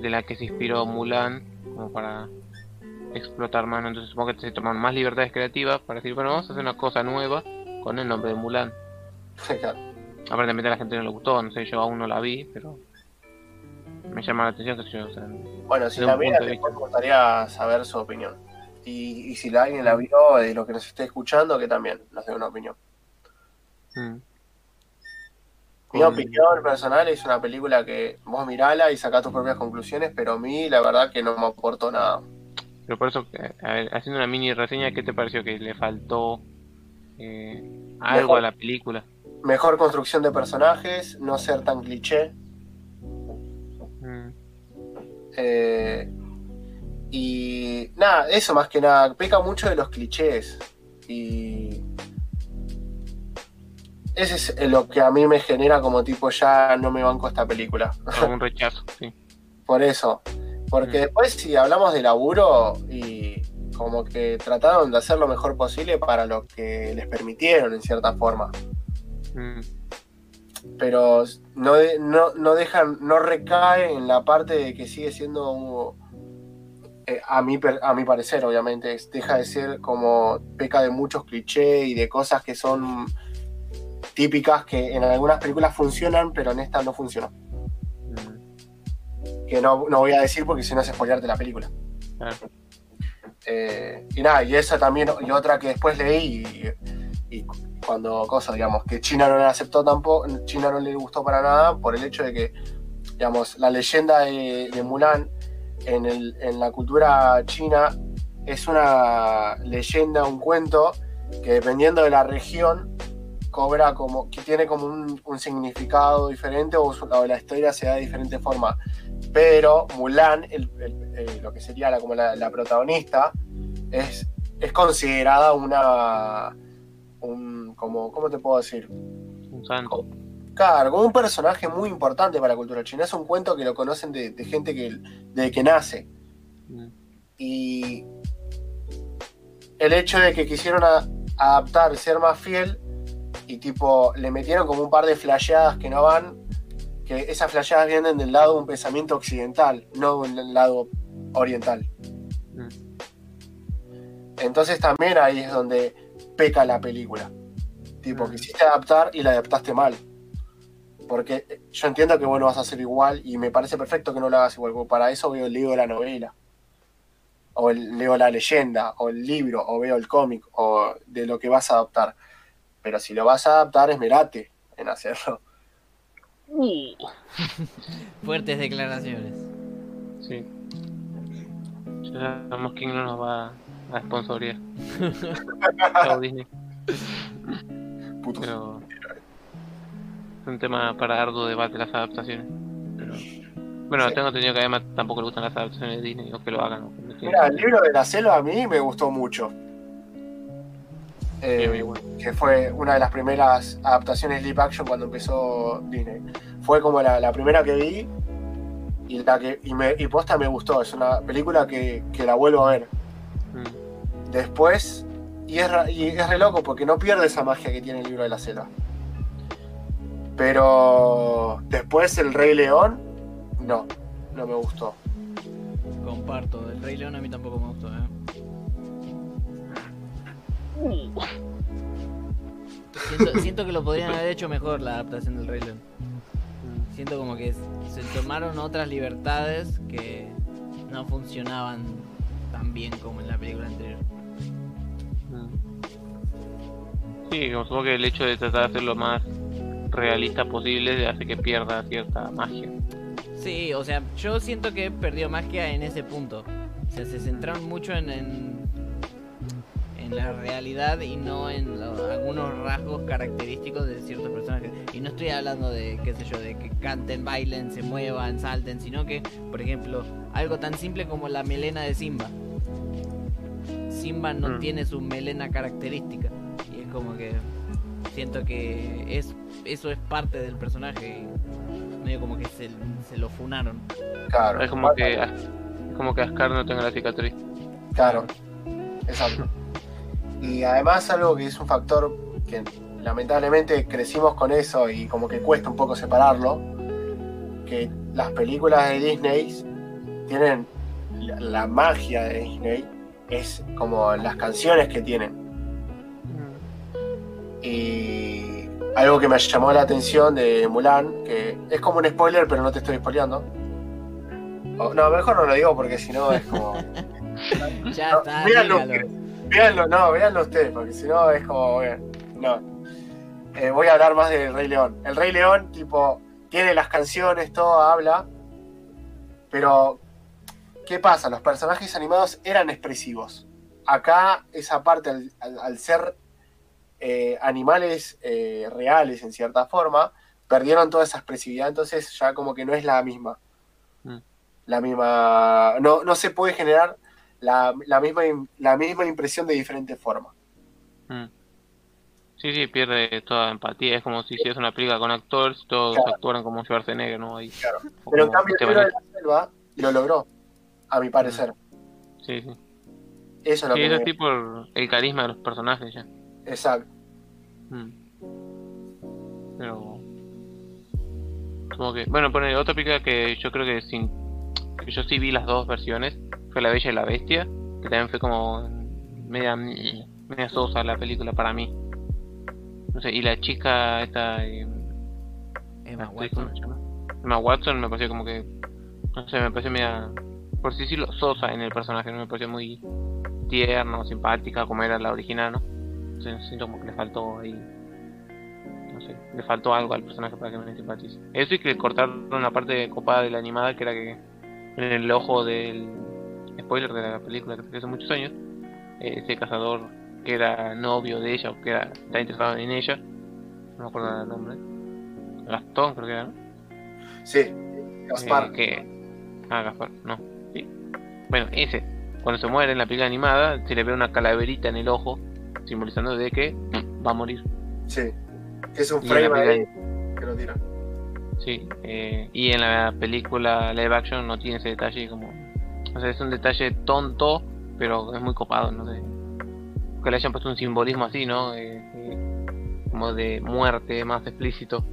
de la que se inspiró Mulan como para explotar más. Entonces supongo que se toman más libertades creativas para decir, bueno, vamos a hacer una cosa nueva con el nombre de Mulan. Aparentemente a la gente no le gustó, no sé, yo aún no la vi, pero me llama la atención que yo, o sea, Bueno, si la viera, me gustaría saber su opinión. Y, y si la- alguien la vio, de lo que nos esté escuchando, que también nos dé una opinión. Mm. Mi Con- opinión personal es una película que vos mirala y sacá tus propias conclusiones, pero a mí la verdad que no me aportó nada. Pero por eso, eh, a ver, haciendo una mini reseña, ¿qué te pareció que le faltó eh, algo Mejor. a la película? Mejor construcción de personajes, no ser tan cliché. Mm, eh, y nada, eso más que nada, peca mucho de los clichés. Y ese es lo que a mí me genera como tipo ya no me banco esta película. un rechazo, sí. Por eso. Porque Mm. después si hablamos de laburo y como que trataron de hacer lo mejor posible para lo que les permitieron en cierta forma. Mm, Pero no, no, no dejan, no recae en la parte de que sigue siendo un- eh, a, mi, a mi parecer, obviamente, deja de ser como peca de muchos clichés y de cosas que son típicas que en algunas películas funcionan, pero en esta no funcionó. mm, Que no, no voy a decir porque si no es spoilearte la película. claro. Eh, y nada, y esa también, y otra que después leí, y, y cuando cosa, digamos, que China no la aceptó tampoco, China no le gustó para nada por el hecho de que, digamos, la leyenda de, de Mulan en, el- en la cultura china es una leyenda, un cuento que dependiendo de la región cobra como, que tiene como un, un significado diferente o, su- o la historia se da de diferente forma. Pero Mulan, el- el- eh, lo que sería la, como la, la protagonista, es, es considerada una. Un, como, ¿Cómo te puedo decir? Un santo. Claro, un personaje muy importante para la cultura china. Es un cuento que lo conocen de, de gente que desde que nace. Mm, Y el hecho de que quisieron a- adaptar, ser más fiel, y tipo, le metieron como un par de flasheadas que no van, que esas flasheadas vienen del lado de un pensamiento occidental, no del lado oriental. mm, Entonces también ahí es donde peca la película. Tipo, Mm. quisiste adaptar y la adaptaste mal. Porque eh, yo entiendo que bueno vas a hacer igual y me parece perfecto que no lo hagas igual. porque Para eso veo el libro de la novela. O el- leo la leyenda, o el libro, o veo el cómic, o de lo que vas a adaptar. Pero si lo vas a adaptar, esmerate en hacerlo. Fuertes declaraciones. sí. Ya sabemos quién no nos va a sponsorear. Chao Disney. Putos. Pero es un tema para arduo debate las adaptaciones. Pero bueno, Sí. tengo entendido que además tampoco le gustan las adaptaciones de Disney o que lo hagan. Mira, el libro de la selva a mí me gustó mucho. Eh, que fue una de las primeras adaptaciones live action cuando empezó Disney. Fue como la, la primera que vi y la que y, me, y posta me gustó. Es una película que, que la vuelvo a ver. Mm, Después, y es, y es re loco porque no pierde esa magia que tiene el libro de la selva. Pero después el Rey León, no, no me gustó. Comparto. El Rey León a mí tampoco me gustó, ¿eh? Siento, siento que lo podrían haber hecho mejor la adaptación del Rey León. Siento como que se tomaron otras libertades que no funcionaban tan bien como en la película anterior. Sí, supongo que el hecho de tratar de hacer lo más realista posible hace que pierda cierta magia. Sí, o sea, yo siento que perdió magia en ese punto. O sea, se centraron mucho en, en, en la realidad y no en lo- algunos rasgos característicos de ciertos personajes. Y no estoy hablando de, qué sé yo, de que canten, bailen, se muevan, salten, sino que, por ejemplo, algo tan simple como la melena de Simba. Simba no Mm. tiene su melena característica. Y es como que siento que es eso es parte del personaje y medio como que se, se lo funaron. Claro, Es como que es como que Ascar no tenga la cicatriz. Claro, exacto. Y además algo que es un factor que lamentablemente crecimos con eso y como que cuesta un poco separarlo, que las películas de Disney tienen la, la magia de Disney, es como las canciones que tienen. Y algo que me llamó la atención de Mulan, que es como un spoiler, pero no te estoy spoileando. O- no, mejor no lo digo porque si no es como... Ya No, está, dígalo. Véanlo, no, véanlo ustedes, porque si no es como, bueno, no. Eh, voy a hablar más del Rey León. El Rey León, tipo, tiene las canciones, todo habla, pero ¿qué pasa? Los personajes animados eran expresivos. Acá, esa parte, al, al- al ser eh, animales eh, reales en cierta forma, perdieron toda esa expresividad, entonces ya como que no es la misma. Mm. La misma. No, no se puede generar la, la misma, la misma impresión de diferente forma. Mm. Sí, sí, pierde toda empatía. Es como si hicieras una película con actores y todos Claro. actuaran como Schwarzenegger, ¿no? Ahí, Claro. Pero en cambio, el de la selva lo logró, a mi parecer. Sí, sí. Eso es lo Sí, que eso me- es tipo el, carisma de los personajes ya. Exacto. Mm. Pero. Como que. Bueno, pone otra película que yo creo que sin. que yo sí vi las dos versiones. Fue La Bella y la Bestia. Que también fue como. media. media sosa la película para mí. No sé, y la chica esta. eh, Emma la actriz, ¿cómo Watson. se llama? Emma Watson me pareció como que. No sé, me pareció media. Por sí decirlo, sosa en el personaje. No me pareció muy tierna o simpática como era la original, ¿no? Entonces, siento como que le faltó ahí. No sé, le faltó algo al personaje para que me simpatice. Eso y que cortaron una parte copada de la animada que era que en el ojo del spoiler de la película que salió hace muchos años, eh, ese cazador que era novio de ella o que era, estaba interesado en ella, no me acuerdo el nombre, Gastón creo que era, ¿no? Sí. Gaspar. Eh, que... Ah, Gaspar, no. Sí. Bueno, ese. Cuando se muere en la película animada, se le ve una calaverita en el ojo, simbolizando de que va a morir. Sí. Es un frame ahí que lo tira. Sí. eh, y en la película live action no tiene ese detalle como... O sea, es un detalle tonto, pero es muy copado, no sé. Que le hayan puesto un simbolismo así, ¿no? Eh, eh, como de muerte más explícito.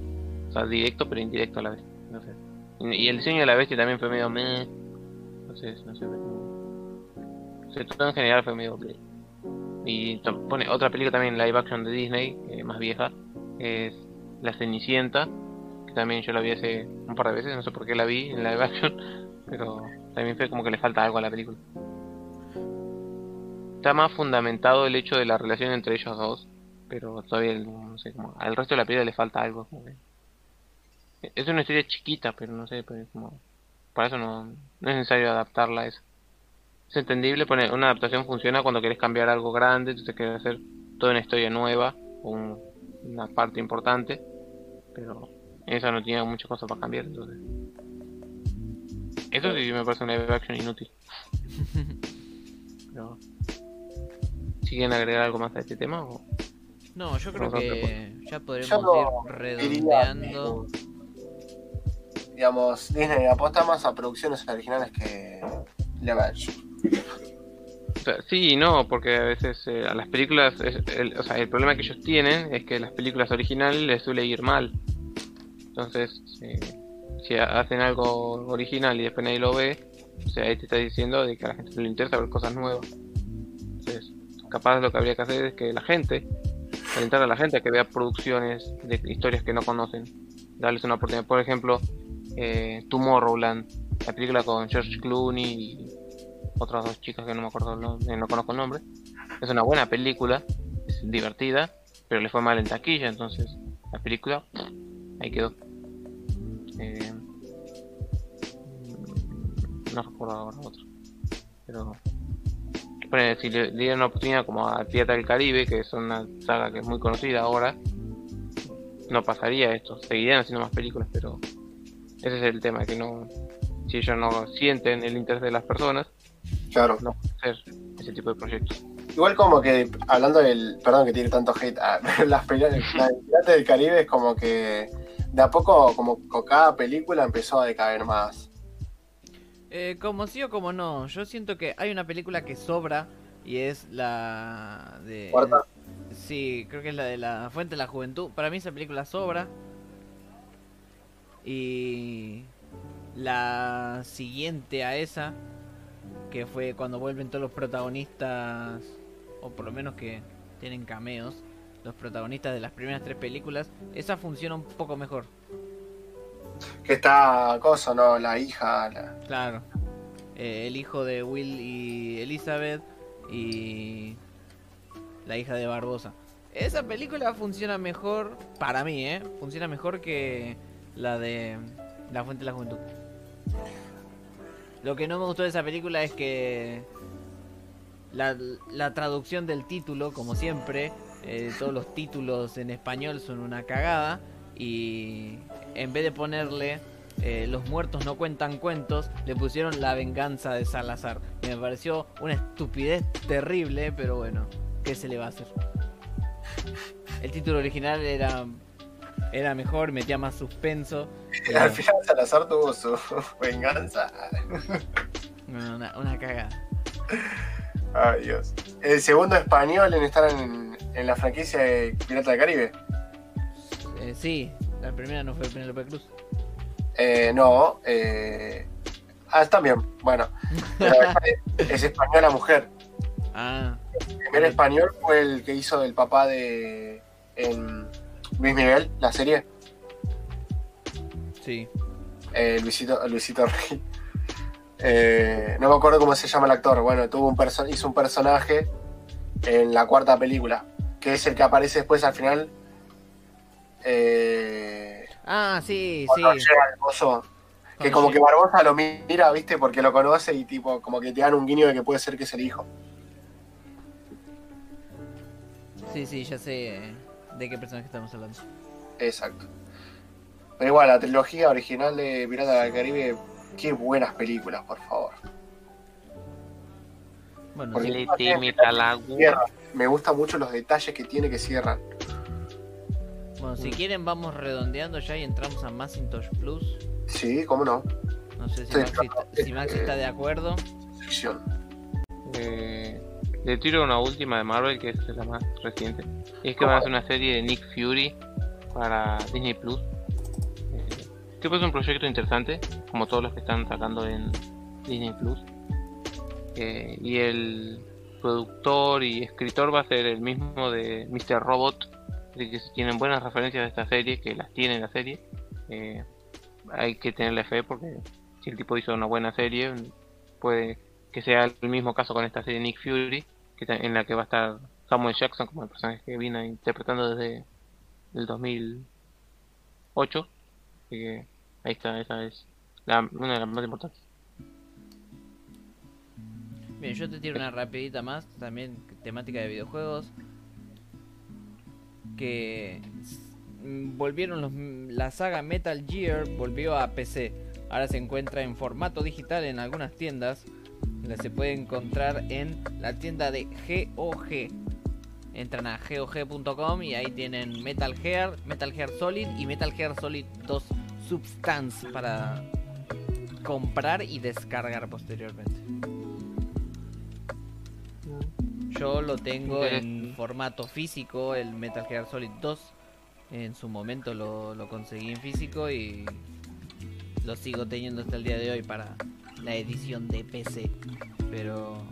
O sea, directo pero indirecto a la vez. No sé. Y, el diseño de la bestia también fue medio meh. Entonces, no sé. O sea, todo en general fue medio bleh. Y pone otra película también live action de Disney, eh, más vieja, es La Cenicienta, que también yo la vi hace un par de veces, no sé por qué la vi en live action, pero también fue como que le falta algo a la película. Está más fundamentado el hecho de la relación entre ellos dos, pero todavía no sé, como al resto de la película le falta algo. como Es una historia chiquita, pero no sé, pero es como para eso no, no es necesario adaptarla a eso. Es entendible, pone, una adaptación funciona cuando quieres cambiar algo grande, entonces quieres hacer toda una historia nueva, o un- una parte importante, pero esa no tiene muchas cosas para cambiar, entonces. Eso sí me parece una live action inútil. Pero, si quieren agregar algo más a este tema, o... No, yo creo que ya podremos no ir redondeando. digamos, Disney apuesta más a producciones originales que live action. Sí y no, porque a veces eh, a las películas, es- el, o sea, el problema que ellos tienen es que las películas originales les suele ir mal. Entonces, eh, si ha- hacen algo original y después nadie lo ve, o sea, ahí te está diciendo de que a la gente le interesa ver cosas nuevas. Entonces, capaz lo que habría que hacer es que la gente, alentar a la gente a que vea producciones de historias que no conocen, darles una oportunidad. Por ejemplo, eh, Tomorrowland, la película con George Clooney y otras dos chicas que no me acuerdo nombre, no conozco el nombre. Es una buena película, es divertida, pero le fue mal en taquilla, entonces la película ahí quedó. Eh, no recuerdo ahora otro, pero si le, le dieran una oportunidad como a Pirata del Caribe, que es una saga que es muy conocida ahora, no pasaría esto, seguirían haciendo más películas, pero ese es el tema, que no, si ellos no sienten el interés de las personas, Claro. no pueden hacer ese tipo de proyectos. Igual como que, hablando del, perdón que tiene tanto hate, pero las peleas la de Piratas del Caribe es como que de a poco, como con cada película empezó a decaer más. Eh, como sí o como no, yo siento que hay una película que sobra y es la de... Cuarta. Sí, creo que es la de la Fuente de la Juventud. Para mí esa película sobra. Y la siguiente a esa, que fue cuando vuelven todos los protagonistas, o por lo menos que tienen cameos, los protagonistas de las primeras tres películas, esa funciona un poco mejor. Que está cosa, ¿no? La hija, la- Claro. Eh, el hijo de Will y Elizabeth y la hija de Barbosa. Esa película funciona mejor, para mí, ¿eh? Funciona mejor que la de La Fuente de la Juventud. Lo que no me gustó de esa película es que la, la traducción del título, como siempre, eh, todos los títulos en español son una cagada y en vez de ponerle eh, Los muertos no cuentan cuentos, le pusieron La venganza de Salazar. Y me pareció una estupidez terrible, pero bueno, ¿qué se le va a hacer? El título original era era mejor, metía más suspenso. Al final Salazar tuvo su venganza. Una, una cagada. Ay, Dios. El segundo español en estar en, en la franquicia de Pirata del Caribe. Eh, sí, la primera no fue Penélope Cruz. Eh, no, eh... Ah, también, bueno. Es, es española mujer. Ah, El primer español fue el que hizo del papá de en Luis Miguel, la serie. sí. Eh, Luisito, Luisito Rey. Eh, no me acuerdo cómo se llama el actor. Bueno, tuvo un hizo un personaje en la cuarta película, que es el que aparece después al final. Eh, Ah, sí, sí. Que como que Barbosa lo mira, viste, porque lo conoce y tipo, como que te dan un guiño de que puede ser que es el hijo. Sí, sí, ya sé de qué personaje estamos hablando. Exacto. Pero igual, la trilogía original de Pirata del Caribe, qué buenas películas, por favor. Bueno, Porque- Le teme. Me gustan mucho los detalles que tiene que cierran. bueno, si quieren vamos redondeando ya y entramos a Macintosh Plus. Sí, cómo no. No sé si Sí, Maxi, está- si Maxi está de acuerdo. Ficción. Eh, le tiro una última de Marvel, que es la más reciente. Y es que van a hacer una serie de Nick Fury para Disney Plus. Eh, que es un proyecto interesante, como todos los que están sacando en Disney Plus. Eh, y el productor y escritor va a ser el mismo de Mr. Robot. Así que si tienen buenas referencias de esta serie, que las tiene la serie, eh, hay que tenerle fe porque si el tipo hizo una buena serie, puede que sea el mismo caso con esta serie Nick Fury, que en la que va a estar Samuel Jackson como el personaje que vino interpretando desde el 2008. Así que ahí está, esa es una de las más importantes. Bien, yo te tiro una rapidita más, también temática de videojuegos. Que volvieron los, la saga Metal Gear, volvió a PC. Ahora se encuentra en formato digital en algunas tiendas. La se puede encontrar en la tienda de GOG. Entran a gog.com y ahí tienen Metal Gear, Metal Gear Solid y Metal Gear Solid 2 Substance para comprar y descargar posteriormente. Yo lo tengo en formato físico, el Metal Gear Solid 2. En su momento lo, lo conseguí en físico y lo sigo teniendo hasta el día de hoy para la edición de PC. Pero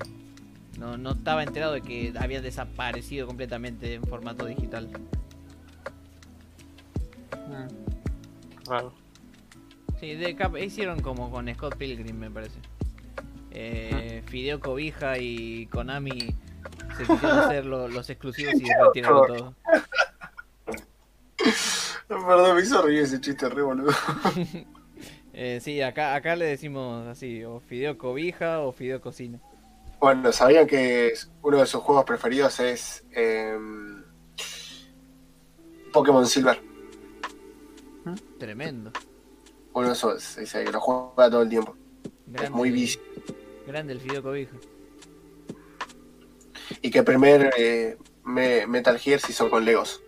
no, no estaba enterado de que había desaparecido completamente en formato digital. Raro. Sí, de cap- hicieron como con Scott Pilgrim, me parece. Eh, Fideo Cobija y Konami se quisieron hacer lo- los exclusivos y retiraron todo. Perdón, me hizo reír ese chiste re boludo. Eh, sí, acá, acá le decimos así, o Fideo Cobija o Fideo Cocina. Bueno, ¿sabían que uno de sus juegos preferidos es em, Pokémon Silver? Tremendo. Esos, dice que lo juega todo el tiempo. Es muy vicio. grande el Fideo Cobija. Y que el primer eh, me- Metal Gear se hizo con Legos.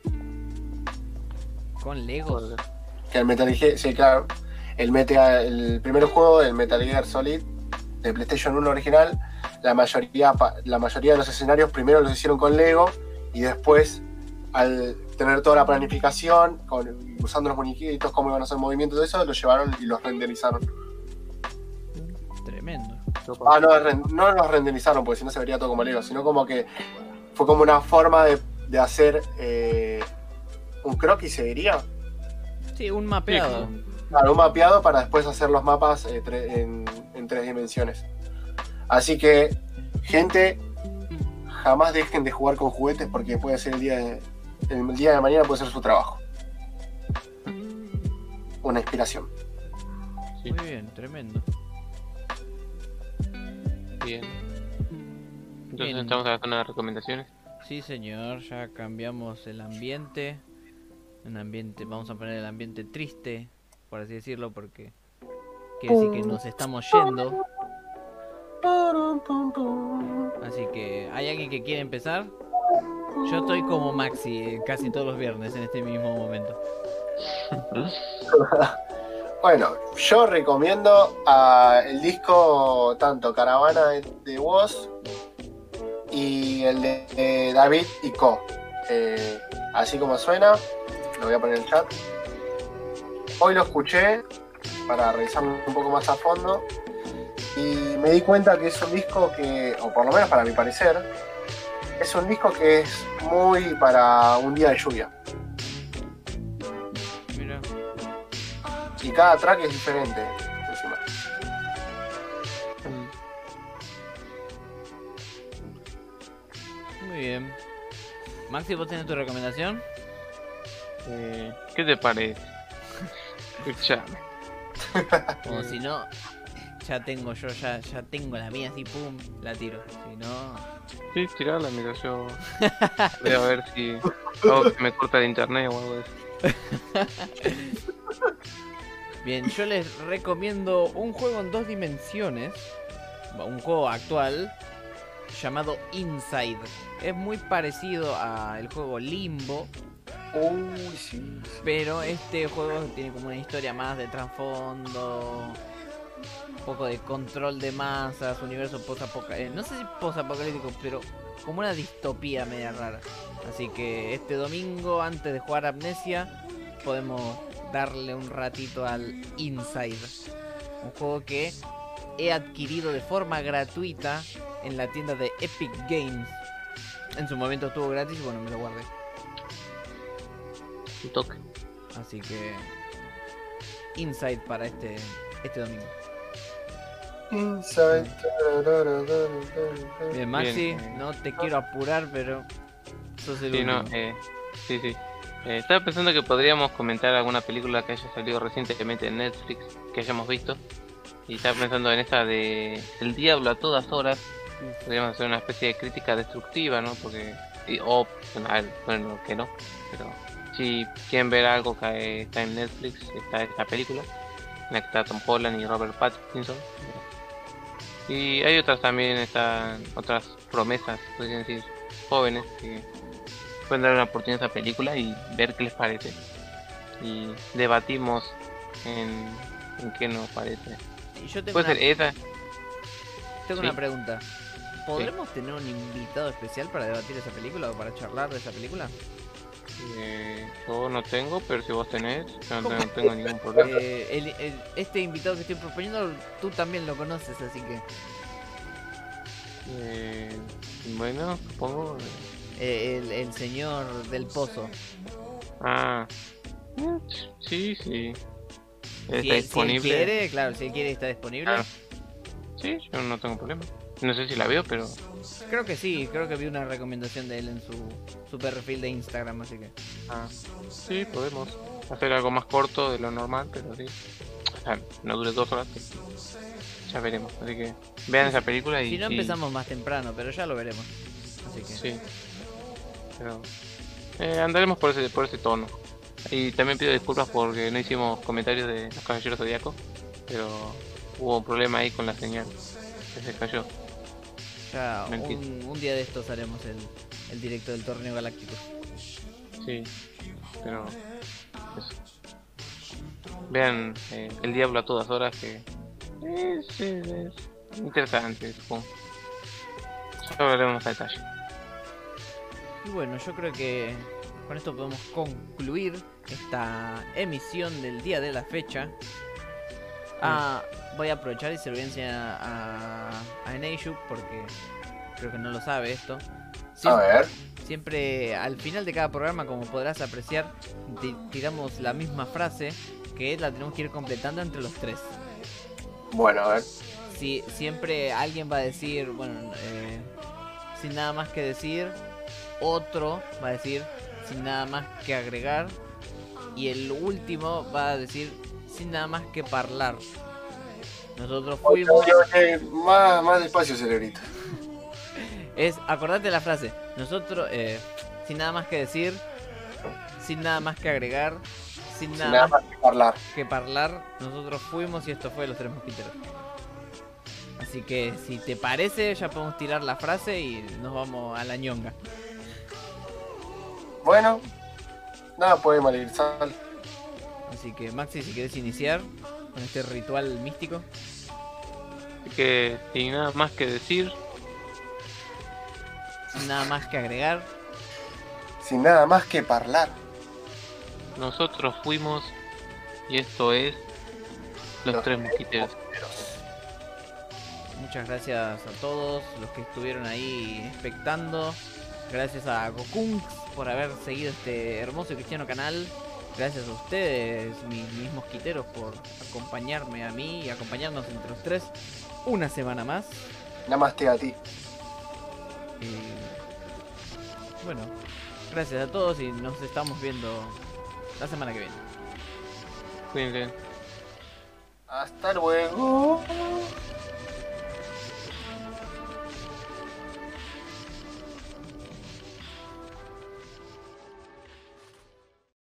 Con Legos. Que el Metal Gear, sí, claro. El, Meta- el primer juego, el Metal Gear Solid de PlayStation 1 original, la mayoría, la mayoría de los escenarios primero los hicieron con Lego y después, al tener toda la planificación, con- usando los muñequitos, cómo iban a hacer movimientos de eso, los llevaron y los renderizaron. Tremendo. Ah, no, no los renderizaron porque si no se vería todo como Lego, sino como que fue como una forma de, de hacer eh, un croquis, se diría. Sí, un mapeado. Claro, un mapeado para después hacer los mapas eh, tre- en, en tres dimensiones. Así que, gente, jamás dejen de jugar con juguetes porque puede ser el día de, el día de mañana puede ser su trabajo. Una inspiración. Sí, Muy bien, tremendo. bien. Entonces Bien. estamos a la zona de recomendaciones. Sí, señor, ya cambiamos el ambiente. Un ambiente, vamos a poner el ambiente triste, por así decirlo, porque quiere decir que nos estamos yendo. Así que, ¿hay alguien que quiere empezar? Yo estoy como Maxi eh, casi todos los viernes en este mismo momento. Bueno, yo recomiendo ah, el disco tanto Caravana de, Woz y el de, de David y Co. Eh, así como suena, lo voy a poner en el chat. Hoy lo escuché para revisarlo un poco más a fondo y me di cuenta que es un disco que, o por lo menos para mi parecer, es un disco que es muy para un día de lluvia. Mira. Y cada track es diferente. encima. Muy bien. Maxi, ¿vos tenés tu recomendación? Eh, ¿Qué te parece? Escuchame. O si no, ya tengo yo, ya, ya tengo la mía así, pum, la tiro. Si no, Sí, tirala, mira, yo voy a ver si me corta el internet o algo de eso. Bien, yo les recomiendo un juego en dos dimensiones, un juego actual llamado Inside. Es muy parecido al juego Limbo, sí. pero este juego tiene como una historia más de trasfondo, poco de control de masas, universo post-apocalíptico, no sé si post-apocalíptico, pero como una distopía media rara. Así que este domingo, antes de jugar Amnesia, podemos darle un ratito al Inside. Un juego que he adquirido de forma gratuita en la tienda de Epic Games. En su momento estuvo gratis y bueno, me lo guardé. Toque. Así que Inside para este, este domingo. Inside. Bien, Maxi, Bien, no te quiero apurar, pero sos el Sí, no, eh, sí, sí. Eh, estaba pensando que podríamos comentar alguna película que haya salido recientemente en Netflix, que hayamos visto. Y estaba pensando en esta de El Diablo a todas horas. Podríamos hacer una especie de crítica destructiva, ¿no? Porque. y- bueno, que no. Pero si quieren ver algo que está en Netflix, está esta película. En la que está Tom Holland y Robert Pattinson. Y hay otras también, están otras promesas, podrían decir, jóvenes que pueden dar una oportunidad a esta película y ver qué les parece. Y debatimos en, en qué nos parece. Y yo tengo, Puede una, ser esa. tengo sí. una pregunta. ¿Podremos tener un invitado especial para debatir esa película o para charlar de esa película? Eh, yo no tengo, pero si vos tenés, yo no, tengo- no tengo ningún problema. Eh, el- el- este invitado que estoy proponiendo, tú también lo conoces, así que Eh, bueno, supongo. eh, el, el señor del pozo. Ah, sí, sí. Está Si él, si él disponible. quiere, claro, si él quiere está disponible. Claro. Sí, yo no tengo problema. No sé si la veo, pero Creo que sí, creo que vi una recomendación de él en su, su perfil de Instagram, así que. Ah, sí, podemos hacer algo más corto de lo normal, pero sí. O sea, no dure dos horas. pero Ya veremos. Así que vean esa película y. Si no empezamos más temprano, pero ya lo veremos. Así que. Sí. Pero. eh, andaremos por ese, por ese tono. Y también pido disculpas porque no hicimos comentarios de los caballeros zodiacos. Pero hubo un problema ahí con la señal. Que se cayó. Ya un, un día de estos haremos el, el directo del torneo galáctico. Sí. Pero. Eso. Vean eh, El Diablo a todas horas que. Es, es- es interesante, supongo. Ya hablaremos a detalle. Y bueno, yo creo que con esto podemos concluir esta emisión del día de la fecha. Ah, voy a aprovechar y se lo voy a enseñar a, a Eneishu porque creo que no lo sabe esto. A Siempre, ver. siempre al final de cada programa, como podrás apreciar, ti- tiramos la misma frase que la tenemos que ir completando entre los tres. Bueno, a ver. Si, siempre alguien va a decir, bueno, eh, sin nada más que decir, otro va a decir sin nada más que agregar y el último va a decir sin nada más que hablar. Nosotros fuimos, Más, más despacio, cerebrito. es, acordate la frase, nosotros, eh, sin nada más que decir, sin nada más que agregar, sin Sin nada, más que hablar. que hablar, nosotros fuimos y esto fue Los Tres Mosquiteros. Así que si te parece, ya podemos tirar la frase y nos vamos a la ñonga. Bueno, nada puede malir sal. Así que Maxi, si quieres iniciar con este ritual místico. Así que sin nada más que decir. sin nada más que agregar, Sin nada más que hablar. Nosotros fuimos y esto es Los, Tres Mosquiteros. muchas gracias a todos los que estuvieron ahí expectando. Gracias a Gokunks por haber seguido este hermoso y cristiano canal. Gracias a ustedes, mis, mis mosquiteros, por acompañarme a mí y acompañarnos entre los tres una semana más. Namaste a ti. Y bueno, gracias a todos y nos estamos viendo la semana que viene. Cuídense. Hasta luego.